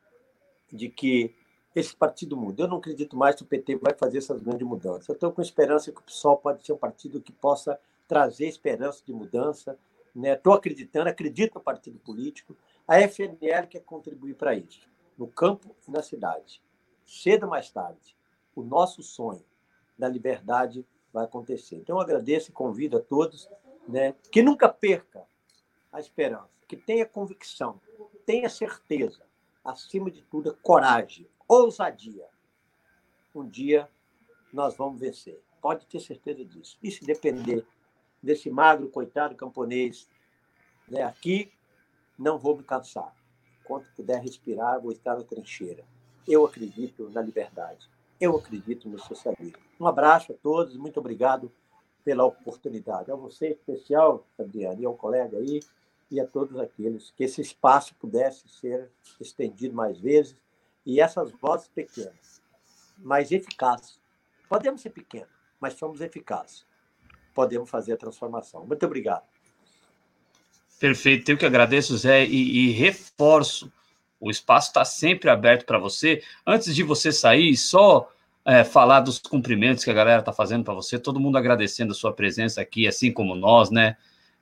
de que esse partido mude. Eu não acredito mais que o PT vai fazer essas grandes mudanças. Eu estou com esperança que o PSOL pode ser um partido que possa trazer esperança de mudança. Estou né? acreditando, acredito no partido político. A FNL quer contribuir para isso no campo e na cidade. Cedo ou mais tarde, o nosso sonho da liberdade vai acontecer. Então, eu agradeço e convido a todos né, que nunca perca a esperança, que tenha convicção, tenha certeza, acima de tudo, coragem, ousadia. Um dia nós vamos vencer. Pode ter certeza disso. E se depender desse magro, coitado camponês né, aqui, não vou me cansar enquanto puder respirar, vou estar na trincheira. Eu acredito na liberdade. Eu acredito no socialismo. Um abraço a todos, muito obrigado pela oportunidade. A você, em especial, Adriano, e ao colega aí, e a todos aqueles, que esse espaço pudesse ser estendido mais vezes e essas vozes pequenas, mas eficazes. Podemos ser pequenos, mas somos eficazes. Podemos fazer a transformação. Muito obrigado. Perfeito, eu que agradeço, Zé, e, e reforço: o espaço está sempre aberto para você. Antes de você sair, só é, falar dos cumprimentos que a galera está fazendo para você, todo mundo agradecendo a sua presença aqui, assim como nós, né?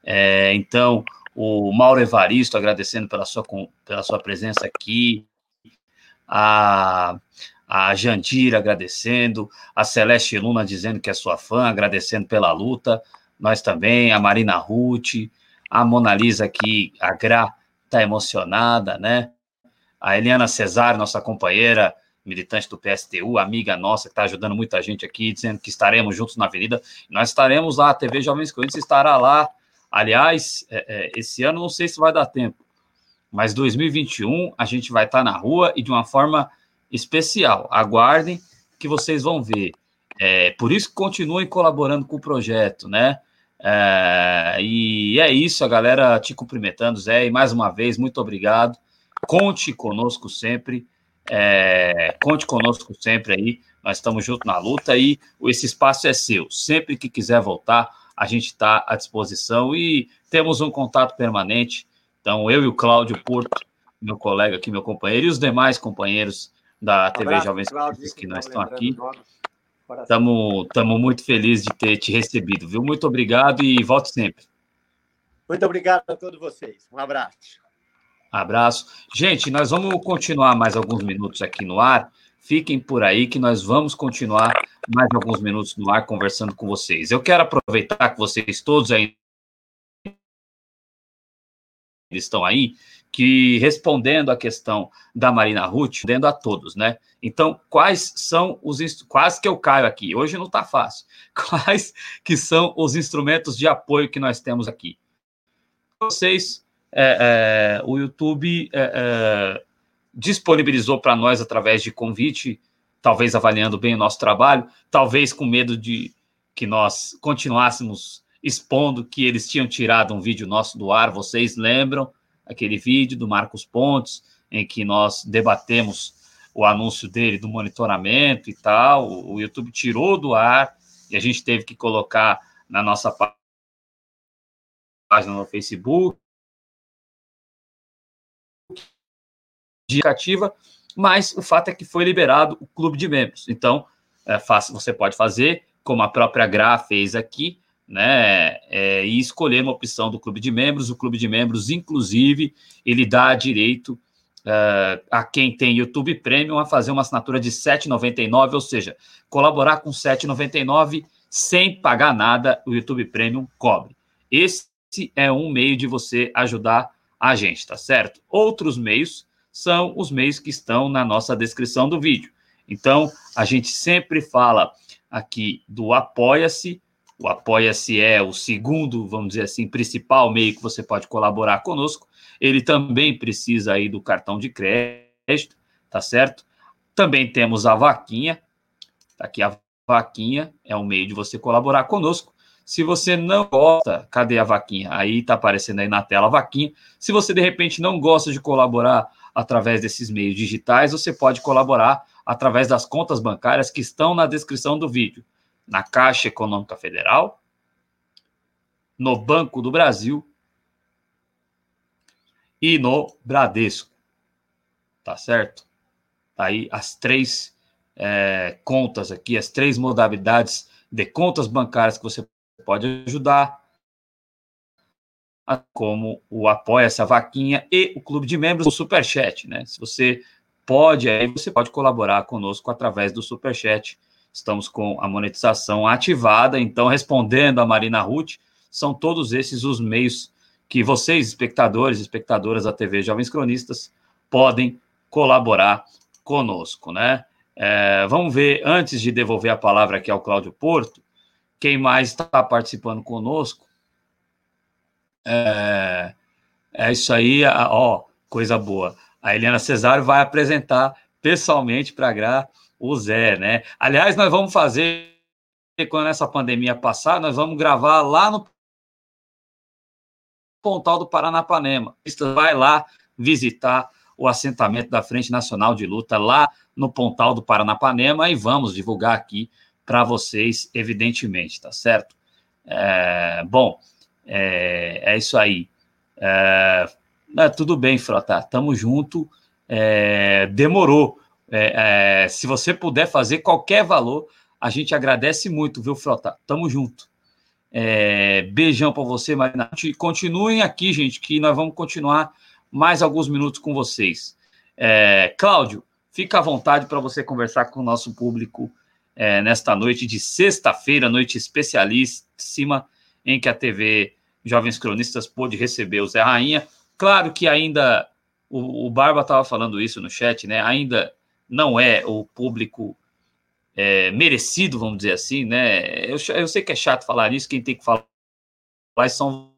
É, então, o Mauro Evaristo agradecendo pela sua, pela sua presença aqui, a, a Jandira agradecendo, a Celeste Luna dizendo que é sua fã, agradecendo pela luta, nós também, a Marina Ruth, a Mona Lisa aqui, a Gra, está emocionada, né? A Eliana Cesário, nossa companheira, militante do PSTU, amiga nossa, que está ajudando muita gente aqui, dizendo que estaremos juntos na avenida. Nós estaremos lá, a TV Jovens Corinthians estará lá. Aliás, é, é, esse ano não sei se vai dar tempo, mas 2021 a gente vai estar tá na rua e de uma forma especial. Aguardem que vocês vão ver. É, por isso continuem colaborando com o projeto, né? É, e é isso, a galera te cumprimentando, Zé, e mais uma vez, muito obrigado. Conte conosco sempre, é, conte conosco sempre aí, nós estamos juntos na luta e esse espaço é seu. Sempre que quiser voltar, a gente está à disposição e temos um contato permanente. Então, eu e o Cláudio Porto, meu colega aqui, meu companheiro, e os demais companheiros da TV abraço, Jovens Cláudio, que nós estamos aqui. Estamos muito felizes de ter te recebido, viu? Muito obrigado e volte sempre. Muito obrigado a todos vocês. Um abraço. Abraço. Gente, nós vamos continuar mais alguns minutos aqui no ar. Fiquem por aí que nós vamos continuar mais alguns minutos no ar conversando com vocês. Eu quero aproveitar que vocês todos aí estão aí que respondendo a questão da Marina Ruth, respondendo a todos, né? Então, quais são os quase que eu caio aqui. Hoje não está fácil. Quais que são os instrumentos de apoio que nós temos aqui? Vocês, é, é, o YouTube é, é disponibilizou para nós através de convite, talvez avaliando bem o nosso trabalho, talvez com medo de que nós continuássemos expondo que eles tinham tirado um vídeo nosso do ar. Vocês lembram? aquele vídeo do Marcos Pontes, em que nós debatemos o anúncio dele do monitoramento e tal. O YouTube tirou do ar e a gente teve que colocar na nossa página no Facebook. Indicativa, mas o fato é que foi liberado o clube de membros. Então, é você pode fazer, como a própria Gra fez aqui, né, é, e escolher uma opção do clube de membros. O clube de membros, inclusive, ele dá direito uh, a quem tem YouTube Premium a fazer uma assinatura de R$ 7,99, ou seja, colaborar com R$ 7,99 sem pagar nada, o YouTube Premium cobre. Esse é um meio de você ajudar a gente, tá certo? Outros meios são os meios que estão na nossa descrição do vídeo. Então, a gente sempre fala aqui do Apoia-se, o Apoia-se é o segundo, vamos dizer assim, principal meio que você pode colaborar conosco. Ele também precisa aí do cartão de crédito, tá certo? Também temos a vaquinha. Tá aqui a vaquinha é um meio de você colaborar conosco. Se você não gosta, cadê a vaquinha? Aí tá aparecendo aí na tela a vaquinha. Se você de repente não gosta de colaborar através desses meios digitais, você pode colaborar através das contas bancárias que estão na descrição do vídeo na Caixa Econômica Federal, no Banco do Brasil e no Bradesco. Tá certo? Tá aí as três é, contas aqui, as três modalidades de contas bancárias que você pode ajudar, como o Apoia essa vaquinha e o Clube de Membros do Superchat, né? Se você pode, aí você pode colaborar conosco através do Superchat estamos com a monetização ativada. Então, respondendo a Marina Ruth, são todos esses os meios que vocês, espectadores espectadoras da TV Jovens Cronistas, podem colaborar conosco, né? É, vamos ver, antes de devolver a palavra aqui ao Cláudio Porto, quem mais está participando conosco. É, é isso aí, ó, coisa boa. A Helena Cesário vai apresentar pessoalmente para a Gra o Zé, né? Aliás, nós vamos fazer, quando essa pandemia passar, nós vamos gravar lá no Pontal do Paranapanema. Vai lá visitar o assentamento da Frente Nacional de Luta lá no Pontal do Paranapanema e vamos divulgar aqui para vocês, evidentemente, tá certo? É, bom, é, é, isso aí. É, é tudo bem, Frota, tamo junto. É, demorou é, é, se você puder fazer qualquer valor, a gente agradece muito, viu, Frota? Tamo junto. É, beijão para você, Marina. Continuem aqui, gente, que nós vamos continuar mais alguns minutos com vocês. É, Cláudio, fica à vontade para você conversar com o nosso público é, nesta noite de sexta-feira, noite especialíssima, em que a TV Jovens Cronistas pôde receber o Zé Rainha. Claro que ainda, o, o Barba estava falando isso no chat, né? Ainda não é o público é, merecido, vamos dizer assim, né? Eu, eu sei que é chato falar isso, quem tem que falar são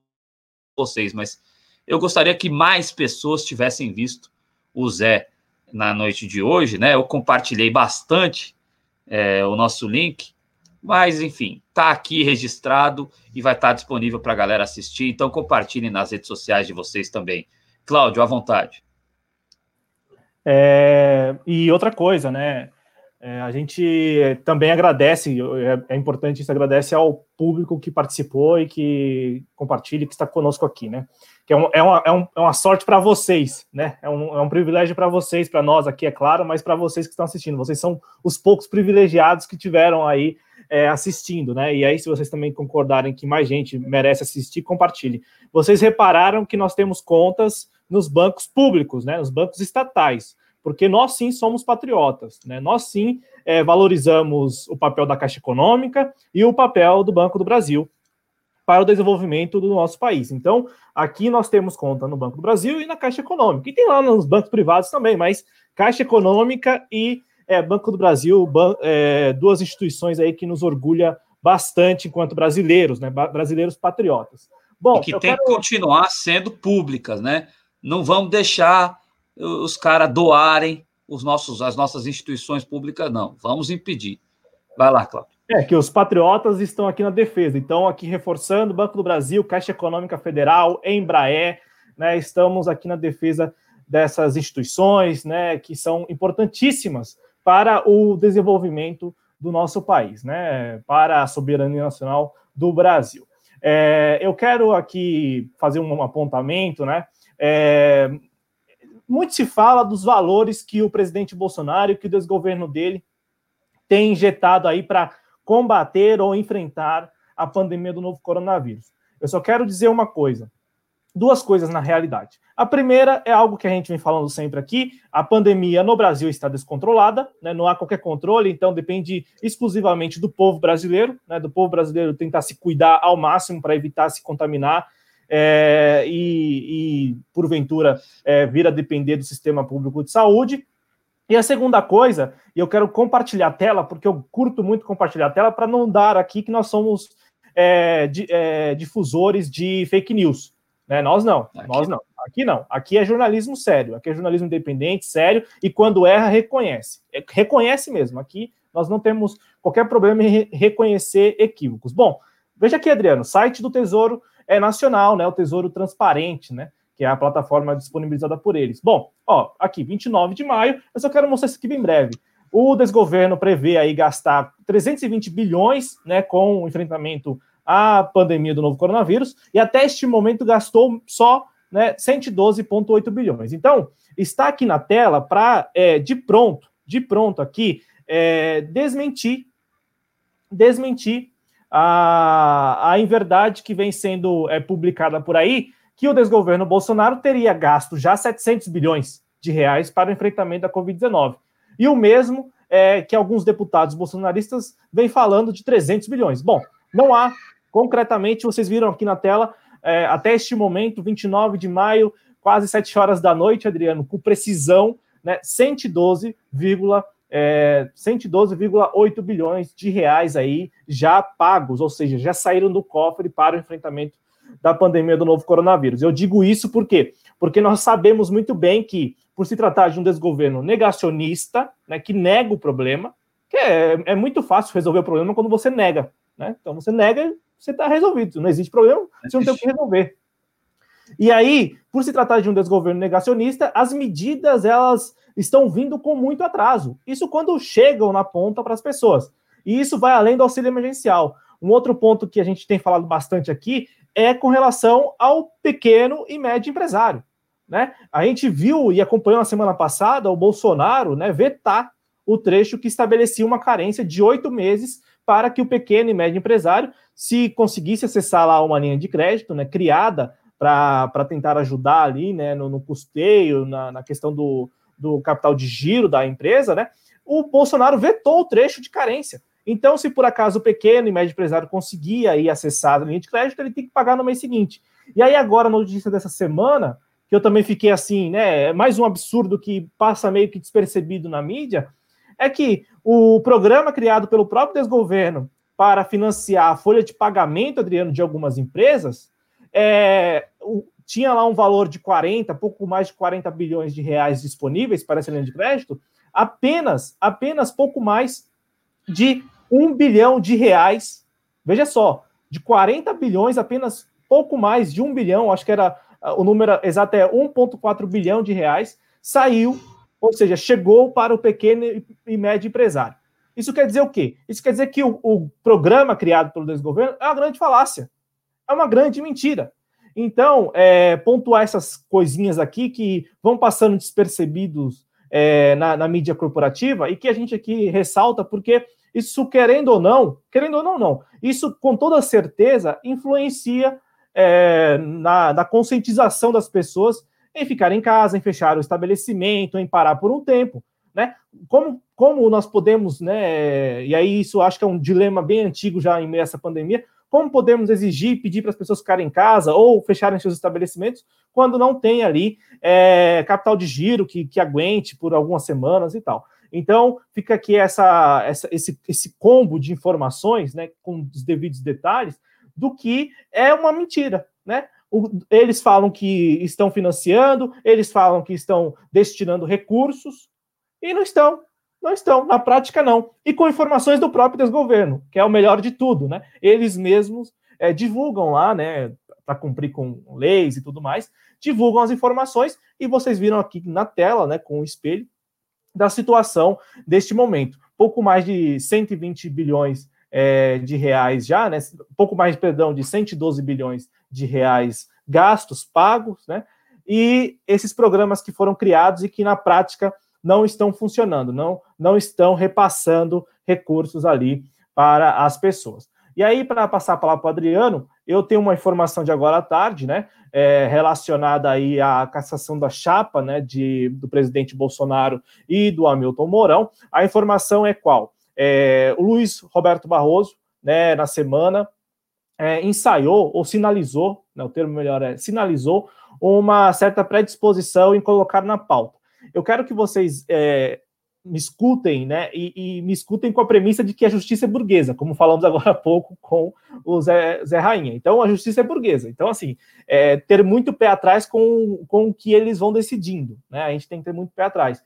vocês, mas eu gostaria que mais pessoas tivessem visto o Zé na noite de hoje, né? Eu compartilhei bastante é, o nosso link Mas, enfim, está aqui registrado e vai estar tá disponível para a galera assistir. Então, compartilhem nas redes sociais de vocês também. Cláudio, à vontade. É, e outra coisa, né? É, a gente também agradece, é, é, importante isso, agradece ao público que participou e que compartilha, que está conosco aqui, né? Que é, um, é, uma, é, um, é uma sorte para vocês, né? É um, é um privilégio para vocês, para nós aqui, é claro, mas para vocês que estão assistindo. Vocês são os poucos privilegiados que tiveram aí é, assistindo, né? E aí, se vocês também concordarem que mais gente merece assistir, compartilhe. Vocês repararam que nós temos contas nos bancos públicos, né? Nos bancos estatais porque nós sim somos patriotas, né? Nós sim é, valorizamos o papel da Caixa Econômica e o papel do Banco do Brasil para o desenvolvimento do nosso país. Então, aqui nós temos conta no Banco do Brasil e na Caixa Econômica. E tem lá nos bancos privados também, mas Caixa Econômica e é, Banco do Brasil, ban é, duas instituições aí que nos orgulha bastante enquanto brasileiros, né? Brasileiros patriotas. Bom, e que tem quero... que continuar sendo públicas, né? Não vamos deixar os caras doarem os nossos, as nossas instituições públicas, não. Vamos impedir. Vai lá, Cláudio. É, que os patriotas estão aqui na defesa. Então, aqui reforçando, Banco do Brasil, Caixa Econômica Federal, Embraer, né, estamos aqui na defesa dessas instituições, né, que são importantíssimas para o desenvolvimento do nosso país, né, para a soberania nacional do Brasil. É, eu quero aqui fazer um apontamento, né, é, muito se fala dos valores que o presidente Bolsonaro e que o desgoverno dele tem injetado aí para combater ou enfrentar a pandemia do novo coronavírus. Eu só quero dizer uma coisa, duas coisas na realidade. A primeira é algo que a gente vem falando sempre aqui: a pandemia no Brasil está descontrolada, né? não há qualquer controle, então depende exclusivamente do povo brasileiro, né? do povo brasileiro tentar se cuidar ao máximo para evitar se contaminar é, e, e, porventura, é, vir a depender do sistema público de saúde. E a segunda coisa, e eu quero compartilhar a tela, porque eu curto muito compartilhar a tela, para não dar aqui que nós somos é, é, difusores de fake news. Né? Nós não, aqui. nós não. Aqui não. Aqui é jornalismo sério, aqui é jornalismo independente, sério, e quando erra, reconhece. É, reconhece mesmo. Aqui nós não temos qualquer problema em reconhecer equívocos. Bom, veja aqui, Adriano, site do Tesouro é nacional, né? O Tesouro Transparente, né? Que é a plataforma disponibilizada por eles. Bom, ó, aqui, 29 de maio, eu só quero mostrar isso aqui bem breve. O desgoverno prevê aí gastar 320 bilhões, né, com o enfrentamento à pandemia do novo coronavírus, e até este momento gastou só né, 112,8 bilhões. Então, está aqui na tela para, é, de pronto, de pronto aqui, é, desmentir, desmentir a, a inverdade que vem sendo é, publicada por aí, que o desgoverno Bolsonaro teria gasto já 700 bilhões de reais para o enfrentamento da Covid-19. E o mesmo é, que alguns deputados bolsonaristas vêm falando de 300 bilhões. Bom, não há, concretamente, vocês viram aqui na tela, é, até este momento, 29 de maio, quase 7 horas da noite, Adriano, com precisão, né, 112,1 é, 112,8 bilhões de reais aí já pagos, ou seja, já saíram do cofre para o enfrentamento da pandemia do novo coronavírus. Eu digo isso por quê? Porque nós sabemos muito bem que, por se tratar de um desgoverno negacionista, né, que nega o problema, que é, é muito fácil resolver o problema quando você nega. Né? Então você nega, você está resolvido. Não existe problema, você não tem o que resolver. E aí, por se tratar de um desgoverno negacionista, as medidas elas estão vindo com muito atraso. Isso quando chegam na ponta para as pessoas. E isso vai além do auxílio emergencial. Um outro ponto que a gente tem falado bastante aqui é com relação ao pequeno e médio empresário. Né? A gente viu e acompanhou na semana passada o Bolsonaro né, vetar o trecho que estabelecia uma carência de oito meses para que o pequeno e médio empresário, se conseguisse acessar lá uma linha de crédito né, criada para tentar ajudar ali né, no, no custeio, na, na questão do, do capital de giro da empresa, né? O Bolsonaro vetou o trecho de carência. Então, se por acaso o pequeno e médio empresário conseguia ir acessar a linha de crédito, ele tem que pagar no mês seguinte. E aí, agora, a notícia dessa semana, que eu também fiquei assim, né? É mais um absurdo que passa meio que despercebido na mídia, é que o programa criado pelo próprio desgoverno para financiar a folha de pagamento, Adriano, de algumas empresas, é, o, tinha lá um valor de 40, pouco mais de 40 bilhões de reais disponíveis para essa linha de crédito, apenas, apenas pouco mais de um bilhão de reais. Veja só, de 40 bilhões, apenas pouco mais de um bilhão, acho que era o número exato é 1,4 bilhão de reais, saiu, ou seja, chegou para o pequeno e médio empresário. Isso quer dizer o quê? Isso quer dizer que o, o programa criado pelo desgoverno é uma grande falácia, é uma grande mentira. Então, é, pontuar essas coisinhas aqui que vão passando despercebidos é, na, na, mídia corporativa e que a gente aqui ressalta porque isso, querendo ou não, querendo ou não, não, isso com toda certeza influencia é, na, na conscientização das pessoas em ficar em casa, em fechar o estabelecimento, em parar por um tempo. Né? Como, como nós podemos, né? E aí isso acho que é um dilema bem antigo já em meio a essa pandemia. Como podemos exigir, pedir para as pessoas ficarem em casa ou fecharem seus estabelecimentos quando não tem ali é, capital de giro que, que aguente por algumas semanas e tal? Então, fica aqui essa, essa, esse, esse combo de informações, né, com os devidos detalhes, do que é uma mentira, né? Eles falam que estão financiando, eles falam que estão destinando recursos, e não estão, não estão, na prática não. E com informações do próprio desgoverno, que é o melhor de tudo, né? Eles mesmos é, divulgam lá, né, para cumprir com leis e tudo mais, divulgam as informações, e vocês viram aqui na tela, né, com o espelho, da situação deste momento. Pouco mais de 120 bilhões é, de reais já, né? Pouco mais, perdão, de 112 bilhões de reais gastos pagos, né? E esses programas que foram criados e que na prática não estão funcionando, não, não estão repassando recursos ali para as pessoas. E aí, para passar a palavra para o Adriano, eu tenho uma informação de agora à tarde, né, é, relacionada aí à cassação da chapa, né, de, do presidente Bolsonaro e do Hamilton Mourão. A informação é qual? É, o Luiz Roberto Barroso, né, na semana, é, ensaiou ou sinalizou, né, o termo melhor é sinalizou, uma certa predisposição em colocar na pauta. Eu quero que vocês é, me escutem, né, e, e, me escutem com a premissa de que a justiça é burguesa, como falamos agora há pouco com o Zé, Zé Rainha. Então, a justiça é burguesa. Então, assim, é, ter muito pé atrás com, com o que eles vão decidindo, né, a gente tem que ter muito pé atrás.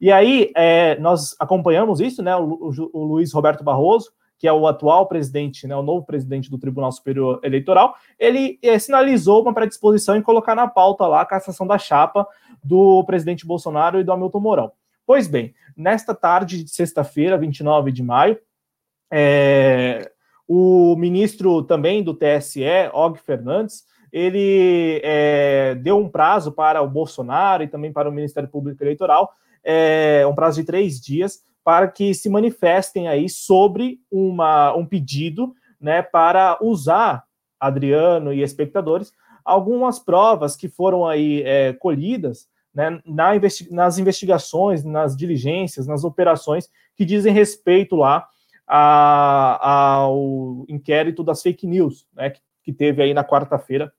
E aí, é, nós acompanhamos isso, né? O, o, o, Luiz Roberto Barroso, que é o atual presidente, né, o novo presidente do Tribunal Superior Eleitoral, ele é, sinalizou uma predisposição em colocar na pauta lá a cassação da chapa do presidente Bolsonaro e do Hamilton Mourão. Pois bem, nesta tarde de sexta-feira, 29 de maio, é, o ministro também do TSE, Og Fernandes, ele é, deu um prazo para o Bolsonaro e também para o Ministério Público Eleitoral é, um prazo de três dias para que se manifestem aí sobre uma, um pedido né, para usar, Adriano e espectadores, algumas provas que foram aí é, colhidas né, na investi nas investigações, nas diligências, nas operações que dizem respeito lá a, ao inquérito das fake news, né, que, que teve aí na quarta-feira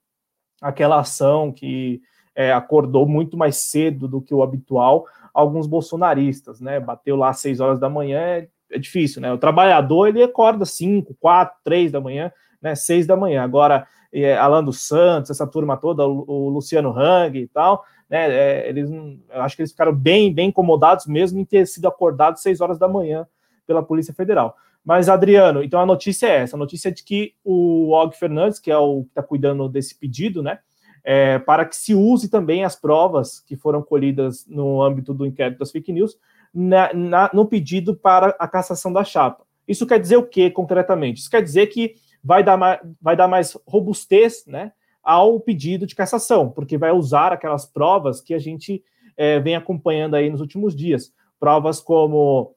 aquela ação que é, acordou muito mais cedo do que o habitual, alguns bolsonaristas, né? Bateu lá às 6 horas da manhã, é, é difícil, né? O trabalhador ele acorda 5, 4, 3 da manhã, né? 6 da manhã. Agora, é, Alan dos Santos, essa turma toda, o, Luciano Hang e tal, né? É, eles, eu acho que eles ficaram bem, bem incomodados mesmo em ter sido acordados 6 horas da manhã pela Polícia Federal. Mas, Adriano, então a notícia é essa: a notícia é de que o Og Fernandes, que é o que está cuidando desse pedido, né? É, para que se use também as provas que foram colhidas no âmbito do inquérito das fake news na, na, no pedido para a cassação da chapa. Isso quer dizer o que concretamente? Isso quer dizer que vai dar, mais, vai dar mais robustez né, ao pedido de cassação, porque vai usar aquelas provas que a gente é, vem acompanhando aí nos últimos dias. Provas como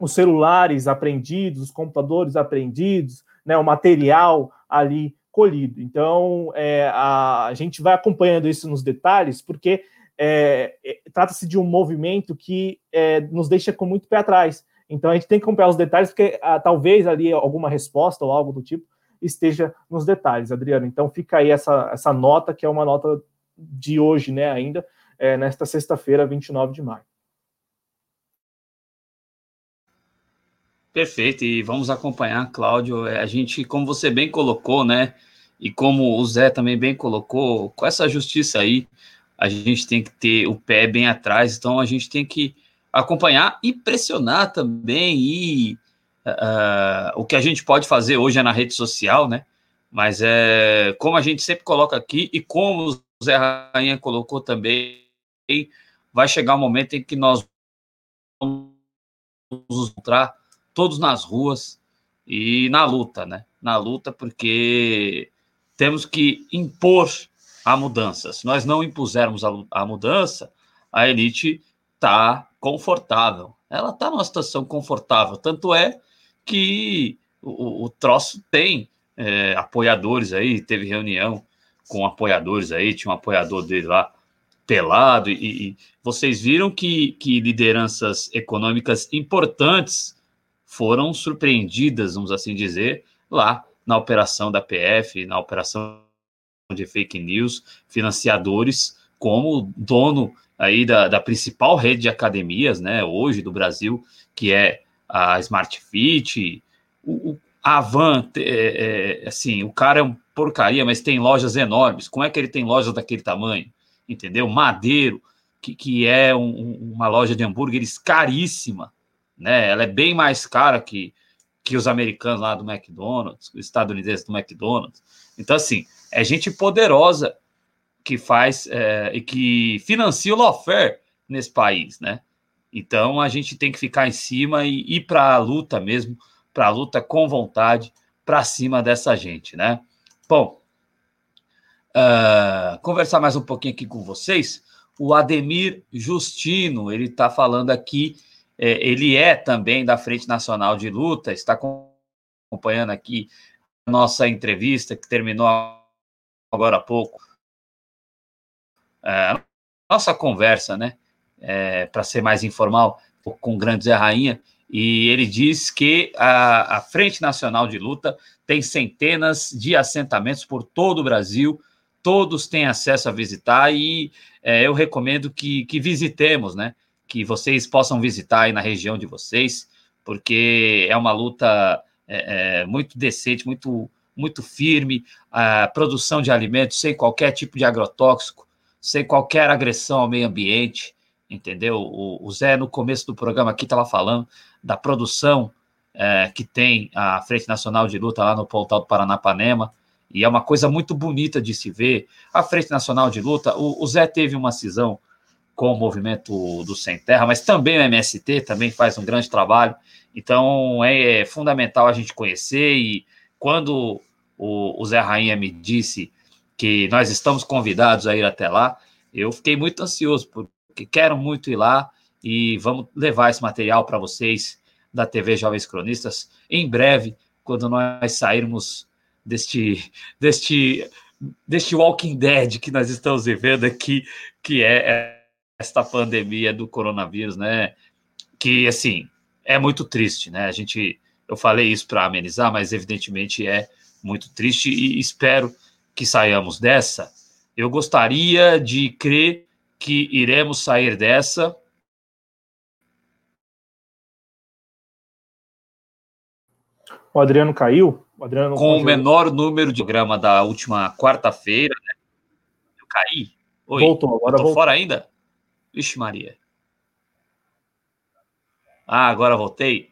os celulares apreendidos, os computadores apreendidos, né, o material ali colhido. Então, é, a, a, gente vai acompanhando isso nos detalhes, porque é, é, trata-se de um movimento que é, nos deixa com muito pé atrás. Então, a gente tem que acompanhar os detalhes, porque a, talvez ali alguma resposta ou algo do tipo esteja nos detalhes, Adriano. Então, fica aí essa, essa nota, que é uma nota de hoje, né, ainda, é, nesta sexta-feira, 29 de maio. Perfeito, e vamos acompanhar, Cláudio. É, a gente, como você bem colocou, né? E como o Zé também bem colocou, com essa justiça aí, a gente tem que ter o pé bem atrás, então a gente tem que acompanhar e pressionar também e Uh, o que a gente pode fazer hoje é na rede social, né? Mas é como a gente sempre coloca aqui e como o Zé Rainha colocou também, vai chegar um momento em que nós vamos entrar todos nas ruas e na luta, né? Na luta, porque temos que impor a mudança. Se nós não impusermos a, a mudança, a elite está confortável. Ela está numa situação confortável. Tanto é que o, o troço tem é, apoiadores aí, teve reunião com apoiadores aí, tinha um apoiador dele lá pelado, e, e vocês viram que, que lideranças econômicas importantes foram surpreendidas, vamos assim dizer, lá na operação da PF, na operação de fake news, financiadores como dono aí da, da principal rede de academias, né, hoje do Brasil, que é a Smart Fit, o, o a é, é, assim, o cara é um porcaria, mas tem lojas enormes. Como é que ele tem lojas daquele tamanho? Entendeu? Madeiro, que, que é um, uma loja de hambúrgueres caríssima, né? Ela é bem mais cara que, que os americanos lá do McDonald's, os estadunidenses do McDonald's. Então, assim, é gente poderosa que faz é, e que financia o lawfare nesse país, né? Então a gente tem que ficar em cima e ir para a luta mesmo, para a luta com vontade, para cima dessa gente, né? Bom, uh, conversar mais um pouquinho aqui com vocês. O Ademir Justino, ele está falando aqui, ele é também da Frente Nacional de Luta, está acompanhando aqui a nossa entrevista que terminou agora há pouco é, nossa conversa, né? É, para ser mais informal, com o grande Zé Rainha, e ele diz que a, a, Frente Nacional de Luta tem centenas de assentamentos por todo o Brasil, todos têm acesso a visitar, e é, eu recomendo que, que visitemos, né? Que vocês possam visitar aí na região de vocês, porque é uma luta é, é, muito decente, muito, muito firme, a produção de alimentos sem qualquer tipo de agrotóxico, sem qualquer agressão ao meio ambiente, entendeu? O, o Zé, no começo do programa aqui, estava falando da produção é, que tem a Frente Nacional de Luta lá no Portal do Paranapanema, e é uma coisa muito bonita de se ver. A Frente Nacional de Luta, o, o Zé teve uma cisão com o movimento do Sem Terra, mas também o MST também faz um grande trabalho, então é, é fundamental a gente conhecer, e quando o, o Zé Rainha me disse que nós estamos convidados a ir até lá. Eu fiquei muito ansioso, porque quero muito ir lá e vamos levar esse material para vocês da TV Jovens Cronistas em breve, quando nós sairmos deste, deste, deste Walking Dead que nós estamos vivendo aqui, que é esta pandemia do coronavírus, né? Que assim é muito triste, né? A gente, eu falei isso para amenizar, mas evidentemente é muito triste e espero que saiamos dessa, eu gostaria de crer que iremos sair dessa. O Adriano caiu? O Adriano com o menor número de programa da última quarta-feira. Né? Eu caí. Oi. Voltou, agora voltou. fora ainda? Vixe, Maria. Ah, agora voltei.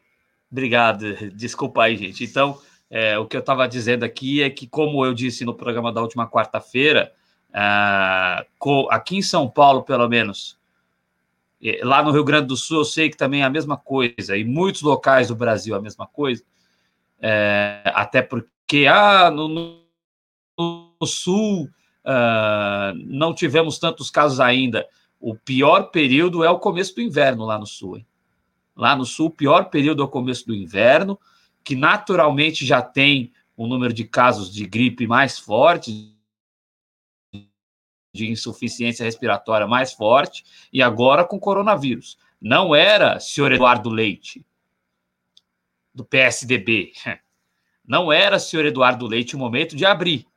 Obrigado. Desculpa aí, gente. Então, é, o que eu estava dizendo aqui é que, como eu disse no programa da última quarta-feira, uh, aqui em São Paulo, pelo menos, lá no Rio Grande do Sul, eu sei que também é a mesma coisa, e muitos locais do Brasil a mesma coisa, é, até porque ah, no, no Sul uh, não tivemos tantos casos ainda. O pior período é o começo do inverno lá no Sul. Hein? Lá no Sul, o pior período é o começo do inverno que naturalmente já tem um número de casos de gripe mais forte, de insuficiência respiratória mais forte, e agora com coronavírus. Não era senhor Eduardo Leite, do PSDB. Não era senhor Eduardo Leite o momento de abrir,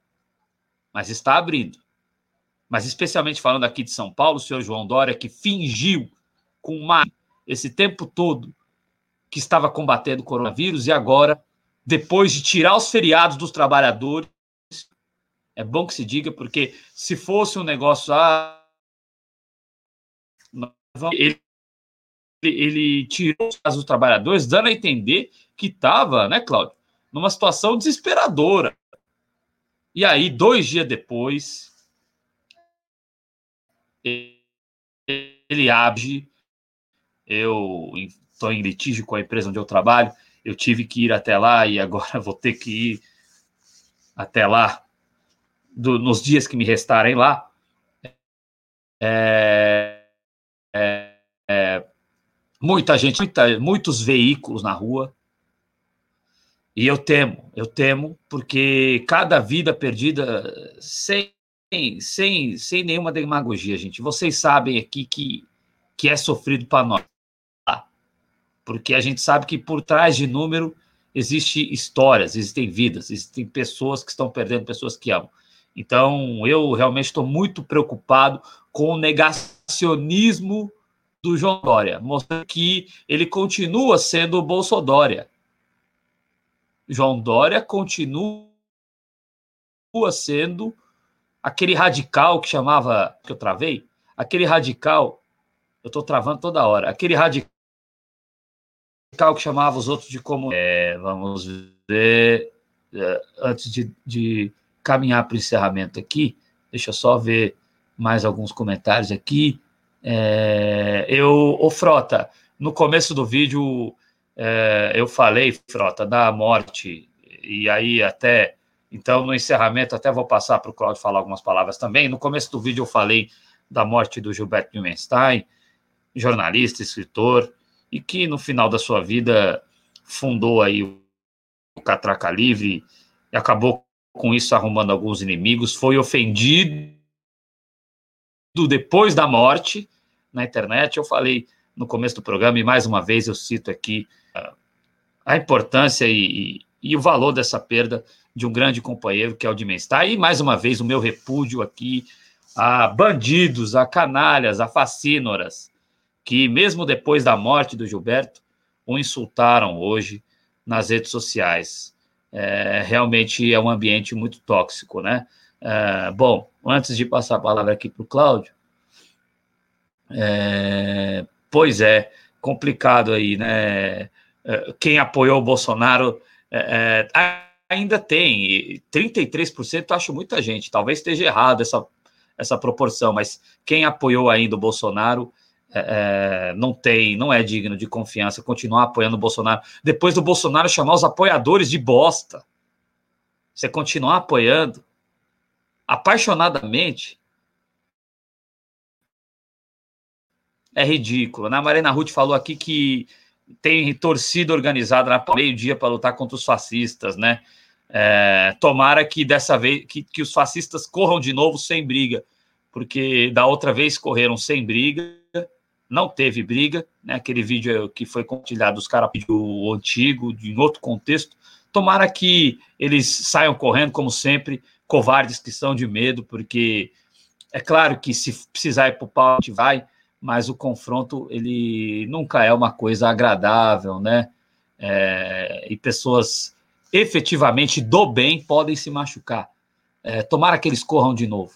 mas está abrindo. Mas especialmente falando aqui de São Paulo, o senhor João Dória, que fingiu com uma, esse tempo todo que estava combatendo o coronavírus e agora, depois de tirar os feriados dos trabalhadores, é bom que se diga, porque se fosse um negócio. Ah, ele ele tirou os trabalhadores, dando a entender que estava, né, Cláudio, numa situação desesperadora. E aí, dois dias depois, ele abre. Eu estou em litígio com a empresa onde eu trabalho. Eu tive que ir até lá e agora vou ter que ir até lá do, nos dias que me restarem lá. É, é, é, muita gente, muita, muitos veículos na rua. E eu temo, eu temo, porque cada vida perdida sem, sem, sem nenhuma demagogia, gente. Vocês sabem aqui que, que é sofrido para nós. Tá? Porque a gente sabe que por trás de número existe histórias, existem vidas, existem pessoas que estão perdendo pessoas que amam. Então, eu realmente estou muito preocupado com o negacionismo do João Dória, mostrando que ele continua sendo o Bolsodória. João Dória continua sendo aquele radical que chamava, que eu travei, aquele radical, eu estou travando toda hora, aquele radical que chamava os outros de como. É, vamos ver, é, antes de, de caminhar para o encerramento aqui, deixa eu só ver mais alguns comentários aqui. É, eu, o Frota, no começo do vídeo é, eu falei, Frota, da morte, e aí até, então no encerramento até vou passar para o Claudio falar algumas palavras também. No começo do vídeo eu falei da morte do Gilberto Neumenstein, jornalista, escritor, e que no final da sua vida fundou aí o Catraca Livre e acabou com isso arrumando alguns inimigos, foi ofendido depois da morte na internet. Eu falei no começo do programa, e mais uma vez eu cito aqui uh, a importância e, e, o valor dessa perda de um grande companheiro que é o Dimenstar. E mais uma vez o meu repúdio aqui a bandidos, a canalhas, a facínoras, que mesmo depois da morte do Gilberto, o insultaram hoje nas redes sociais é, realmente é um ambiente muito tóxico, né? É, bom, antes de passar a palavra aqui para o Cláudio, é, pois é, complicado aí, né? É, quem apoiou o Bolsonaro é, é, ainda tem, 33% acho muita gente, talvez esteja errado essa, essa proporção, mas quem apoiou ainda o Bolsonaro é, é, não tem, não é digno de confiança continuar apoiando o Bolsonaro. Depois do Bolsonaro chamar os apoiadores de bosta, você continuar apoiando apaixonadamente é ridículo. A Marina Ruth falou aqui que tem torcida organizada na meio-dia para lutar contra os fascistas, né? É, tomara que dessa vez que, que os fascistas corram de novo sem briga, porque da outra vez correram sem briga não teve briga, né? Aquele vídeo que foi compartilhado, os caras pediu o antigo, de, em outro contexto. Tomara que eles saiam correndo, como sempre, covardes que são de medo, porque é claro que se precisar ir para o pau, a gente vai, mas o confronto, ele nunca é uma coisa agradável, né? É, e pessoas efetivamente do bem podem se machucar. É, tomara que eles corram de novo.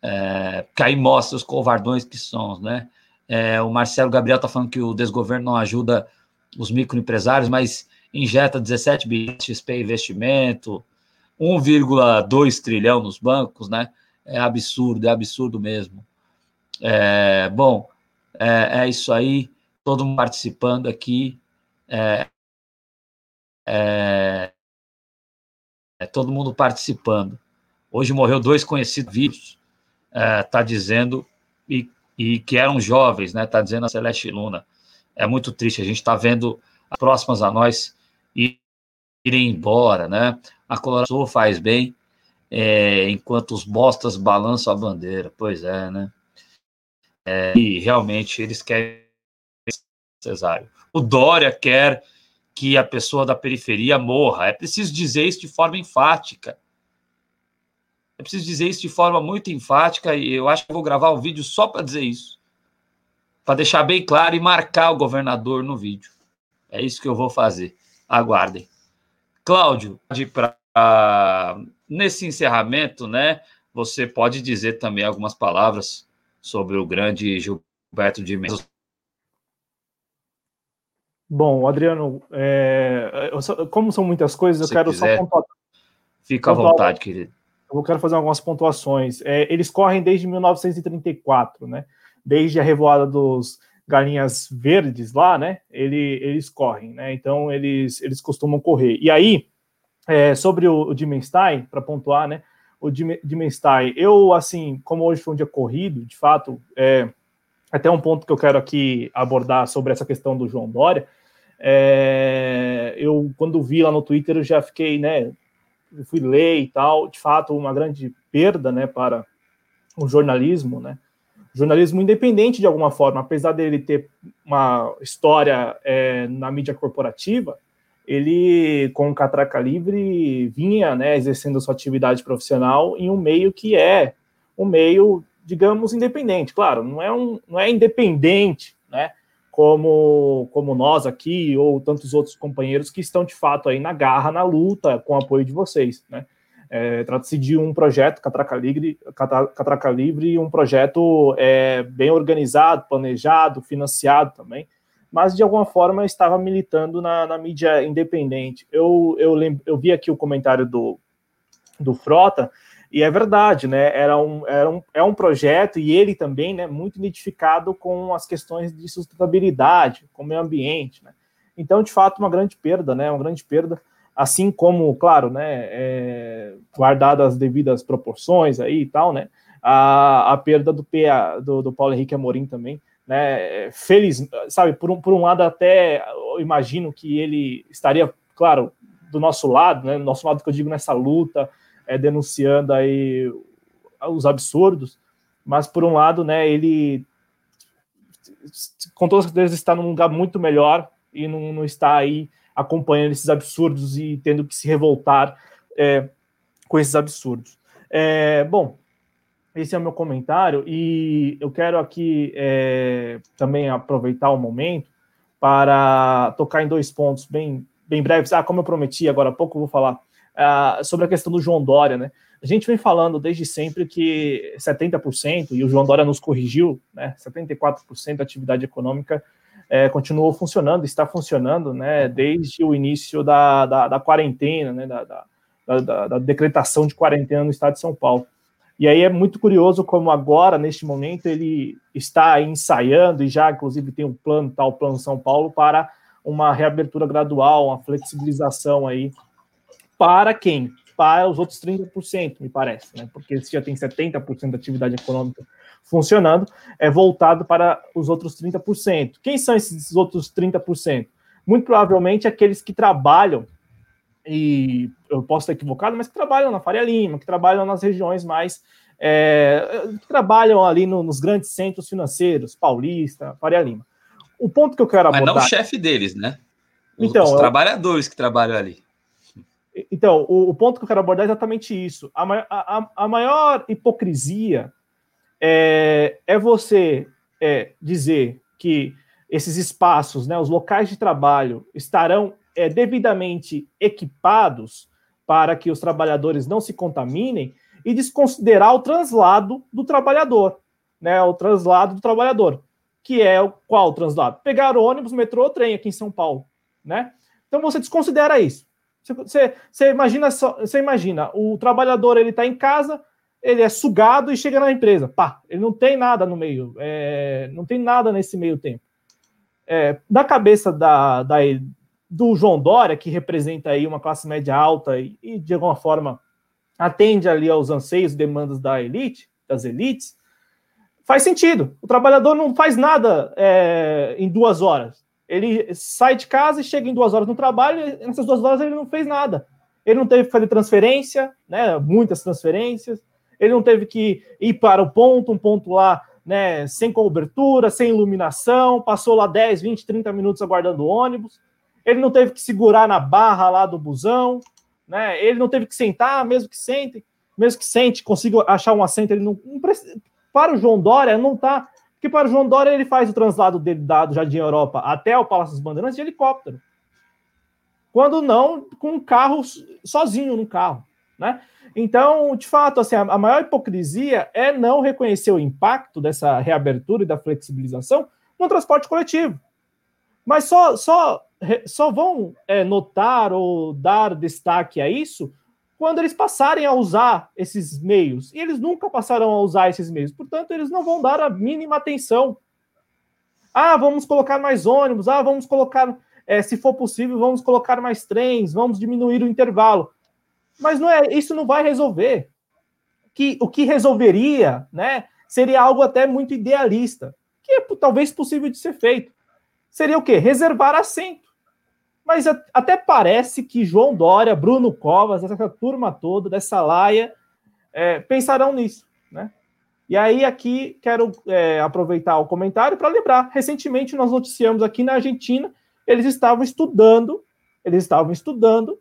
É, que aí mostra os covardões que são, né? É, o Marcelo Gabriel está falando que o desgoverno não ajuda os microempresários, mas injeta 17 bilhões de XP investimento, 1,2 trilhão nos bancos, né? É absurdo, é absurdo mesmo. É, bom, é, é, isso aí, todo mundo participando aqui. É, é, é todo mundo participando. Hoje morreu dois conhecidos vivos, está é, dizendo, e e que eram jovens, né? Está dizendo a Celeste Luna. É muito triste. A gente está vendo as próximas a nós irem embora, né? A coloração faz bem, enquanto os bostas balançam a bandeira. Pois é, né? É, e realmente eles querem cesário. O Dória quer que a pessoa da periferia morra. É preciso dizer isso de forma enfática. Eu preciso dizer isso de forma muito enfática e eu acho que vou gravar um vídeo só para dizer isso. Para deixar bem claro e marcar o governador no vídeo. É isso que eu vou fazer. Aguardem. Cláudio, para nesse encerramento, né, você pode dizer também algumas palavras sobre o grande Gilberto de Mendes. Bom, Adriano, é, só, como são muitas coisas, eu quero quiser, só pontuar. Fica à vontade, querido. Eu quero fazer algumas pontuações. É, eles correm desde 1934, né? Desde a revoada dos galinhas verdes lá, né? Ele, eles correm, né? Então eles, eles costumam correr. E aí, é, sobre o, o Dimenstein, para pontuar, né? O Dimenstein, eu, assim, como hoje foi um dia corrido, de fato, é, até um ponto que eu quero aqui abordar sobre essa questão do João Dória. É, eu, quando vi lá no Twitter, eu já fiquei, né? Fui ler e tal. De fato, uma grande perda, né, para o jornalismo, né? Jornalismo independente de alguma forma, apesar dele ter uma história é, na mídia corporativa, ele, com o Catraca Livre, vinha né, exercendo sua atividade profissional em um meio que é um meio digamos, independente. Claro, não é, um, não é independente, né? Como, como nós aqui ou tantos outros companheiros que estão de fato aí na garra, na luta, com o apoio de vocês, né? É, Trata-se de um projeto Catraca Livre, Catraca Livre, um projeto é, bem organizado, planejado, financiado também, mas de alguma forma estava militando na, na mídia independente. Eu, eu, lembro, eu vi aqui o comentário do, do Frota, e é verdade, né? Era um, era um, é um projeto e ele também, né, muito identificado com as questões de sustentabilidade, com o meio ambiente, né? Então, de fato, uma grande perda, né? Uma grande perda, assim como, claro, né, é, guardadas as devidas proporções aí e tal, né? A, a perda do PA, do, do Paulo Henrique Amorim também, né? Feliz, sabe? Por um, por um lado, até imagino que ele estaria, claro, do nosso lado, né? Nosso lado que eu digo nessa luta é, denunciando aí os absurdos, mas por um lado, né, ele com toda certeza está num lugar muito melhor e não, não está aí acompanhando esses absurdos e tendo que se revoltar é, com esses absurdos. É, bom, esse é o meu comentário e eu quero aqui é, também aproveitar o momento para tocar em dois pontos bem, bem breves. Ah, como eu prometi agora há pouco, eu vou falar uh, sobre a questão do João Dória, né? A gente vem falando desde sempre que 70%, e o João Dória nos corrigiu, né? 74% da atividade econômica é, continuou funcionando, está funcionando, né? Desde o início da, da, da quarentena, né? Da, da, da, decretação de quarentena no estado de São Paulo. E aí é muito curioso como agora, neste momento, ele está ensaiando e já, inclusive, tem um plano, tal plano São Paulo, para uma reabertura gradual, uma flexibilização aí para quem? Para os outros 30%, me parece, né? Porque se já tem 70% da atividade econômica funcionando, é voltado para os outros 30%. Quem são esses outros 30%? Muito provavelmente aqueles que trabalham, e eu posso estar equivocado, mas que trabalham na Faria Lima, que trabalham nas regiões mais. É, que trabalham ali no, nos grandes centros financeiros, Paulista, Faria Lima. O ponto que eu quero abordar. Mas não o chefe deles, né? Os, então, os trabalhadores que trabalham ali. Então, o, o, ponto que eu quero abordar é exatamente isso. A, a, a maior hipocrisia é, é você é, dizer que esses espaços, né, os locais de trabalho, estarão é, devidamente equipados para que os trabalhadores não se contaminem e desconsiderar o translado do trabalhador, né, o translado do trabalhador, que é o qual translado? Pegar ônibus, metrô, trem aqui em São Paulo, né? Então você desconsidera isso. Você, você imagina você imagina, o trabalhador ele está em casa, ele é sugado e chega na empresa. Pá, ele não tem nada no meio, é, não tem nada nesse meio tempo. É, da cabeça da, da, do João Dória, que representa aí uma classe média alta e, e, de alguma forma atende ali aos anseios e demandas da elite, das elites, faz sentido. O trabalhador não faz nada é, em duas horas. Ele sai de casa e chega em duas horas no trabalho, e nessas duas horas ele não fez nada. Ele não teve que fazer transferência, né? Muitas transferências. Ele não teve que ir para o ponto, um ponto lá, né? Sem cobertura, sem iluminação, passou lá 10, 20, 30 minutos aguardando o ônibus. Ele não teve que segurar na barra lá do busão, né? Ele não teve que sentar, mesmo que sente, mesmo que sente, consiga achar um assento, ele não, não precisa, para o João Dória não está que para o João Dória ele faz o translado dele dado já de Europa até o Palácio dos Bandeirantes de helicóptero. Quando não, com um carro sozinho no carro, né? Então, de fato, assim, a maior hipocrisia é não reconhecer o impacto dessa reabertura e da flexibilização no transporte coletivo. Mas só, só, só vão é, notar ou dar destaque a isso quando eles passarem a usar esses meios. E eles nunca passarão a usar esses meios. Portanto, eles não vão dar a mínima atenção. Ah, vamos colocar mais ônibus. Ah, vamos colocar, é, se for possível, vamos colocar mais trens. Vamos diminuir o intervalo. Mas não é, isso não vai resolver. Que o que resolveria, né, seria algo até muito idealista, que é talvez possível de ser feito. Seria o quê? Reservar assento. Mas até parece que João Dória, Bruno Covas, essa turma toda dessa laia, é, pensarão nisso, né? E aí aqui quero é, aproveitar o comentário para lembrar. Recentemente nós noticiamos aqui na Argentina, eles estavam estudando, eles estavam estudando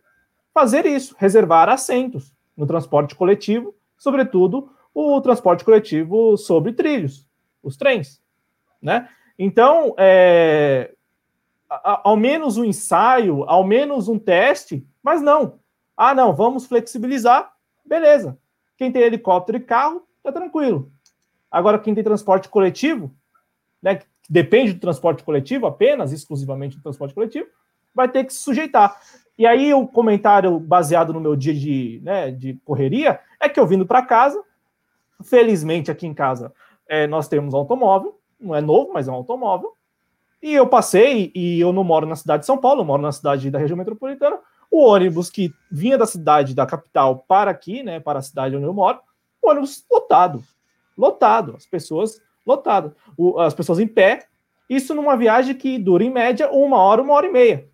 fazer isso, reservar assentos no transporte coletivo, sobretudo o transporte coletivo sobre trilhos, os trens, né? Então, é, ao menos um ensaio, ao menos um teste, mas não. Ah, não, vamos flexibilizar, beleza. Quem tem helicóptero e carro, tá tranquilo. Agora, quem tem transporte coletivo, né, depende do transporte coletivo apenas, exclusivamente do transporte coletivo, vai ter que se sujeitar. E aí, o comentário baseado no meu dia de, né, de correria é que eu vindo para casa, felizmente aqui em casa é, nós temos automóvel, não é novo, mas é um automóvel. E eu passei, e eu não moro na cidade de São Paulo, eu moro na cidade da região metropolitana. O ônibus que vinha da cidade, da capital, para aqui, né, para a cidade onde eu moro, o ônibus lotado. Lotado. As pessoas lotadas. As pessoas em pé. Isso numa viagem que dura, em média, uma hora, uma hora e meia.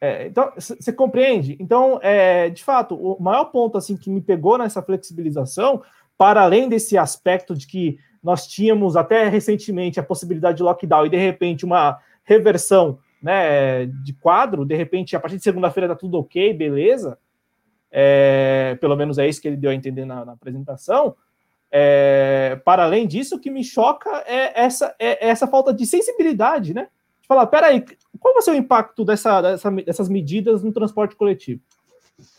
É, então, você compreende? Então, é, de fato, o maior ponto assim que me pegou nessa flexibilização, para além desse aspecto de que nós tínhamos até recentemente a possibilidade de lockdown e de repente uma reversão né, de quadro, de repente a partir de segunda-feira tá tudo ok, beleza. É, pelo menos é isso que ele deu a entender na, na apresentação. É, para além disso, o que me choca é essa, é essa falta de sensibilidade, né? De falar, peraí, qual vai ser o impacto dessa, dessa, dessas medidas no transporte coletivo?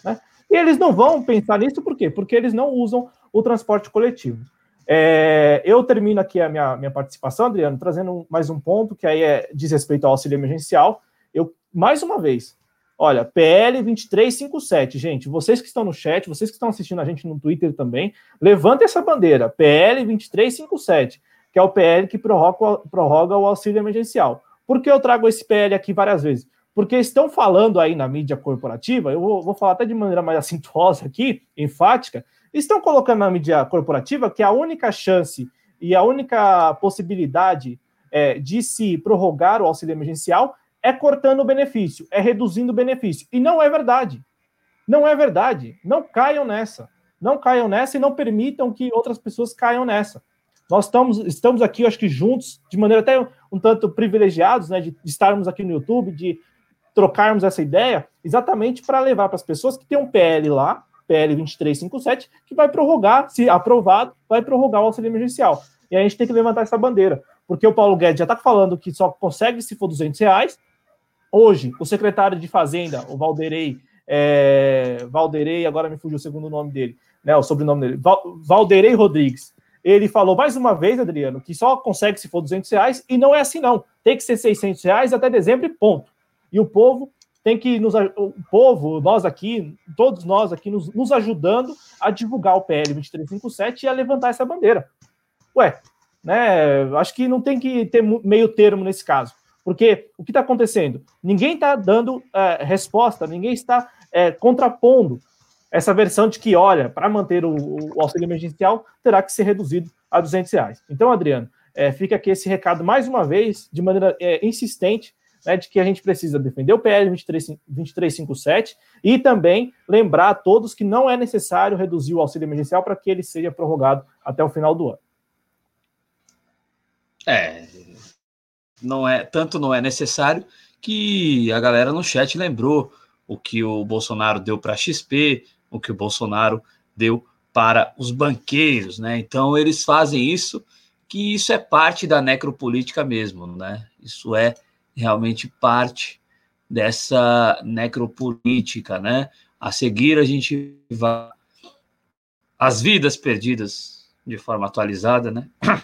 Né? E eles não vão pensar nisso, por quê? Porque eles não usam o transporte coletivo. É, eu termino aqui a minha, minha participação, Adriano, trazendo mais um ponto que aí é, diz respeito ao auxílio emergencial. Eu, mais uma vez, olha, PL 2357, gente, vocês que estão no chat, vocês que estão assistindo a gente no Twitter também, levantem essa bandeira, PL 2357, que é o PL que prorroga, prorroga o auxílio emergencial. Por que eu trago esse PL aqui várias vezes? Porque estão falando aí na mídia corporativa, eu vou, vou falar até de maneira mais acintuosa aqui, enfática, estão colocando na mídia corporativa que a única chance e a única possibilidade é, de se prorrogar o auxílio emergencial é cortando o benefício, é reduzindo o benefício. E não é verdade. Não é verdade. Não caiam nessa. Não caiam nessa e não permitam que outras pessoas caiam nessa. Nós estamos, estamos aqui, acho que juntos, de maneira até um tanto privilegiados, né, de, estarmos aqui no YouTube, de trocarmos essa ideia, exatamente para levar para as pessoas que tem um PL lá, PL 2357, que vai prorrogar, se aprovado, vai prorrogar o auxílio emergencial. E a gente tem que levantar essa bandeira, porque o Paulo Guedes já está falando que só consegue se for 200 reais. Hoje, o secretário de Fazenda, o Valderei, é, Valderei, agora me fugiu o segundo nome dele, né, o sobrenome dele, Val, Valderei Rodrigues, ele falou mais uma vez, Adriano, que só consegue se for 200 reais, e não é assim não, tem que ser 600 reais até dezembro e ponto. E o povo tem que nos o povo, nós aqui, todos nós aqui, nos, nos ajudando a divulgar o PL 2357 e a levantar essa bandeira. Ué, né? Acho que não tem que ter meio termo nesse caso. Porque o que está acontecendo? Ninguém está dando é, resposta, ninguém está é, contrapondo essa versão de que, olha, para manter o, o, auxílio emergencial, terá que ser reduzido a 200 reais. Então, Adriano, é, fica aqui esse recado mais uma vez, de maneira é, insistente, né, de que a gente precisa defender o PL 23, 2357 e também lembrar a todos que não é necessário reduzir o auxílio emergencial para que ele seja prorrogado até o final do ano. É, não é tanto não é necessário que a galera no chat lembrou o que o Bolsonaro deu para a XP, o que o Bolsonaro deu para os banqueiros, né? Então eles fazem isso, que isso é parte da necropolítica mesmo, né? Isso é realmente parte dessa necropolítica, né? A seguir a gente vai as vidas perdidas de forma atualizada, né?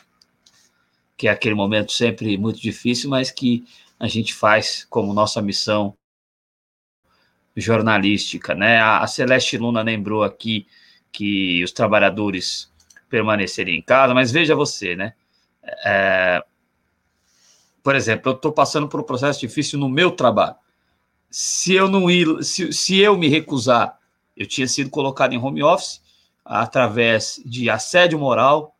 Que é aquele momento sempre muito difícil, mas que a gente faz como nossa missão jornalística, né? A, Celeste Luna lembrou aqui que os trabalhadores permaneceriam em casa, mas veja você, né? É, por exemplo, eu estou passando por um processo difícil no meu trabalho. Se eu não ir, se, se eu me recusar, eu tinha sido colocado em home office através de assédio moral,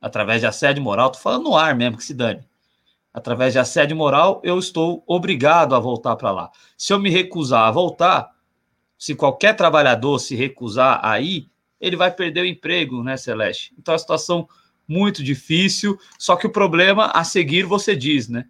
através de assédio moral, tô falando no ar mesmo, que se dane. Através de assédio moral, eu estou obrigado a voltar para lá. Se eu me recusar a voltar, se qualquer trabalhador se recusar a ir, ele vai perder o emprego, né, Celeste? Então, uma situação muito difícil, só que o problema a seguir você diz, né?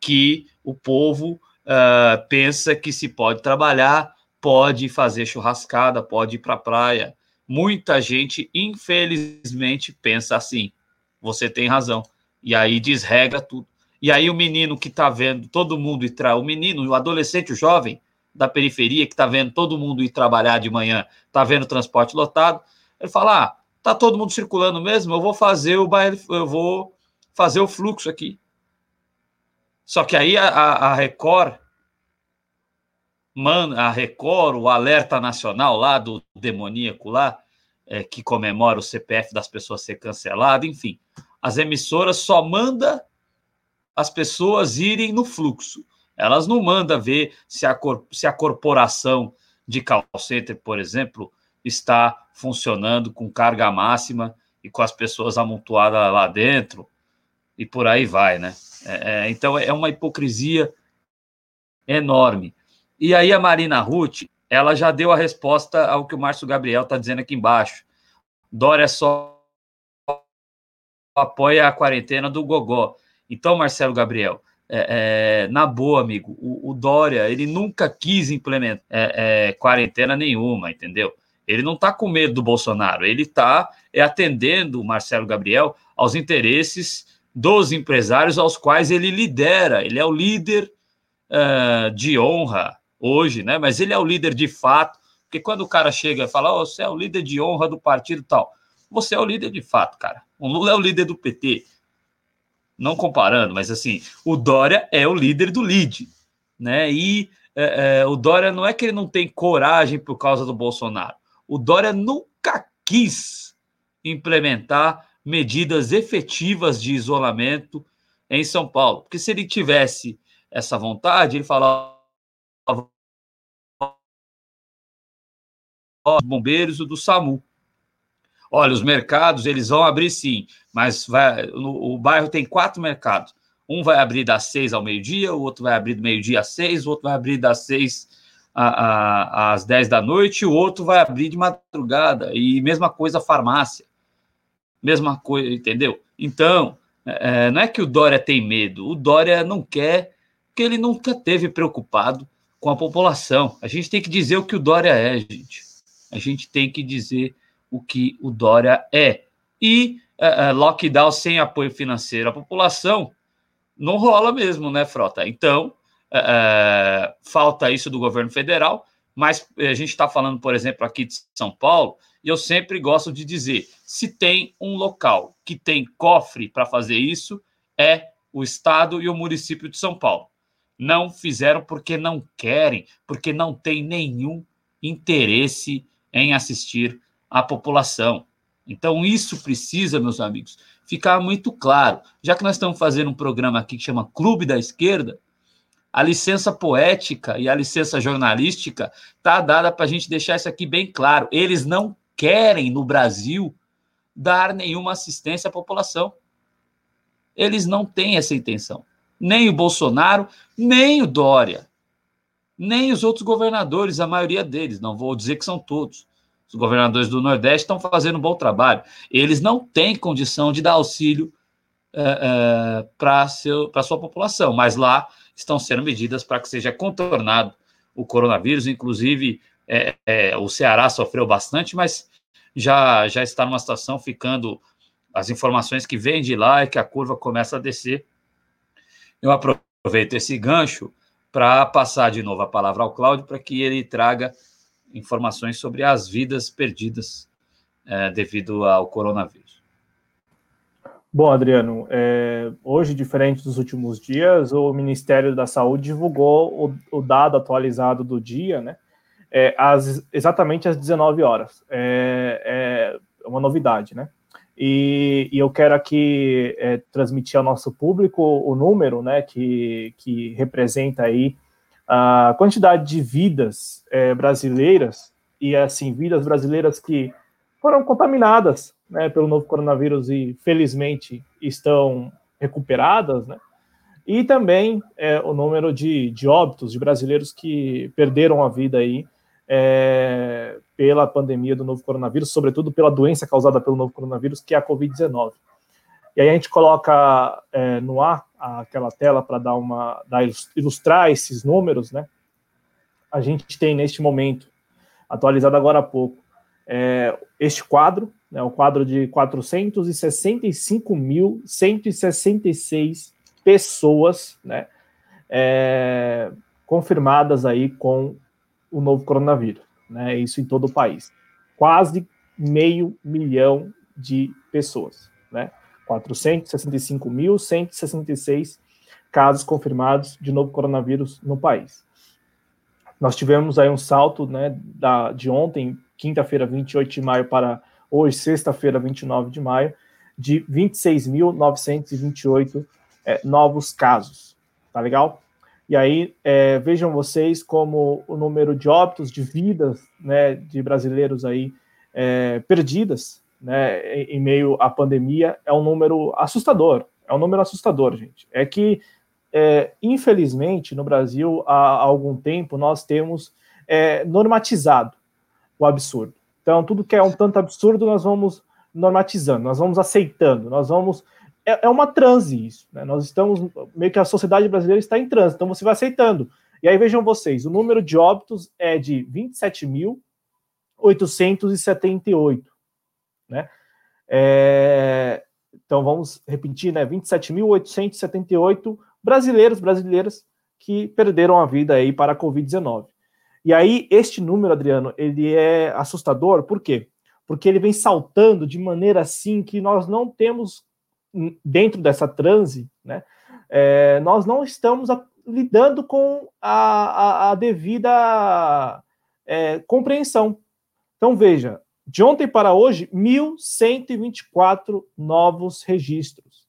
Que o povo uh, pensa que se pode trabalhar, pode fazer churrascada, pode ir para a praia. Muita gente, infelizmente, pensa assim. Você tem razão. E aí desregra tudo. E aí o menino que está vendo todo mundo ir o menino, o adolescente, o jovem da periferia que está vendo todo mundo ir trabalhar de manhã, está vendo o transporte lotado, ele fala: ah, tá todo mundo circulando mesmo, eu vou fazer o eu vou fazer o fluxo aqui. Só que aí a, a Record, man, a Record, o alerta nacional lá do demoníaco lá, é, que comemora o CPF das pessoas ser cancelado, enfim, as emissoras só manda as pessoas irem no fluxo. Elas não mandam ver se a, se a corporação de call center, por exemplo, está funcionando com carga máxima e com as pessoas amontoadas lá dentro e por aí vai, né? É, é, então é uma hipocrisia enorme. E aí a Marina Ruth, ela já deu a resposta ao que o Márcio Gabriel está dizendo aqui embaixo. Dória só apoia a quarentena do Gogó. Então, Marcelo Gabriel, é, é, na boa, amigo, o, o, Dória, ele nunca quis implementar é, é quarentena nenhuma, entendeu? Ele não está com medo do Bolsonaro, ele está é, atendendo Marcelo Gabriel aos interesses dos empresários aos quais ele lidera. Ele é o líder uh, de honra hoje, né? Mas ele é o líder de fato, porque quando o cara chega e fala, oh, você é o líder de honra do partido tal, você é o líder de fato, cara. O Lula é o líder do PT. Não comparando, mas assim, o Dória é o líder do LID, né? E é, é, o Dória não é que ele não tem coragem por causa do Bolsonaro. O Dória nunca quis implementar medidas efetivas de isolamento em São Paulo. Porque se ele tivesse essa vontade, ele falava os bombeiros do SAMU. Olha, os mercados eles vão abrir sim, mas vai, no, o bairro tem quatro mercados. Um vai abrir das seis ao meio-dia, o outro vai abrir do meio-dia às seis, o outro vai abrir das seis às dez da noite, o outro vai abrir de madrugada. E mesma coisa farmácia. Mesma coisa, entendeu? Então, é, não é que o Dória tem medo, o Dória não quer, porque ele nunca teve preocupado com a população. A gente tem que dizer o que o Dória é, gente. A gente tem que dizer o que o Dória é. E é, é, lockdown sem apoio financeiro à população não rola mesmo, né, Frota? Então, é, falta isso do governo federal, mas a gente está falando, por exemplo, aqui de São Paulo, e eu sempre gosto de dizer: se tem um local que tem cofre para fazer isso, é o Estado e o município de São Paulo. Não fizeram porque não querem, porque não tem nenhum interesse em assistir a população. Então, isso precisa, meus amigos, ficar muito claro. Já que nós estamos fazendo um programa aqui que chama Clube da Esquerda, a licença poética e a licença jornalística está dada para a gente deixar isso aqui bem claro. Eles não querem no Brasil dar nenhuma assistência à população. Eles não têm essa intenção. Nem o Bolsonaro, nem o Dória, nem os outros governadores, a maioria deles, não vou dizer que são todos. Os governadores do Nordeste estão fazendo um bom trabalho. Eles não têm condição de dar auxílio é, é, para a sua população, mas lá estão sendo medidas para que seja contornado o coronavírus, inclusive é, é, o Ceará sofreu bastante, mas já, já está numa situação ficando as informações que vêm de lá é que a curva começa a descer. Eu aproveito esse gancho para passar de novo a palavra ao Cláudio para que ele traga informações sobre as vidas perdidas é, devido ao coronavírus. Bom, Adriano, é, hoje, diferente dos últimos dias, o Ministério da Saúde divulgou o, o dado atualizado do dia, né? É, às, exatamente às 19 horas. É, é uma novidade, né? E, e eu quero aqui é, transmitir ao nosso público o número, né, que, que representa aí a quantidade de vidas é, brasileiras e assim vidas brasileiras que foram contaminadas né, pelo novo coronavírus e felizmente estão recuperadas, né? E também é, o número de, de óbitos de brasileiros que perderam a vida aí é, pela pandemia do novo coronavírus, sobretudo pela doença causada pelo novo coronavírus, que é a Covid-19. E aí a gente coloca é, no ar aquela tela para dar uma dar, ilustrar esses números, né? A gente tem neste momento, atualizado agora há pouco, é, este quadro, né, o quadro de 465.166 pessoas, né, é, confirmadas aí com o novo coronavírus, né, isso em todo o país. Quase meio milhão de pessoas, né, 465.166 casos confirmados de novo coronavírus no país. Nós tivemos aí um salto, né, da, de ontem, quinta-feira, 28 de maio, para hoje, sexta-feira, 29 de maio, de 26.928 é, novos casos. Tá legal? E aí, é, vejam vocês como o número de óbitos, de vidas né, de brasileiros aí é, perdidas né, em meio à pandemia é um número assustador. É um número assustador, gente. É que, é, infelizmente, no Brasil, há, há algum tempo, nós temos normatizado o absurdo. Então, tudo que é um tanto absurdo, nós vamos normatizando, nós vamos aceitando, nós vamos. É, é uma transe isso, né? Nós estamos. Meio que a sociedade brasileira está em transe, então você vai aceitando. E aí vejam vocês: o número de óbitos é de 27.878, né? É, então vamos repetir, né? 27.878 brasileiros, brasileiras que perderam a vida aí para a Covid-19. E aí, este número, Adriano, ele é assustador, por quê? Porque ele vem saltando de maneira assim que nós não temos, hum, dentro dessa transe, né? É, nós não estamos a, lidando com a, a, a devida é, compreensão. Então, veja, de ontem para hoje, 1.124 novos registros.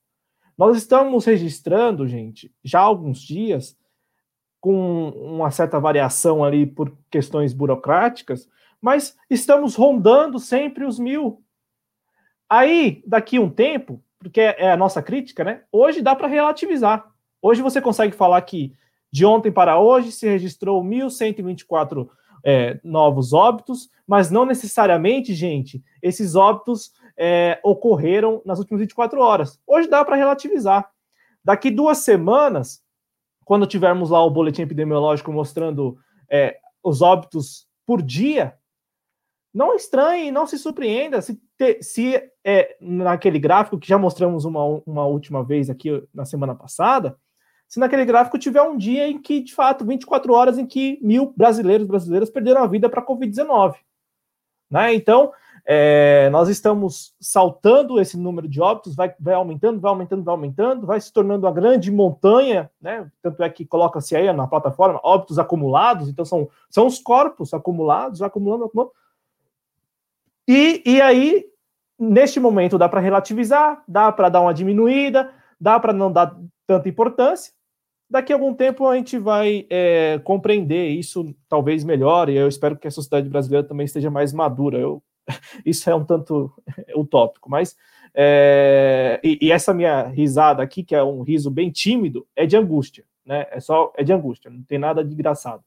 Nós estamos registrando, gente, já há alguns dias, com uma certa variação ali por questões burocráticas, mas estamos rondando sempre os mil. Aí, daqui um tempo, porque é a nossa crítica, né? Hoje dá para relativizar. Hoje você consegue falar que de ontem para hoje se registrou 1.124 é, novos óbitos, mas não necessariamente, gente, esses óbitos é, ocorreram nas últimas 24 horas. Hoje dá para relativizar. Daqui duas semanas, quando tivermos lá o boletim epidemiológico mostrando é, os óbitos por dia, não estranhe, não se surpreenda se, te, se é, naquele gráfico que já mostramos uma, uma última vez aqui na semana passada, se naquele gráfico tiver um dia em que, de fato, 24 horas em que mil brasileiros brasileiras perderam a vida para a Covid-19. Né? Então, é, nós estamos saltando esse número de óbitos, vai, vai, aumentando, vai aumentando, vai aumentando, vai se tornando uma grande montanha, né? Tanto é que coloca-se aí na plataforma óbitos acumulados, então são, são os corpos acumulados, acumulando, acumulando. E, e aí, neste momento, dá para relativizar, dá para dar uma diminuída, dá para não dar tanta importância. Daqui a algum tempo a gente vai é, compreender isso talvez melhor, e eu espero que a sociedade brasileira também esteja mais madura. Eu Isso é um tanto utópico, mas. É, e, e, essa minha risada aqui, que é um riso bem tímido, é de angústia, né? É só é de angústia, não tem nada de engraçado.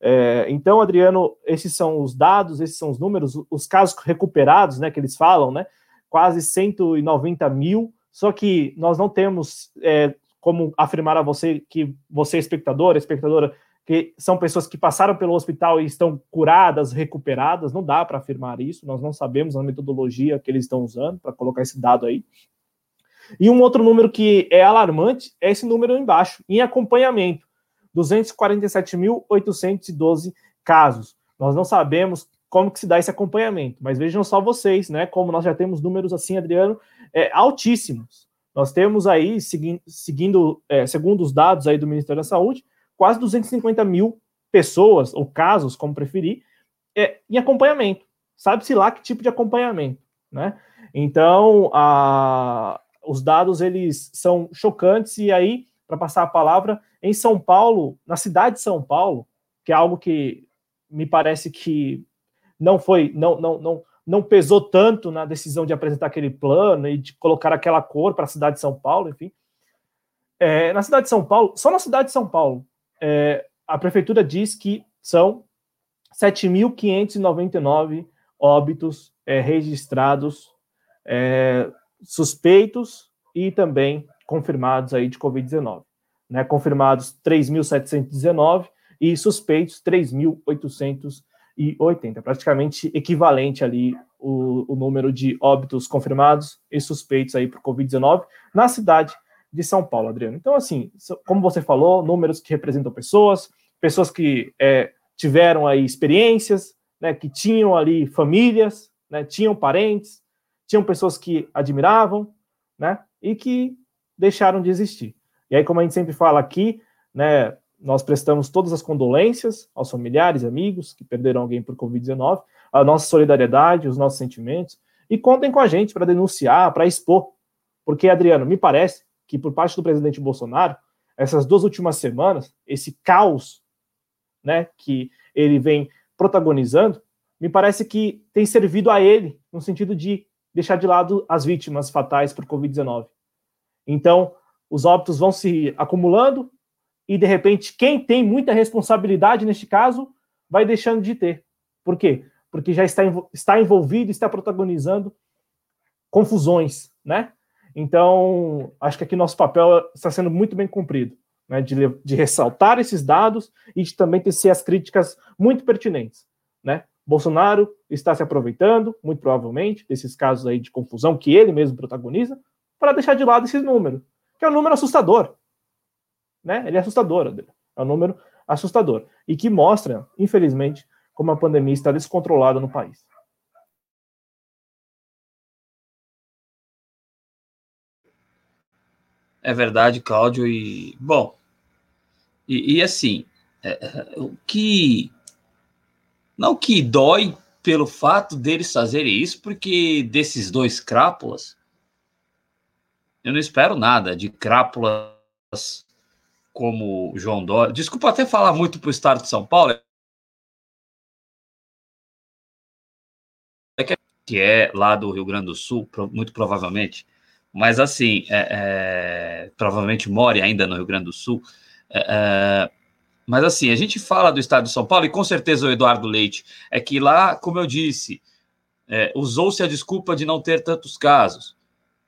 É, então, Adriano, esses são os dados, esses são os números, os casos recuperados, né? Que eles falam, né? Quase 190 mil. Só que nós não temos é, como afirmar a você que você, espectador, espectadora, que são pessoas que passaram pelo hospital e estão curadas, recuperadas, não dá para afirmar isso, nós não sabemos a metodologia que eles estão usando para colocar esse dado aí. E um outro número que é alarmante é esse número embaixo, em acompanhamento, 247.812 casos. Nós não sabemos como que se dá esse acompanhamento, mas vejam só vocês, né, como nós já temos números assim, Adriano, é, altíssimos. Nós temos aí, segui seguindo, é, segundo os dados aí do Ministério da Saúde, quase 250 mil pessoas, ou casos, como preferir, é, em acompanhamento. Sabe-se lá que tipo de acompanhamento, né? Então, a, os dados, eles são chocantes, e aí, para passar a palavra, em São Paulo, na cidade de São Paulo, que é algo que me parece que não foi, não, não, não, não pesou tanto na decisão de apresentar aquele plano e de colocar aquela cor para a cidade de São Paulo, enfim. É, na cidade de São Paulo, só na cidade de São Paulo, é, a prefeitura diz que são 7.599 óbitos é, registrados, é, suspeitos e também confirmados aí de Covid-19. Né, confirmados 3.719 e suspeitos 3.880, praticamente equivalente ali o, o, número de óbitos confirmados e suspeitos aí por Covid-19 na cidade de São Paulo, Adriano. Então, assim, como você falou, números que representam pessoas, pessoas que é, tiveram aí experiências, né, que tinham ali famílias, né, tinham parentes, tinham pessoas que admiravam, né, e que deixaram de existir. E aí, como a gente sempre fala aqui, né, nós prestamos todas as condolências aos familiares, amigos que perderam alguém por Covid-19, a nossa solidariedade, os nossos sentimentos, e contem com a gente para denunciar, para expor. Porque, Adriano, me parece que por parte do presidente Bolsonaro, essas duas últimas semanas, esse caos né, que ele vem protagonizando, me parece que tem servido a ele no sentido de deixar de lado as vítimas fatais por Covid-19. Então, os óbitos vão se acumulando e, de repente, quem tem muita responsabilidade neste caso vai deixando de ter. Por quê? Porque já está, está envolvido, está protagonizando confusões, né? Então, acho que aqui nosso papel está sendo muito bem cumprido, né, de, de ressaltar esses dados e de também tecer as críticas muito pertinentes, né? Bolsonaro está se aproveitando, muito provavelmente, desses casos aí de confusão que ele mesmo protagoniza, para deixar de lado esse número, que é um número assustador, né? Ele é assustador, é um número assustador e que mostra, infelizmente, como a pandemia está descontrolada no país. É verdade, Cláudio. E, bom, e, e assim, é, é, o que. Não que dói pelo fato deles fazerem isso, porque desses dois crápulas, eu não espero nada de crápulas como João Dória. Desculpa até falar muito para o estado de São Paulo, é que é lá do Rio Grande do Sul, muito provavelmente mas assim, é, é, provavelmente more ainda no Rio Grande do Sul. É, é, mas assim, a gente fala do estado de São Paulo, e com certeza o Eduardo Leite, é que lá, como eu disse, é, usou-se a desculpa de não ter tantos casos.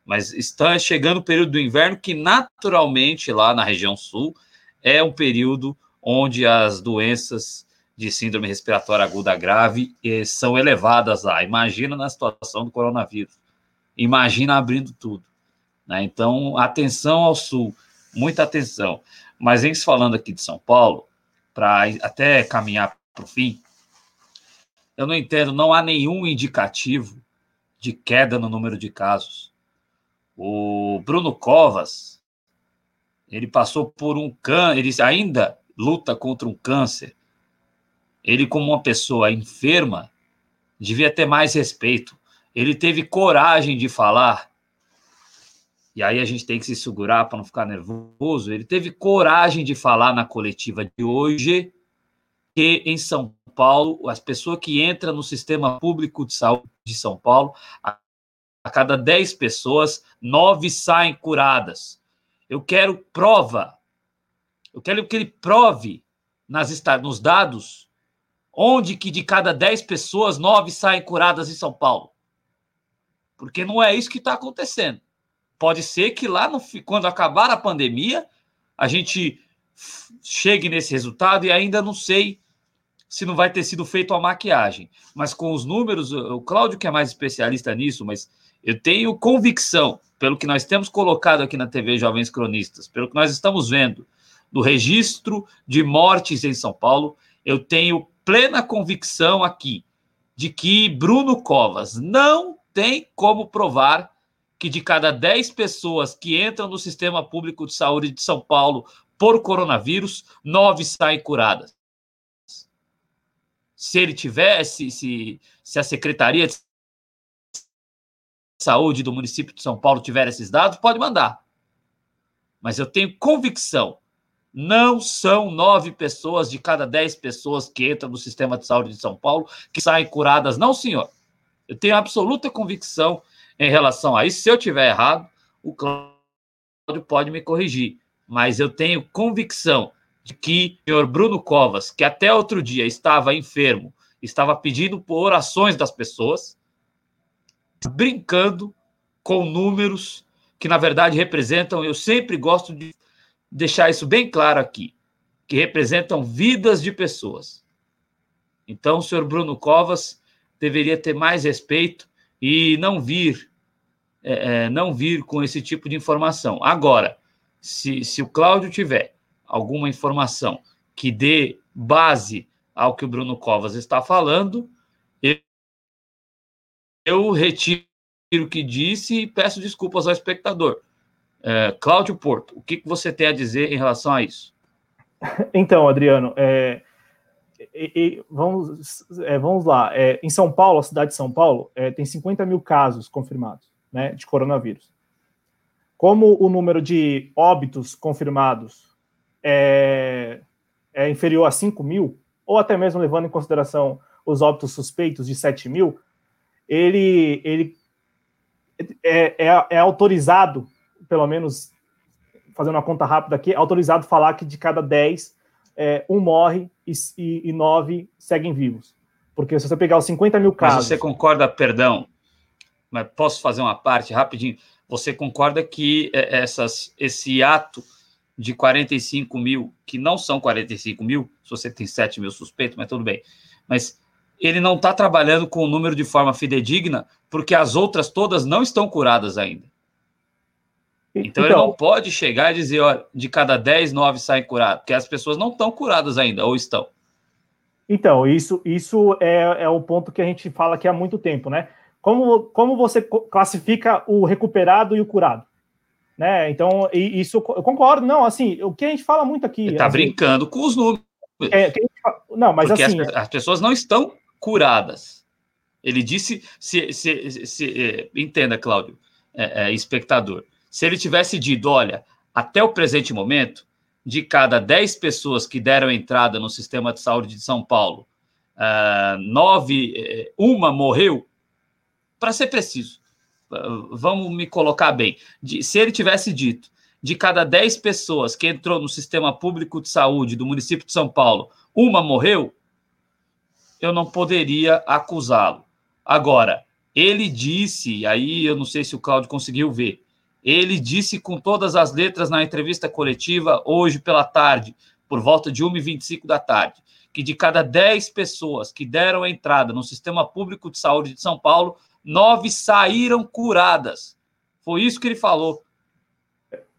Mas está chegando o período do inverno, que naturalmente lá na região sul é um período onde as doenças de síndrome respiratória aguda grave eh, são elevadas lá. Imagina na situação do coronavírus. Imagina abrindo tudo. Né? Então, atenção ao Sul, muita atenção. Mas em falando aqui de São Paulo, para até caminhar para o fim, eu não entendo, não há nenhum indicativo de queda no número de casos. O Bruno Covas, ele passou por um câncer, ele ainda luta contra um câncer. Ele, como uma pessoa enferma, devia ter mais respeito. Ele teve coragem de falar e aí a gente tem que se segurar para não ficar nervoso. Ele teve coragem de falar na coletiva de hoje que em São Paulo, as pessoas que entram no sistema público de saúde de São Paulo, a, cada 10 pessoas, nove saem curadas. Eu quero prova. Eu quero que ele prove nas, nos dados onde que de cada 10 pessoas, nove saem curadas em São Paulo. Porque não é isso que está acontecendo. Pode ser que lá, no, quando acabar a pandemia, a gente chegue nesse resultado e ainda não sei se não vai ter sido feito a maquiagem. Mas com os números, o Cláudio, que é mais especialista nisso, mas eu tenho convicção, pelo que nós temos colocado aqui na TV Jovens Cronistas, pelo que nós estamos vendo do registro de mortes em São Paulo, eu tenho plena convicção aqui de que Bruno Covas não tem como provar que de cada 10 pessoas que entram no sistema público de saúde de São Paulo por coronavírus, nove saem curadas. Se ele tivesse, se, se a Secretaria de Saúde do município de São Paulo tiver esses dados, pode mandar. Mas eu tenho convicção não são nove pessoas de cada dez pessoas que entram no sistema de saúde de São Paulo que saem curadas. Não, senhor. Eu tenho absoluta convicção em relação a isso. Se eu tiver errado, o Cláudio pode me corrigir. Mas eu tenho convicção de que o senhor Bruno Covas, que até outro dia estava enfermo, estava pedindo por orações das pessoas, brincando com números que, na verdade, representam. Eu sempre gosto de deixar isso bem claro aqui, que representam vidas de pessoas. Então, o senhor Bruno Covas deveria ter mais respeito e não vir, é, é, não vir com esse tipo de informação. Agora, se, se o Cláudio tiver alguma informação que dê base ao que o Bruno Covas está falando, eu, eu retiro o que disse e peço desculpas ao espectador. É, Cláudio Porto, o que, que você tem a dizer em relação a isso? Então, Adriano, é, e, e, vamos, é, vamos lá. É, em São Paulo, a cidade de São Paulo, é, tem 50 mil casos confirmados né, de coronavírus. Como o número de óbitos confirmados é, é inferior a 5 mil, ou até mesmo levando em consideração os óbitos suspeitos de 7 mil, ele, ele é, é, é autorizado pelo menos fazendo uma conta rápida aqui, é autorizado falar que de cada 10, é, um morre e, e, e nove seguem vivos. Porque se você pegar os 50 mil casos. Mas você concorda, perdão, mas posso fazer uma parte rapidinho? Você concorda que é, essas, esse ato de 45 mil, que não são 45 mil, se você tem 7 mil suspeitos, mas tudo bem, mas ele não está trabalhando com o número de forma fidedigna, porque as outras todas não estão curadas ainda. Então, então, ele não pode chegar e dizer, ó, de cada 10, 9 saem curados, porque as pessoas não estão curadas ainda, ou estão. Então, isso, isso é, é o ponto que a gente fala aqui há muito tempo, né? Como, como você classifica o recuperado e o curado? Né? Então, isso eu concordo. Não, assim, o que a gente fala muito aqui. Ele tá assim, brincando com os números. É, fala, não, mas porque assim. As, as, pessoas não estão curadas. Ele disse, se, se, se, se eh, entenda, Cláudio, é, é, espectador se ele tivesse dito, olha, até o presente momento, de cada 10 pessoas que deram entrada no sistema de saúde de São Paulo, uh, nove, eh, uma morreu, para ser preciso, uh, vamos me colocar bem, de, se ele tivesse dito, de cada 10 pessoas que entrou no sistema público de saúde do município de São Paulo, uma morreu, eu não poderia acusá-lo. Agora, ele disse, aí eu não sei se o Cláudio conseguiu ver, ele disse com todas as letras na entrevista coletiva, hoje pela tarde, por volta de 1h25 da tarde, que de cada 10 pessoas que deram entrada no sistema público de saúde de São Paulo, nove saíram curadas. Foi isso que ele falou.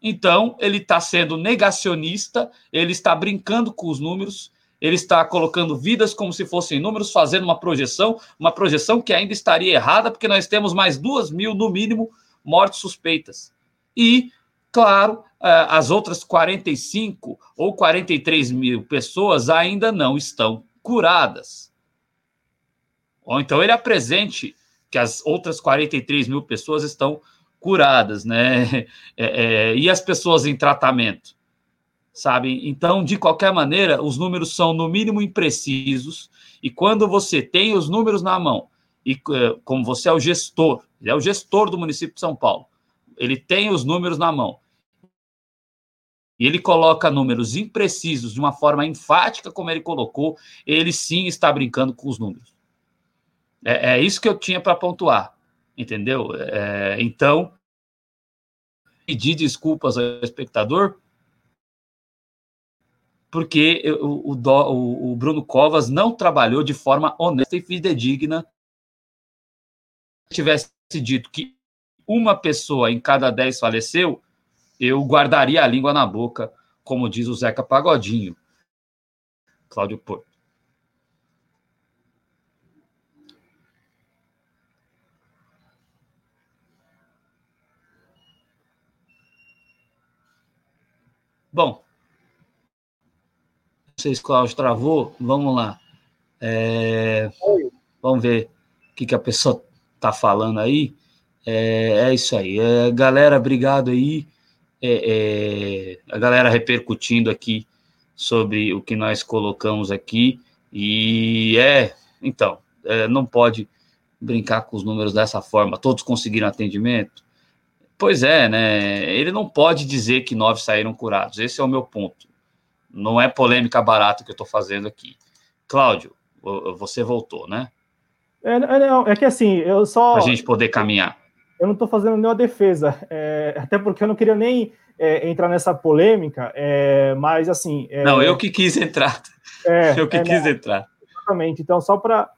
Então, ele está sendo negacionista, ele está brincando com os números, ele está colocando vidas como se fossem números, fazendo uma projeção, uma projeção que ainda estaria errada, porque nós temos mais duas mil, no mínimo, mortes suspeitas. E, claro, é, as outras 45 ou 43 mil pessoas ainda não estão curadas. Ou então ele apresente que as outras 43 mil pessoas estão curadas, né? É, é, e as pessoas em tratamento, sabe? Então, de qualquer maneira, os números são no mínimo imprecisos. E quando você tem os números na mão, e é, como você é o gestor, é o gestor do município de São Paulo, ele tem os números na mão. E ele coloca números imprecisos de uma forma enfática, como ele colocou, ele sim está brincando com os números. É, é isso que eu tinha para pontuar, entendeu? É, então, pedir desculpas ao espectador, porque o, o, o Bruno Covas não trabalhou de forma honesta e fidedigna. Se tivesse dito que uma pessoa em cada dez faleceu, eu guardaria a língua na boca, como diz o Zeca Pagodinho. Cláudio Porto. Bom, não sei se Cláudio travou, vamos lá. É, vamos ver o que, que a pessoa está falando aí. É, é, isso aí. É, galera, obrigado aí. É, é, a galera repercutindo aqui sobre o que nós colocamos aqui. E é, então, é, não pode brincar com os números dessa forma. Todos conseguiram atendimento? Pois é, né? Ele não pode dizer que nove saíram curados. Esse é o meu ponto. Não é polêmica barata que eu estou fazendo aqui. Cláudio, você voltou, né? É, é, não, é que assim, eu só. Para a gente poder caminhar. Eu não estou fazendo nenhuma defesa, é, até porque eu não queria nem é, entrar nessa polêmica, é, mas assim. É, não, eu que quis entrar. É, eu que quis não, entrar. Exatamente. Então, só para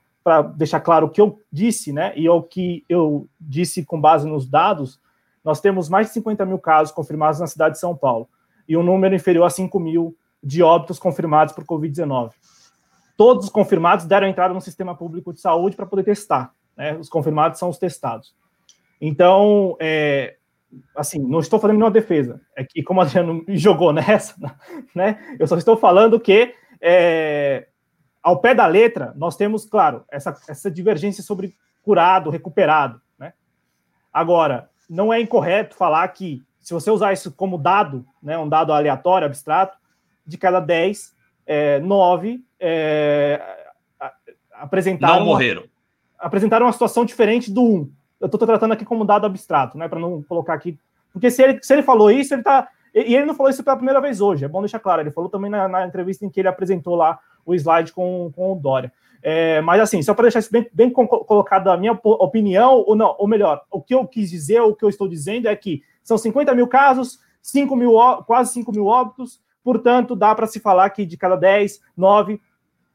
deixar claro o que eu disse, né, e o que eu disse com base nos dados, nós temos mais de 50 mil casos confirmados na cidade de São Paulo e um número inferior a 5 mil de óbitos confirmados por Covid-19 todos os confirmados deram entrada no sistema público de saúde para poder testar. Né? Os confirmados são os testados. Então, é, assim, não estou fazendo nenhuma defesa. É que, como o Adriano me jogou nessa, né? Eu só estou falando que, é, ao pé da letra, nós temos, claro, essa, essa divergência sobre curado, recuperado, né? Agora, não é incorreto falar que, se você usar isso como dado, né, um dado aleatório, abstrato, de cada 10, é, 9 é, apresentaram. Não morreram. Apresentaram uma situação diferente do 1. Eu estou tratando aqui como dado abstrato, né? Para não colocar aqui. Porque se ele, se ele falou isso, ele está. E ele não falou isso pela primeira vez hoje, é bom deixar claro. Ele falou também na, na entrevista em que ele apresentou lá o slide com, com o Dória. É, mas assim, só para deixar isso bem, bem colocado a minha opinião, ou não, ou melhor, o que eu quis dizer, o que eu estou dizendo é que são 50 mil casos, 5 mil, quase 5 mil óbitos, Portanto, dá para se falar que de cada 10, 9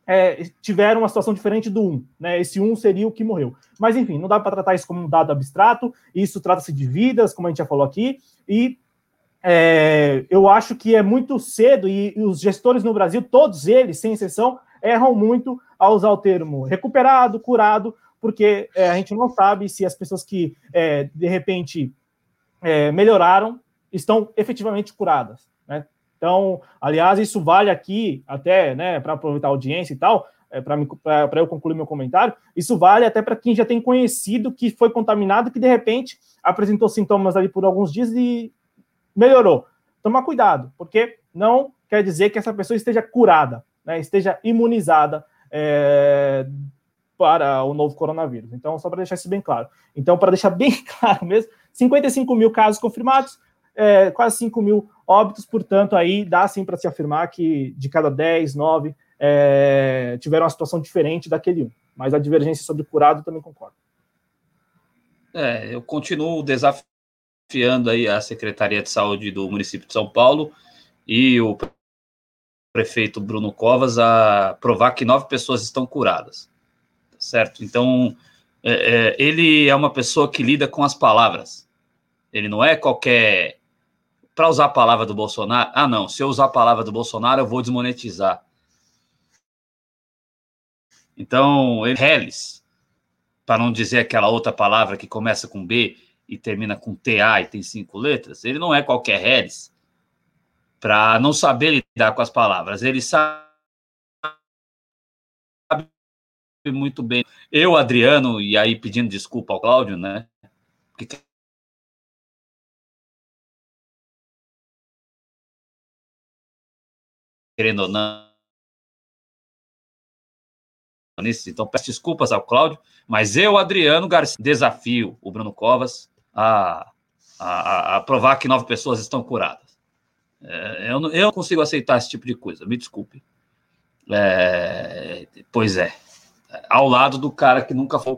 é, tiveram uma situação diferente do 1. Né? Esse 1 seria o que morreu. Mas, enfim, não dá para tratar isso como um dado abstrato. Isso trata-se de vidas, como a gente já falou aqui. E é, eu acho que é muito cedo, e, e, os gestores no Brasil, todos eles, sem exceção, erram muito ao usar o termo recuperado, curado, porque é, a gente não sabe se as pessoas que, é, de repente, é, melhoraram estão efetivamente curadas. Né? Então, aliás, isso vale aqui, até, né, para aproveitar a audiência e tal, é, para eu concluir meu comentário, isso vale até para quem já tem conhecido que foi contaminado, que de repente apresentou sintomas ali por alguns dias e melhorou. Tomar cuidado, porque não quer dizer que essa pessoa esteja curada, né, esteja imunizada é, para o novo coronavírus. Então, só para deixar isso bem claro. Então, para deixar bem claro mesmo, 55 mil casos confirmados, é, quase 5 mil óbitos, portanto, aí dá sim para se afirmar que de cada 10, 9 é, tiveram uma situação diferente daquele um. Mas a divergência sobre curado também concordo. É, eu continuo desafiando aí a Secretaria de Saúde do município de São Paulo e o prefeito Bruno Covas a provar que nove pessoas estão curadas. Tá certo? Então, é, é, ele é uma pessoa que lida com as palavras. Ele não é qualquer para usar a palavra do Bolsonaro, ah, não, se eu usar a palavra do Bolsonaro, eu vou desmonetizar. Então, ele para não dizer aquela outra palavra que começa com B e termina com TA e tem cinco letras, ele não é qualquer Hellis para não saber lidar com as palavras. Ele sabe muito bem. Eu, Adriano, e aí pedindo desculpa ao Cláudio, né? Porque querendo ou não. Então, peço desculpas ao Cláudio, mas eu, Adriano Garcia, desafio o Bruno Covas a, a, a provar que nove pessoas estão curadas. É, eu, não, eu não consigo aceitar esse tipo de coisa, me desculpe. É, pois é, ao lado do cara que nunca foi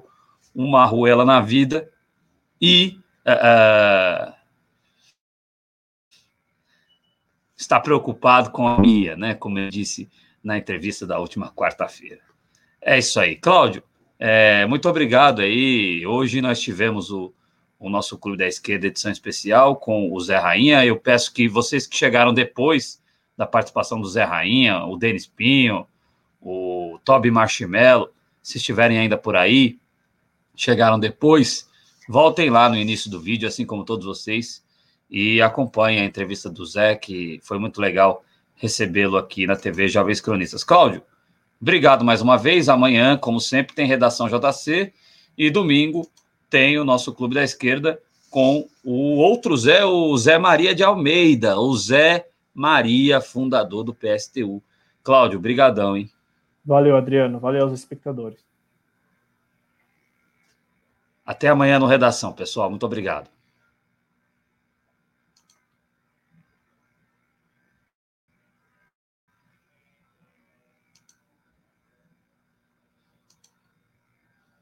uma arruela na vida e é, é está preocupado com a minha, né? Como eu disse na entrevista da última quarta-feira. É isso aí. Cláudio, é, muito obrigado aí. Hoje nós tivemos o, o nosso Clube da Esquerda edição especial com o Zé Rainha. Eu peço que vocês que chegaram depois da participação do Zé Rainha, o Denis Pinho, o Toby Marshmello, se estiverem ainda por aí, chegaram depois, voltem lá no início do vídeo, assim como todos vocês, e acompanhe a entrevista do Zé, que foi muito legal recebê-lo aqui na TV Jovens Cronistas. Cláudio, obrigado mais uma vez. Amanhã, como sempre, tem redação JC e domingo tem o nosso Clube da Esquerda com o outro Zé, o Zé Maria de Almeida, o Zé Maria, fundador do PSTU. Cláudio, brigadão, hein? Valeu, Adriano. Valeu aos espectadores. Até amanhã no Redação, pessoal. Muito obrigado.